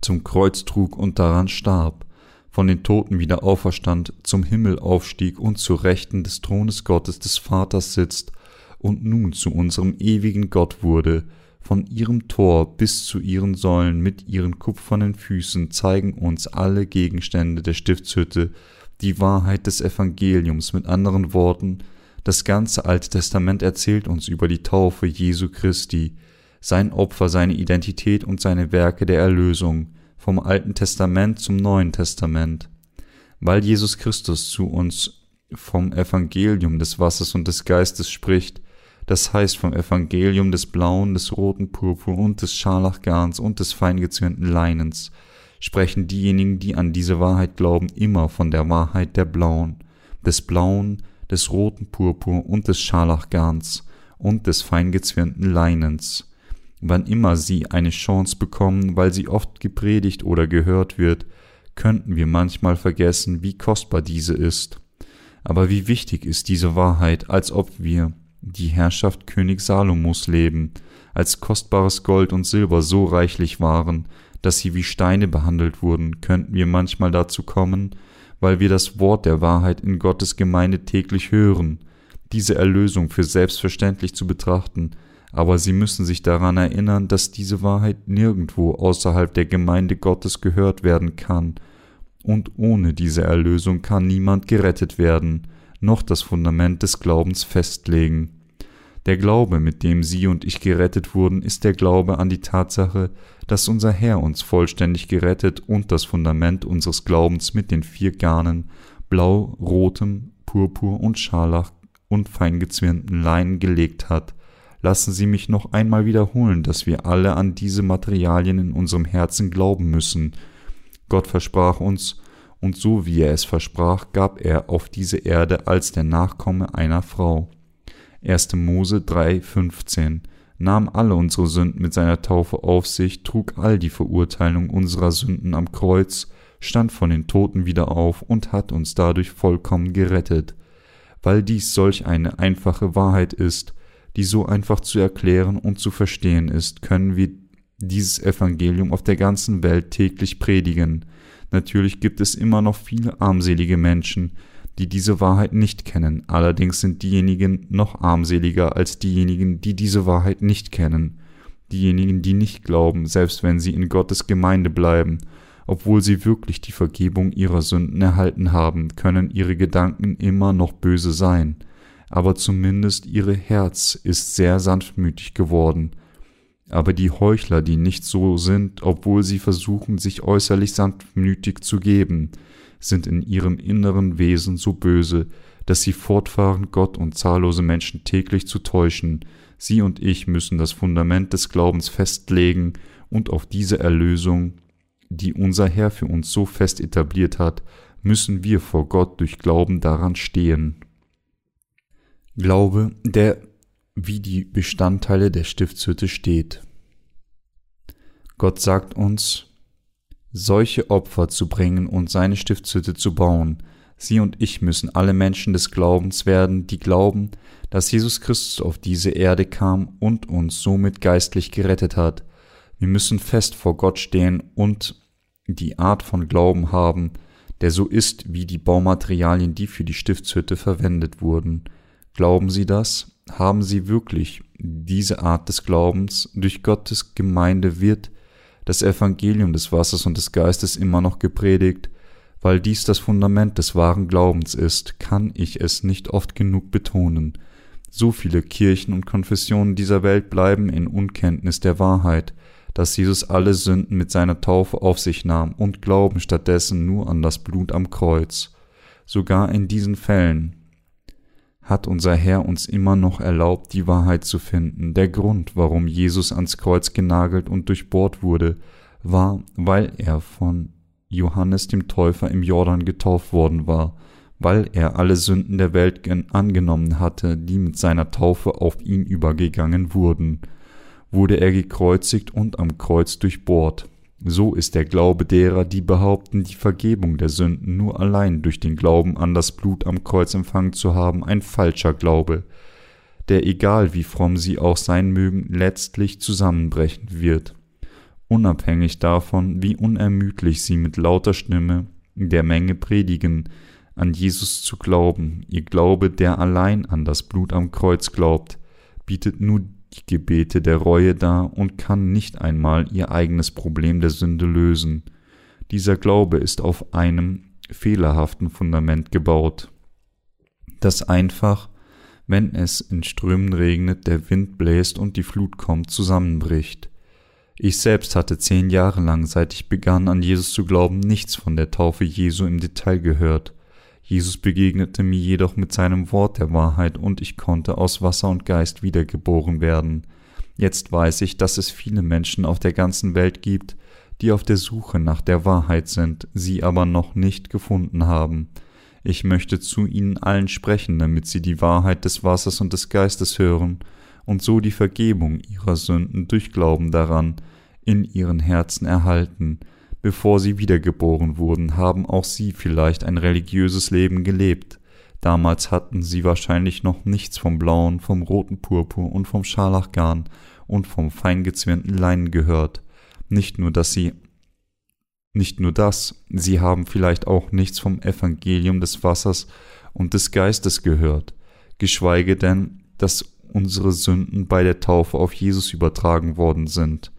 zum Kreuz trug und daran starb, von den Toten wieder auferstand, zum Himmel aufstieg und zu Rechten des Thrones Gottes des Vaters sitzt und nun zu unserem ewigen Gott wurde, von ihrem Tor bis zu ihren Säulen mit ihren kupfernen Füßen zeigen uns alle Gegenstände der Stiftshütte die Wahrheit des Evangeliums. Mit anderen Worten, das ganze Alte Testament erzählt uns über die Taufe Jesu Christi, sein Opfer, seine Identität und seine Werke der Erlösung, vom Alten Testament zum Neuen Testament. Weil Jesus Christus zu uns vom Evangelium des Wassers und des Geistes spricht, das heißt vom Evangelium des blauen, des roten Purpur und des Scharlachgarns und des feingezwirnten Leinens, sprechen diejenigen, die an diese Wahrheit glauben, immer von der Wahrheit der blauen, des blauen, des roten Purpur und des Scharlachgarns und des feingezwirnten Leinens. Wann immer sie eine Chance bekommen, weil sie oft gepredigt oder gehört wird, könnten wir manchmal vergessen, wie kostbar diese ist. Aber wie wichtig ist diese Wahrheit, als ob wir die Herrschaft König Salomos leben, als kostbares Gold und Silber so reichlich waren, dass sie wie Steine behandelt wurden, könnten wir manchmal dazu kommen, weil wir das Wort der Wahrheit in Gottes Gemeinde täglich hören, diese Erlösung für selbstverständlich zu betrachten, aber sie müssen sich daran erinnern, dass diese Wahrheit nirgendwo außerhalb der Gemeinde Gottes gehört werden kann, und ohne diese Erlösung kann niemand gerettet werden, noch das Fundament des Glaubens festlegen. Der Glaube, mit dem Sie und ich gerettet wurden, ist der Glaube an die Tatsache, dass unser Herr uns vollständig gerettet und das Fundament unseres Glaubens mit den vier Garnen blau, rotem, purpur und scharlach und feingezwirnten Leinen gelegt hat. Lassen Sie mich noch einmal wiederholen, dass wir alle an diese Materialien in unserem Herzen glauben müssen. Gott versprach uns, und so wie er es versprach, gab er auf diese Erde als der Nachkomme einer Frau. 1. Mose 3,15 nahm alle unsere Sünden mit seiner Taufe auf sich, trug all die Verurteilung unserer Sünden am Kreuz, stand von den Toten wieder auf und hat uns dadurch vollkommen gerettet. Weil dies solch eine einfache Wahrheit ist, die so einfach zu erklären und zu verstehen ist, können wir dieses Evangelium auf der ganzen Welt täglich predigen. Natürlich gibt es immer noch viele armselige Menschen, die diese Wahrheit nicht kennen, allerdings sind diejenigen noch armseliger als diejenigen, die diese Wahrheit nicht kennen, diejenigen, die nicht glauben, selbst wenn sie in Gottes Gemeinde bleiben, obwohl sie wirklich die Vergebung ihrer Sünden erhalten haben, können ihre Gedanken immer noch böse sein, aber zumindest ihre Herz ist sehr sanftmütig geworden, aber die Heuchler, die nicht so sind, obwohl sie versuchen, sich äußerlich sanftmütig zu geben, sind in ihrem inneren Wesen so böse, dass sie fortfahren, Gott und zahllose Menschen täglich zu täuschen. Sie und ich müssen das Fundament des Glaubens festlegen und auf diese Erlösung, die unser Herr für uns so fest etabliert hat, müssen wir vor Gott durch Glauben daran stehen. Glaube, der wie die Bestandteile der Stiftshütte steht. Gott sagt uns, solche Opfer zu bringen und seine Stiftshütte zu bauen. Sie und ich müssen alle Menschen des Glaubens werden, die glauben, dass Jesus Christus auf diese Erde kam und uns somit geistlich gerettet hat. Wir müssen fest vor Gott stehen und die Art von Glauben haben, der so ist wie die Baumaterialien, die für die Stiftshütte verwendet wurden. Glauben Sie das? Haben Sie wirklich diese Art des Glaubens? Durch Gottes Gemeinde wird das Evangelium des Wassers und des Geistes immer noch gepredigt, weil dies das Fundament des wahren Glaubens ist, kann ich es nicht oft genug betonen. So viele Kirchen und Konfessionen dieser Welt bleiben in Unkenntnis der Wahrheit, dass Jesus alle Sünden mit seiner Taufe auf sich nahm und glauben stattdessen nur an das Blut am Kreuz. Sogar in diesen Fällen hat unser Herr uns immer noch erlaubt, die Wahrheit zu finden. Der Grund, warum Jesus ans Kreuz genagelt und durchbohrt wurde, war, weil er von Johannes dem Täufer im Jordan getauft worden war, weil er alle Sünden der Welt angenommen hatte, die mit seiner Taufe auf ihn übergegangen wurden, wurde er gekreuzigt und am Kreuz durchbohrt. So ist der Glaube derer, die behaupten, die Vergebung der Sünden nur allein durch den Glauben an das Blut am Kreuz empfangen zu haben, ein falscher Glaube, der egal wie fromm sie auch sein mögen, letztlich zusammenbrechen wird, unabhängig davon, wie unermüdlich sie mit lauter Stimme der Menge predigen, an Jesus zu glauben, ihr Glaube, der allein an das Blut am Kreuz glaubt, bietet nur Gebete der Reue dar und kann nicht einmal ihr eigenes Problem der Sünde lösen. Dieser Glaube ist auf einem fehlerhaften Fundament gebaut, das einfach, wenn es in Strömen regnet, der Wind bläst und die Flut kommt, zusammenbricht. Ich selbst hatte zehn Jahre lang, seit ich begann an Jesus zu glauben, nichts von der Taufe Jesu im Detail gehört. Jesus begegnete mir jedoch mit seinem Wort der Wahrheit und ich konnte aus Wasser und Geist wiedergeboren werden. Jetzt weiß ich, dass es viele Menschen auf der ganzen Welt gibt, die auf der Suche nach der Wahrheit sind, sie aber noch nicht gefunden haben. Ich möchte zu ihnen allen sprechen, damit sie die Wahrheit des Wassers und des Geistes hören und so die Vergebung ihrer Sünden durch Glauben daran in ihren Herzen erhalten, Bevor sie wiedergeboren wurden, haben auch sie vielleicht ein religiöses Leben gelebt. Damals hatten sie wahrscheinlich noch nichts vom blauen, vom roten Purpur und vom Scharlachgarn und vom feingezwirnten Leinen gehört. Nicht nur, dass sie nicht nur das, sie haben vielleicht auch nichts vom Evangelium des Wassers und des Geistes gehört, geschweige denn, dass unsere Sünden bei der Taufe auf Jesus übertragen worden sind.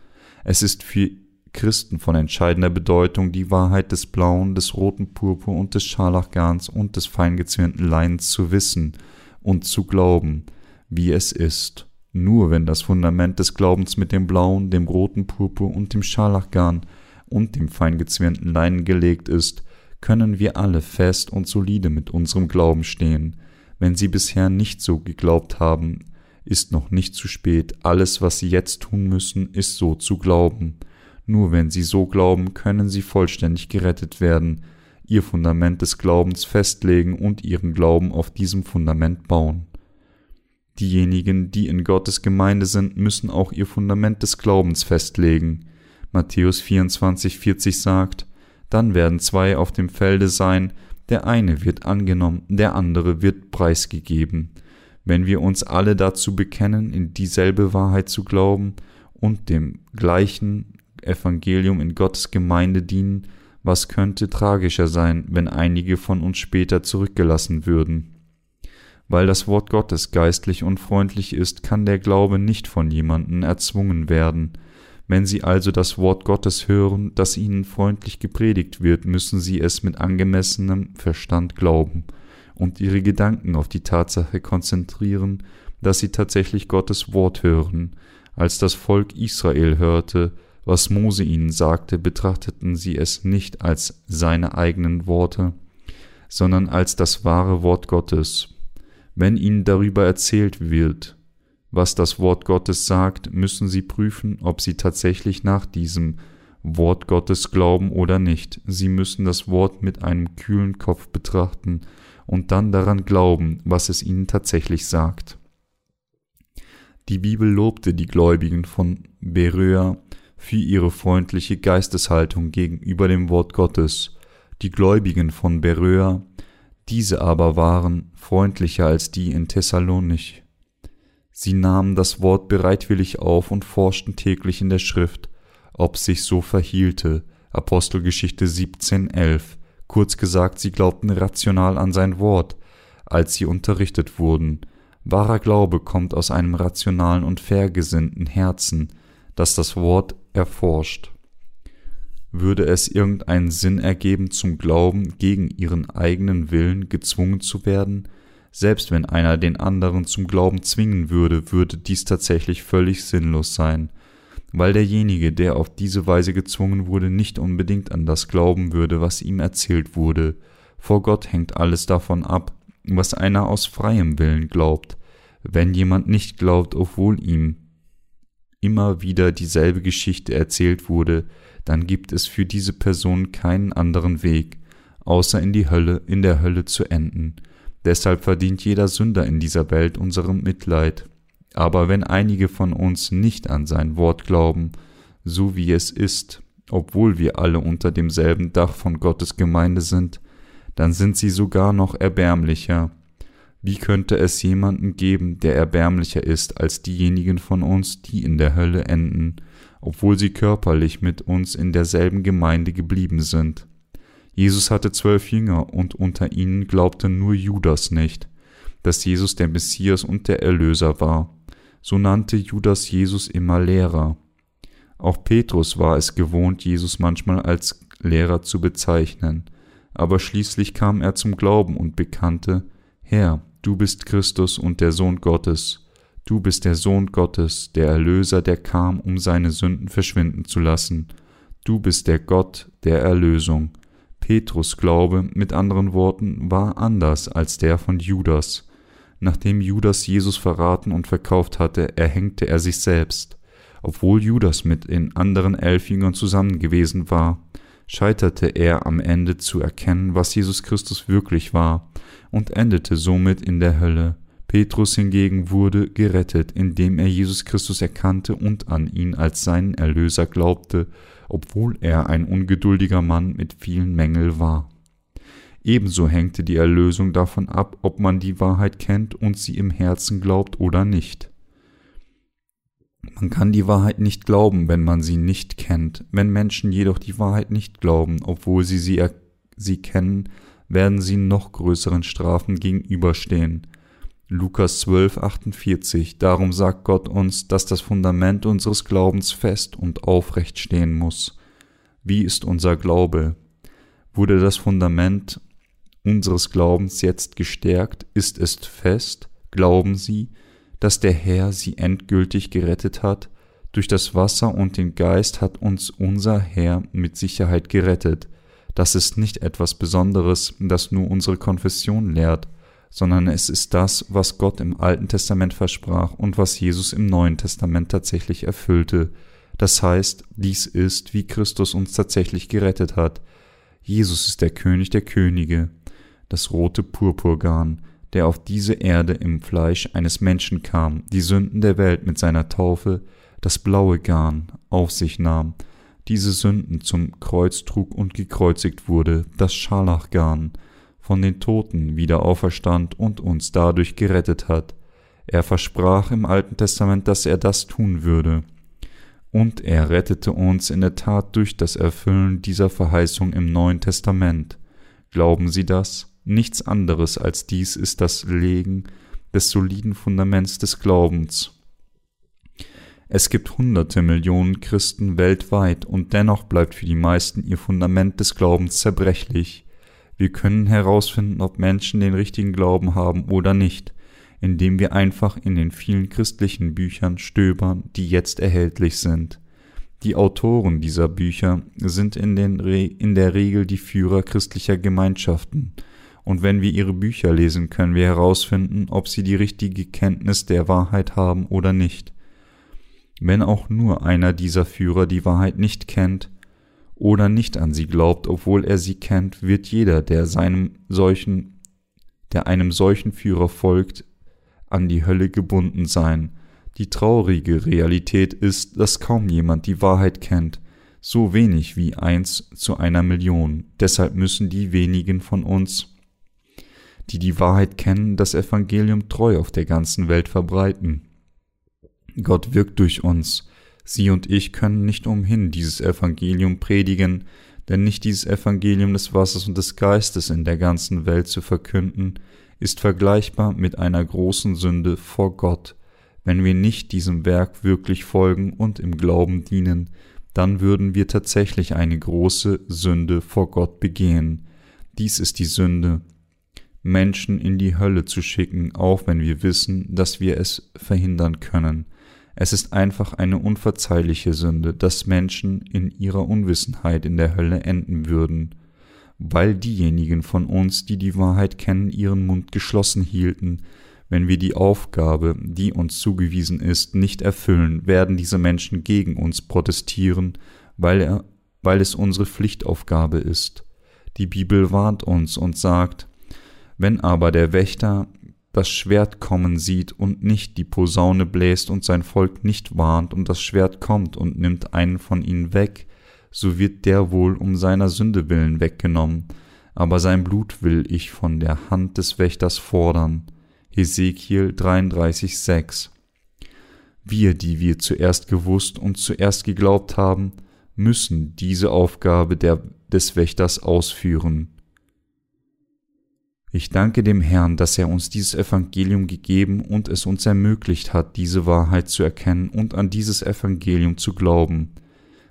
Es ist für Christen von entscheidender Bedeutung, die Wahrheit des blauen, des roten Purpur und des Scharlachgarns und des feingezwirnten Leins zu wissen und zu glauben, wie es ist. Nur wenn das Fundament des Glaubens mit dem blauen, dem roten Purpur und dem Scharlachgarn und dem feingezwirnten Leinen gelegt ist, können wir alle fest und solide mit unserem Glauben stehen. Wenn Sie bisher nicht so geglaubt haben, ist noch nicht zu spät. Alles, was Sie jetzt tun müssen, ist so zu glauben. Nur wenn sie so glauben, können sie vollständig gerettet werden. ihr Fundament des Glaubens festlegen und ihren Glauben auf diesem Fundament bauen. Diejenigen, die in Gottes Gemeinde sind, müssen auch ihr Fundament des Glaubens festlegen. Matthäus 24, 40 sagt, dann werden zwei auf dem Felde sein, der eine wird angenommen, der andere wird preisgegeben. Wenn wir uns alle dazu bekennen, in dieselbe Wahrheit zu glauben und dem gleichen Evangelium in Gottes Gemeinde dienen, was könnte tragischer sein, wenn einige von uns später zurückgelassen würden? Weil das Wort Gottes geistlich und freundlich ist, kann der Glaube nicht von jemanden erzwungen werden. Wenn Sie also das Wort Gottes hören, das Ihnen freundlich gepredigt wird, müssen Sie es mit angemessenem Verstand glauben und Ihre Gedanken auf die Tatsache konzentrieren, dass Sie tatsächlich Gottes Wort hören. Als das Volk Israel hörte, was Mose ihnen sagte, betrachteten sie es nicht als seine eigenen Worte, sondern als das wahre Wort Gottes. Wenn ihnen darüber erzählt wird, was das Wort Gottes sagt, müssen sie prüfen, ob sie tatsächlich nach diesem Wort Gottes glauben oder nicht. Sie müssen das Wort mit einem kühlen Kopf betrachten und dann daran glauben, was es ihnen tatsächlich sagt. Die Bibel lobte die Gläubigen von Beröa für ihre freundliche Geisteshaltung gegenüber dem Wort Gottes. Die Gläubigen von Beröa diese aber waren freundlicher als die in Thessalonich. Sie nahmen das Wort bereitwillig auf und forschten täglich in der Schrift, ob sich so verhielte. Apostelgeschichte 17,11. Kurz gesagt, sie glaubten rational an sein Wort, als sie unterrichtet wurden. Wahrer Glaube kommt aus einem rationalen und fairgesinnten Herzen, das das Wort erforscht würde es irgendeinen Sinn ergeben, zum Glauben gegen ihren eigenen Willen gezwungen zu werden? Selbst wenn einer den anderen zum Glauben zwingen würde, würde dies tatsächlich völlig sinnlos sein, weil derjenige, der auf diese Weise gezwungen wurde, nicht unbedingt an das glauben würde, was ihm erzählt wurde. Vor Gott hängt alles davon ab, was einer aus freiem Willen glaubt. Wenn jemand nicht glaubt, obwohl ihm immer wieder dieselbe Geschichte erzählt wurde, dann gibt es für diese Person keinen anderen Weg, außer in die Hölle, in der Hölle zu enden. Deshalb verdient jeder Sünder in dieser Welt unserem Mitleid. Aber wenn einige von uns nicht an sein Wort glauben, so wie es ist, obwohl wir alle unter demselben Dach von Gottes Gemeinde sind, dann sind sie sogar noch erbärmlicher. Wie könnte es jemanden geben, der erbärmlicher ist als diejenigen von uns, die in der Hölle enden, obwohl sie körperlich mit uns in derselben Gemeinde geblieben sind. Jesus hatte zwölf Jünger und unter ihnen glaubte nur Judas nicht, dass Jesus der Messias und der Erlöser war. So nannte Judas Jesus immer Lehrer. Auch Petrus war es gewohnt, Jesus manchmal als Lehrer zu bezeichnen, aber schließlich kam er zum Glauben und bekannte, Herr, du bist Christus und der Sohn Gottes. Du bist der Sohn Gottes, der Erlöser, der kam, um seine Sünden verschwinden zu lassen. Du bist der Gott der Erlösung. Petrus Glaube, mit anderen Worten, war anders als der von Judas. Nachdem Judas Jesus verraten und verkauft hatte, erhängte er sich selbst. Obwohl Judas mit den anderen elf Jüngern zusammen gewesen war, scheiterte er am Ende zu erkennen, was Jesus Christus wirklich war, und endete somit in der Hölle. Petrus hingegen wurde gerettet, indem er Jesus Christus erkannte und an ihn als seinen Erlöser glaubte, obwohl er ein ungeduldiger Mann mit vielen Mängeln war. Ebenso hängte die Erlösung davon ab, ob man die Wahrheit kennt und sie im Herzen glaubt oder nicht. Man kann die Wahrheit nicht glauben, wenn man sie nicht kennt. Wenn Menschen jedoch die Wahrheit nicht glauben, obwohl sie sie, sie kennen, werden sie noch größeren Strafen gegenüberstehen. Lukas 12, 48. Darum sagt Gott uns, dass das Fundament unseres Glaubens fest und aufrecht stehen muss. Wie ist unser Glaube? Wurde das Fundament unseres Glaubens jetzt gestärkt? Ist es fest? Glauben Sie, dass der Herr Sie endgültig gerettet hat? Durch das Wasser und den Geist hat uns unser Herr mit Sicherheit gerettet. Das ist nicht etwas Besonderes, das nur unsere Konfession lehrt sondern es ist das, was Gott im Alten Testament versprach und was Jesus im Neuen Testament tatsächlich erfüllte. Das heißt, dies ist, wie Christus uns tatsächlich gerettet hat. Jesus ist der König der Könige, das rote Purpurgarn, der auf diese Erde im Fleisch eines Menschen kam, die Sünden der Welt mit seiner Taufe, das blaue Garn, auf sich nahm, diese Sünden zum Kreuz trug und gekreuzigt wurde, das Scharlachgarn, von den Toten wieder auferstand und uns dadurch gerettet hat. Er versprach im Alten Testament, dass er das tun würde. Und er rettete uns in der Tat durch das Erfüllen dieser Verheißung im Neuen Testament. Glauben Sie das? Nichts anderes als dies ist das Legen des soliden Fundaments des Glaubens. Es gibt hunderte Millionen Christen weltweit und dennoch bleibt für die meisten ihr Fundament des Glaubens zerbrechlich. Wir können herausfinden, ob Menschen den richtigen Glauben haben oder nicht, indem wir einfach in den vielen christlichen Büchern stöbern, die jetzt erhältlich sind. Die Autoren dieser Bücher sind in, Re in der Regel die Führer christlicher Gemeinschaften, und wenn wir ihre Bücher lesen, können wir herausfinden, ob sie die richtige Kenntnis der Wahrheit haben oder nicht. Wenn auch nur einer dieser Führer die Wahrheit nicht kennt oder nicht an sie glaubt, obwohl er sie kennt, wird jeder, der seinem solchen, der einem solchen Führer folgt, an die Hölle gebunden sein. Die traurige Realität ist, dass kaum jemand die Wahrheit kennt, so wenig wie eins zu einer Million. Deshalb müssen die wenigen von uns die die Wahrheit kennen, das Evangelium treu auf der ganzen Welt verbreiten. Gott wirkt durch uns. Sie und ich können nicht umhin dieses Evangelium predigen, denn nicht dieses Evangelium des Wassers und des Geistes in der ganzen Welt zu verkünden, ist vergleichbar mit einer großen Sünde vor Gott. Wenn wir nicht diesem Werk wirklich folgen und im Glauben dienen, dann würden wir tatsächlich eine große Sünde vor Gott begehen. Dies ist die Sünde, Menschen in die Hölle zu schicken, auch wenn wir wissen, dass wir es verhindern können. Es ist einfach eine unverzeihliche Sünde, dass Menschen in ihrer Unwissenheit in der Hölle enden würden, weil diejenigen von uns, die die Wahrheit kennen, ihren Mund geschlossen hielten. Wenn wir die Aufgabe, die uns zugewiesen ist, nicht erfüllen, werden diese Menschen gegen uns protestieren, weil, er, weil es unsere Pflichtaufgabe ist. Die Bibel warnt uns und sagt, wenn aber der Wächter das Schwert kommen sieht und nicht die Posaune bläst und sein Volk nicht warnt und das Schwert kommt und nimmt einen von ihnen weg, so wird der wohl um seiner Sünde willen weggenommen, aber sein Blut will ich von der Hand des Wächters fordern. Hesekiel 33,6 Wir, die wir zuerst gewusst und zuerst geglaubt haben, müssen diese Aufgabe der, des Wächters ausführen. Ich danke dem Herrn, dass er uns dieses Evangelium gegeben und es uns ermöglicht hat, diese Wahrheit zu erkennen und an dieses Evangelium zu glauben.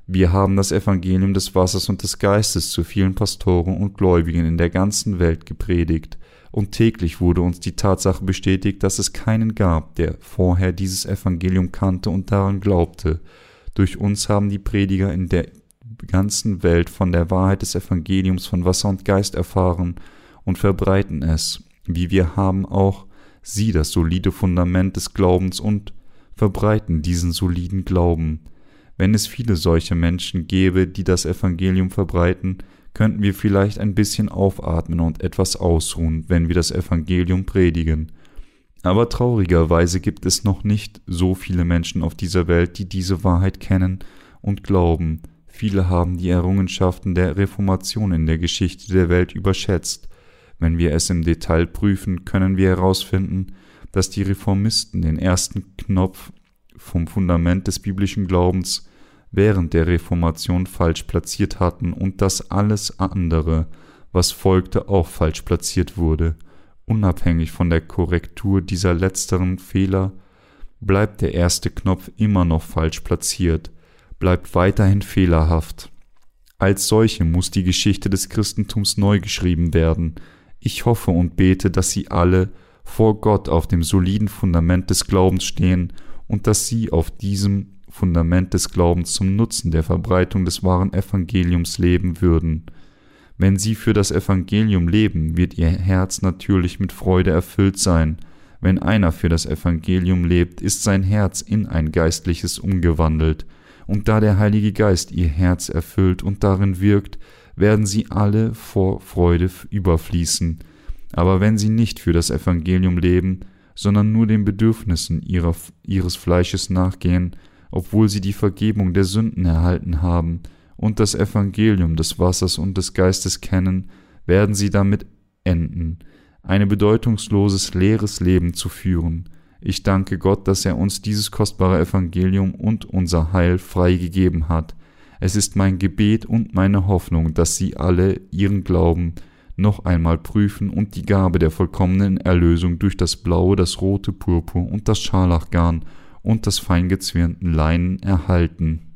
Wir haben das Evangelium des Wassers und des Geistes zu vielen Pastoren und Gläubigen in der ganzen Welt gepredigt, und täglich wurde uns die Tatsache bestätigt, dass es keinen gab, der vorher dieses Evangelium kannte und daran glaubte. Durch uns haben die Prediger in der ganzen Welt von der Wahrheit des Evangeliums von Wasser und Geist erfahren und verbreiten es, wie wir haben auch sie das solide Fundament des Glaubens und verbreiten diesen soliden Glauben. Wenn es viele solche Menschen gäbe, die das Evangelium verbreiten, könnten wir vielleicht ein bisschen aufatmen und etwas ausruhen, wenn wir das Evangelium predigen. Aber traurigerweise gibt es noch nicht so viele Menschen auf dieser Welt, die diese Wahrheit kennen und glauben. Viele haben die Errungenschaften der Reformation in der Geschichte der Welt überschätzt wenn wir es im Detail prüfen, können wir herausfinden, dass die Reformisten den ersten Knopf vom Fundament des biblischen Glaubens während der Reformation falsch platziert hatten und dass alles andere, was folgte, auch falsch platziert wurde. Unabhängig von der Korrektur dieser letzteren Fehler bleibt der erste Knopf immer noch falsch platziert, bleibt weiterhin fehlerhaft. Als solche muss die Geschichte des Christentums neu geschrieben werden, ich hoffe und bete, dass Sie alle vor Gott auf dem soliden Fundament des Glaubens stehen und dass Sie auf diesem Fundament des Glaubens zum Nutzen der Verbreitung des wahren Evangeliums leben würden. Wenn Sie für das Evangelium leben, wird Ihr Herz natürlich mit Freude erfüllt sein. Wenn einer für das Evangelium lebt, ist sein Herz in ein geistliches umgewandelt. Und da der Heilige Geist Ihr Herz erfüllt und darin wirkt, werden sie alle vor Freude überfließen. Aber wenn sie nicht für das Evangelium leben, sondern nur den Bedürfnissen ihrer, ihres Fleisches nachgehen, obwohl sie die Vergebung der Sünden erhalten haben und das Evangelium des Wassers und des Geistes kennen, werden sie damit enden, ein bedeutungsloses, leeres Leben zu führen. Ich danke Gott, dass er uns dieses kostbare Evangelium und unser Heil freigegeben hat. Es ist mein Gebet und meine Hoffnung, dass Sie alle Ihren Glauben noch einmal prüfen und die Gabe der vollkommenen Erlösung durch das blaue, das rote Purpur und das Scharlachgarn und das feingezwirnten Leinen erhalten.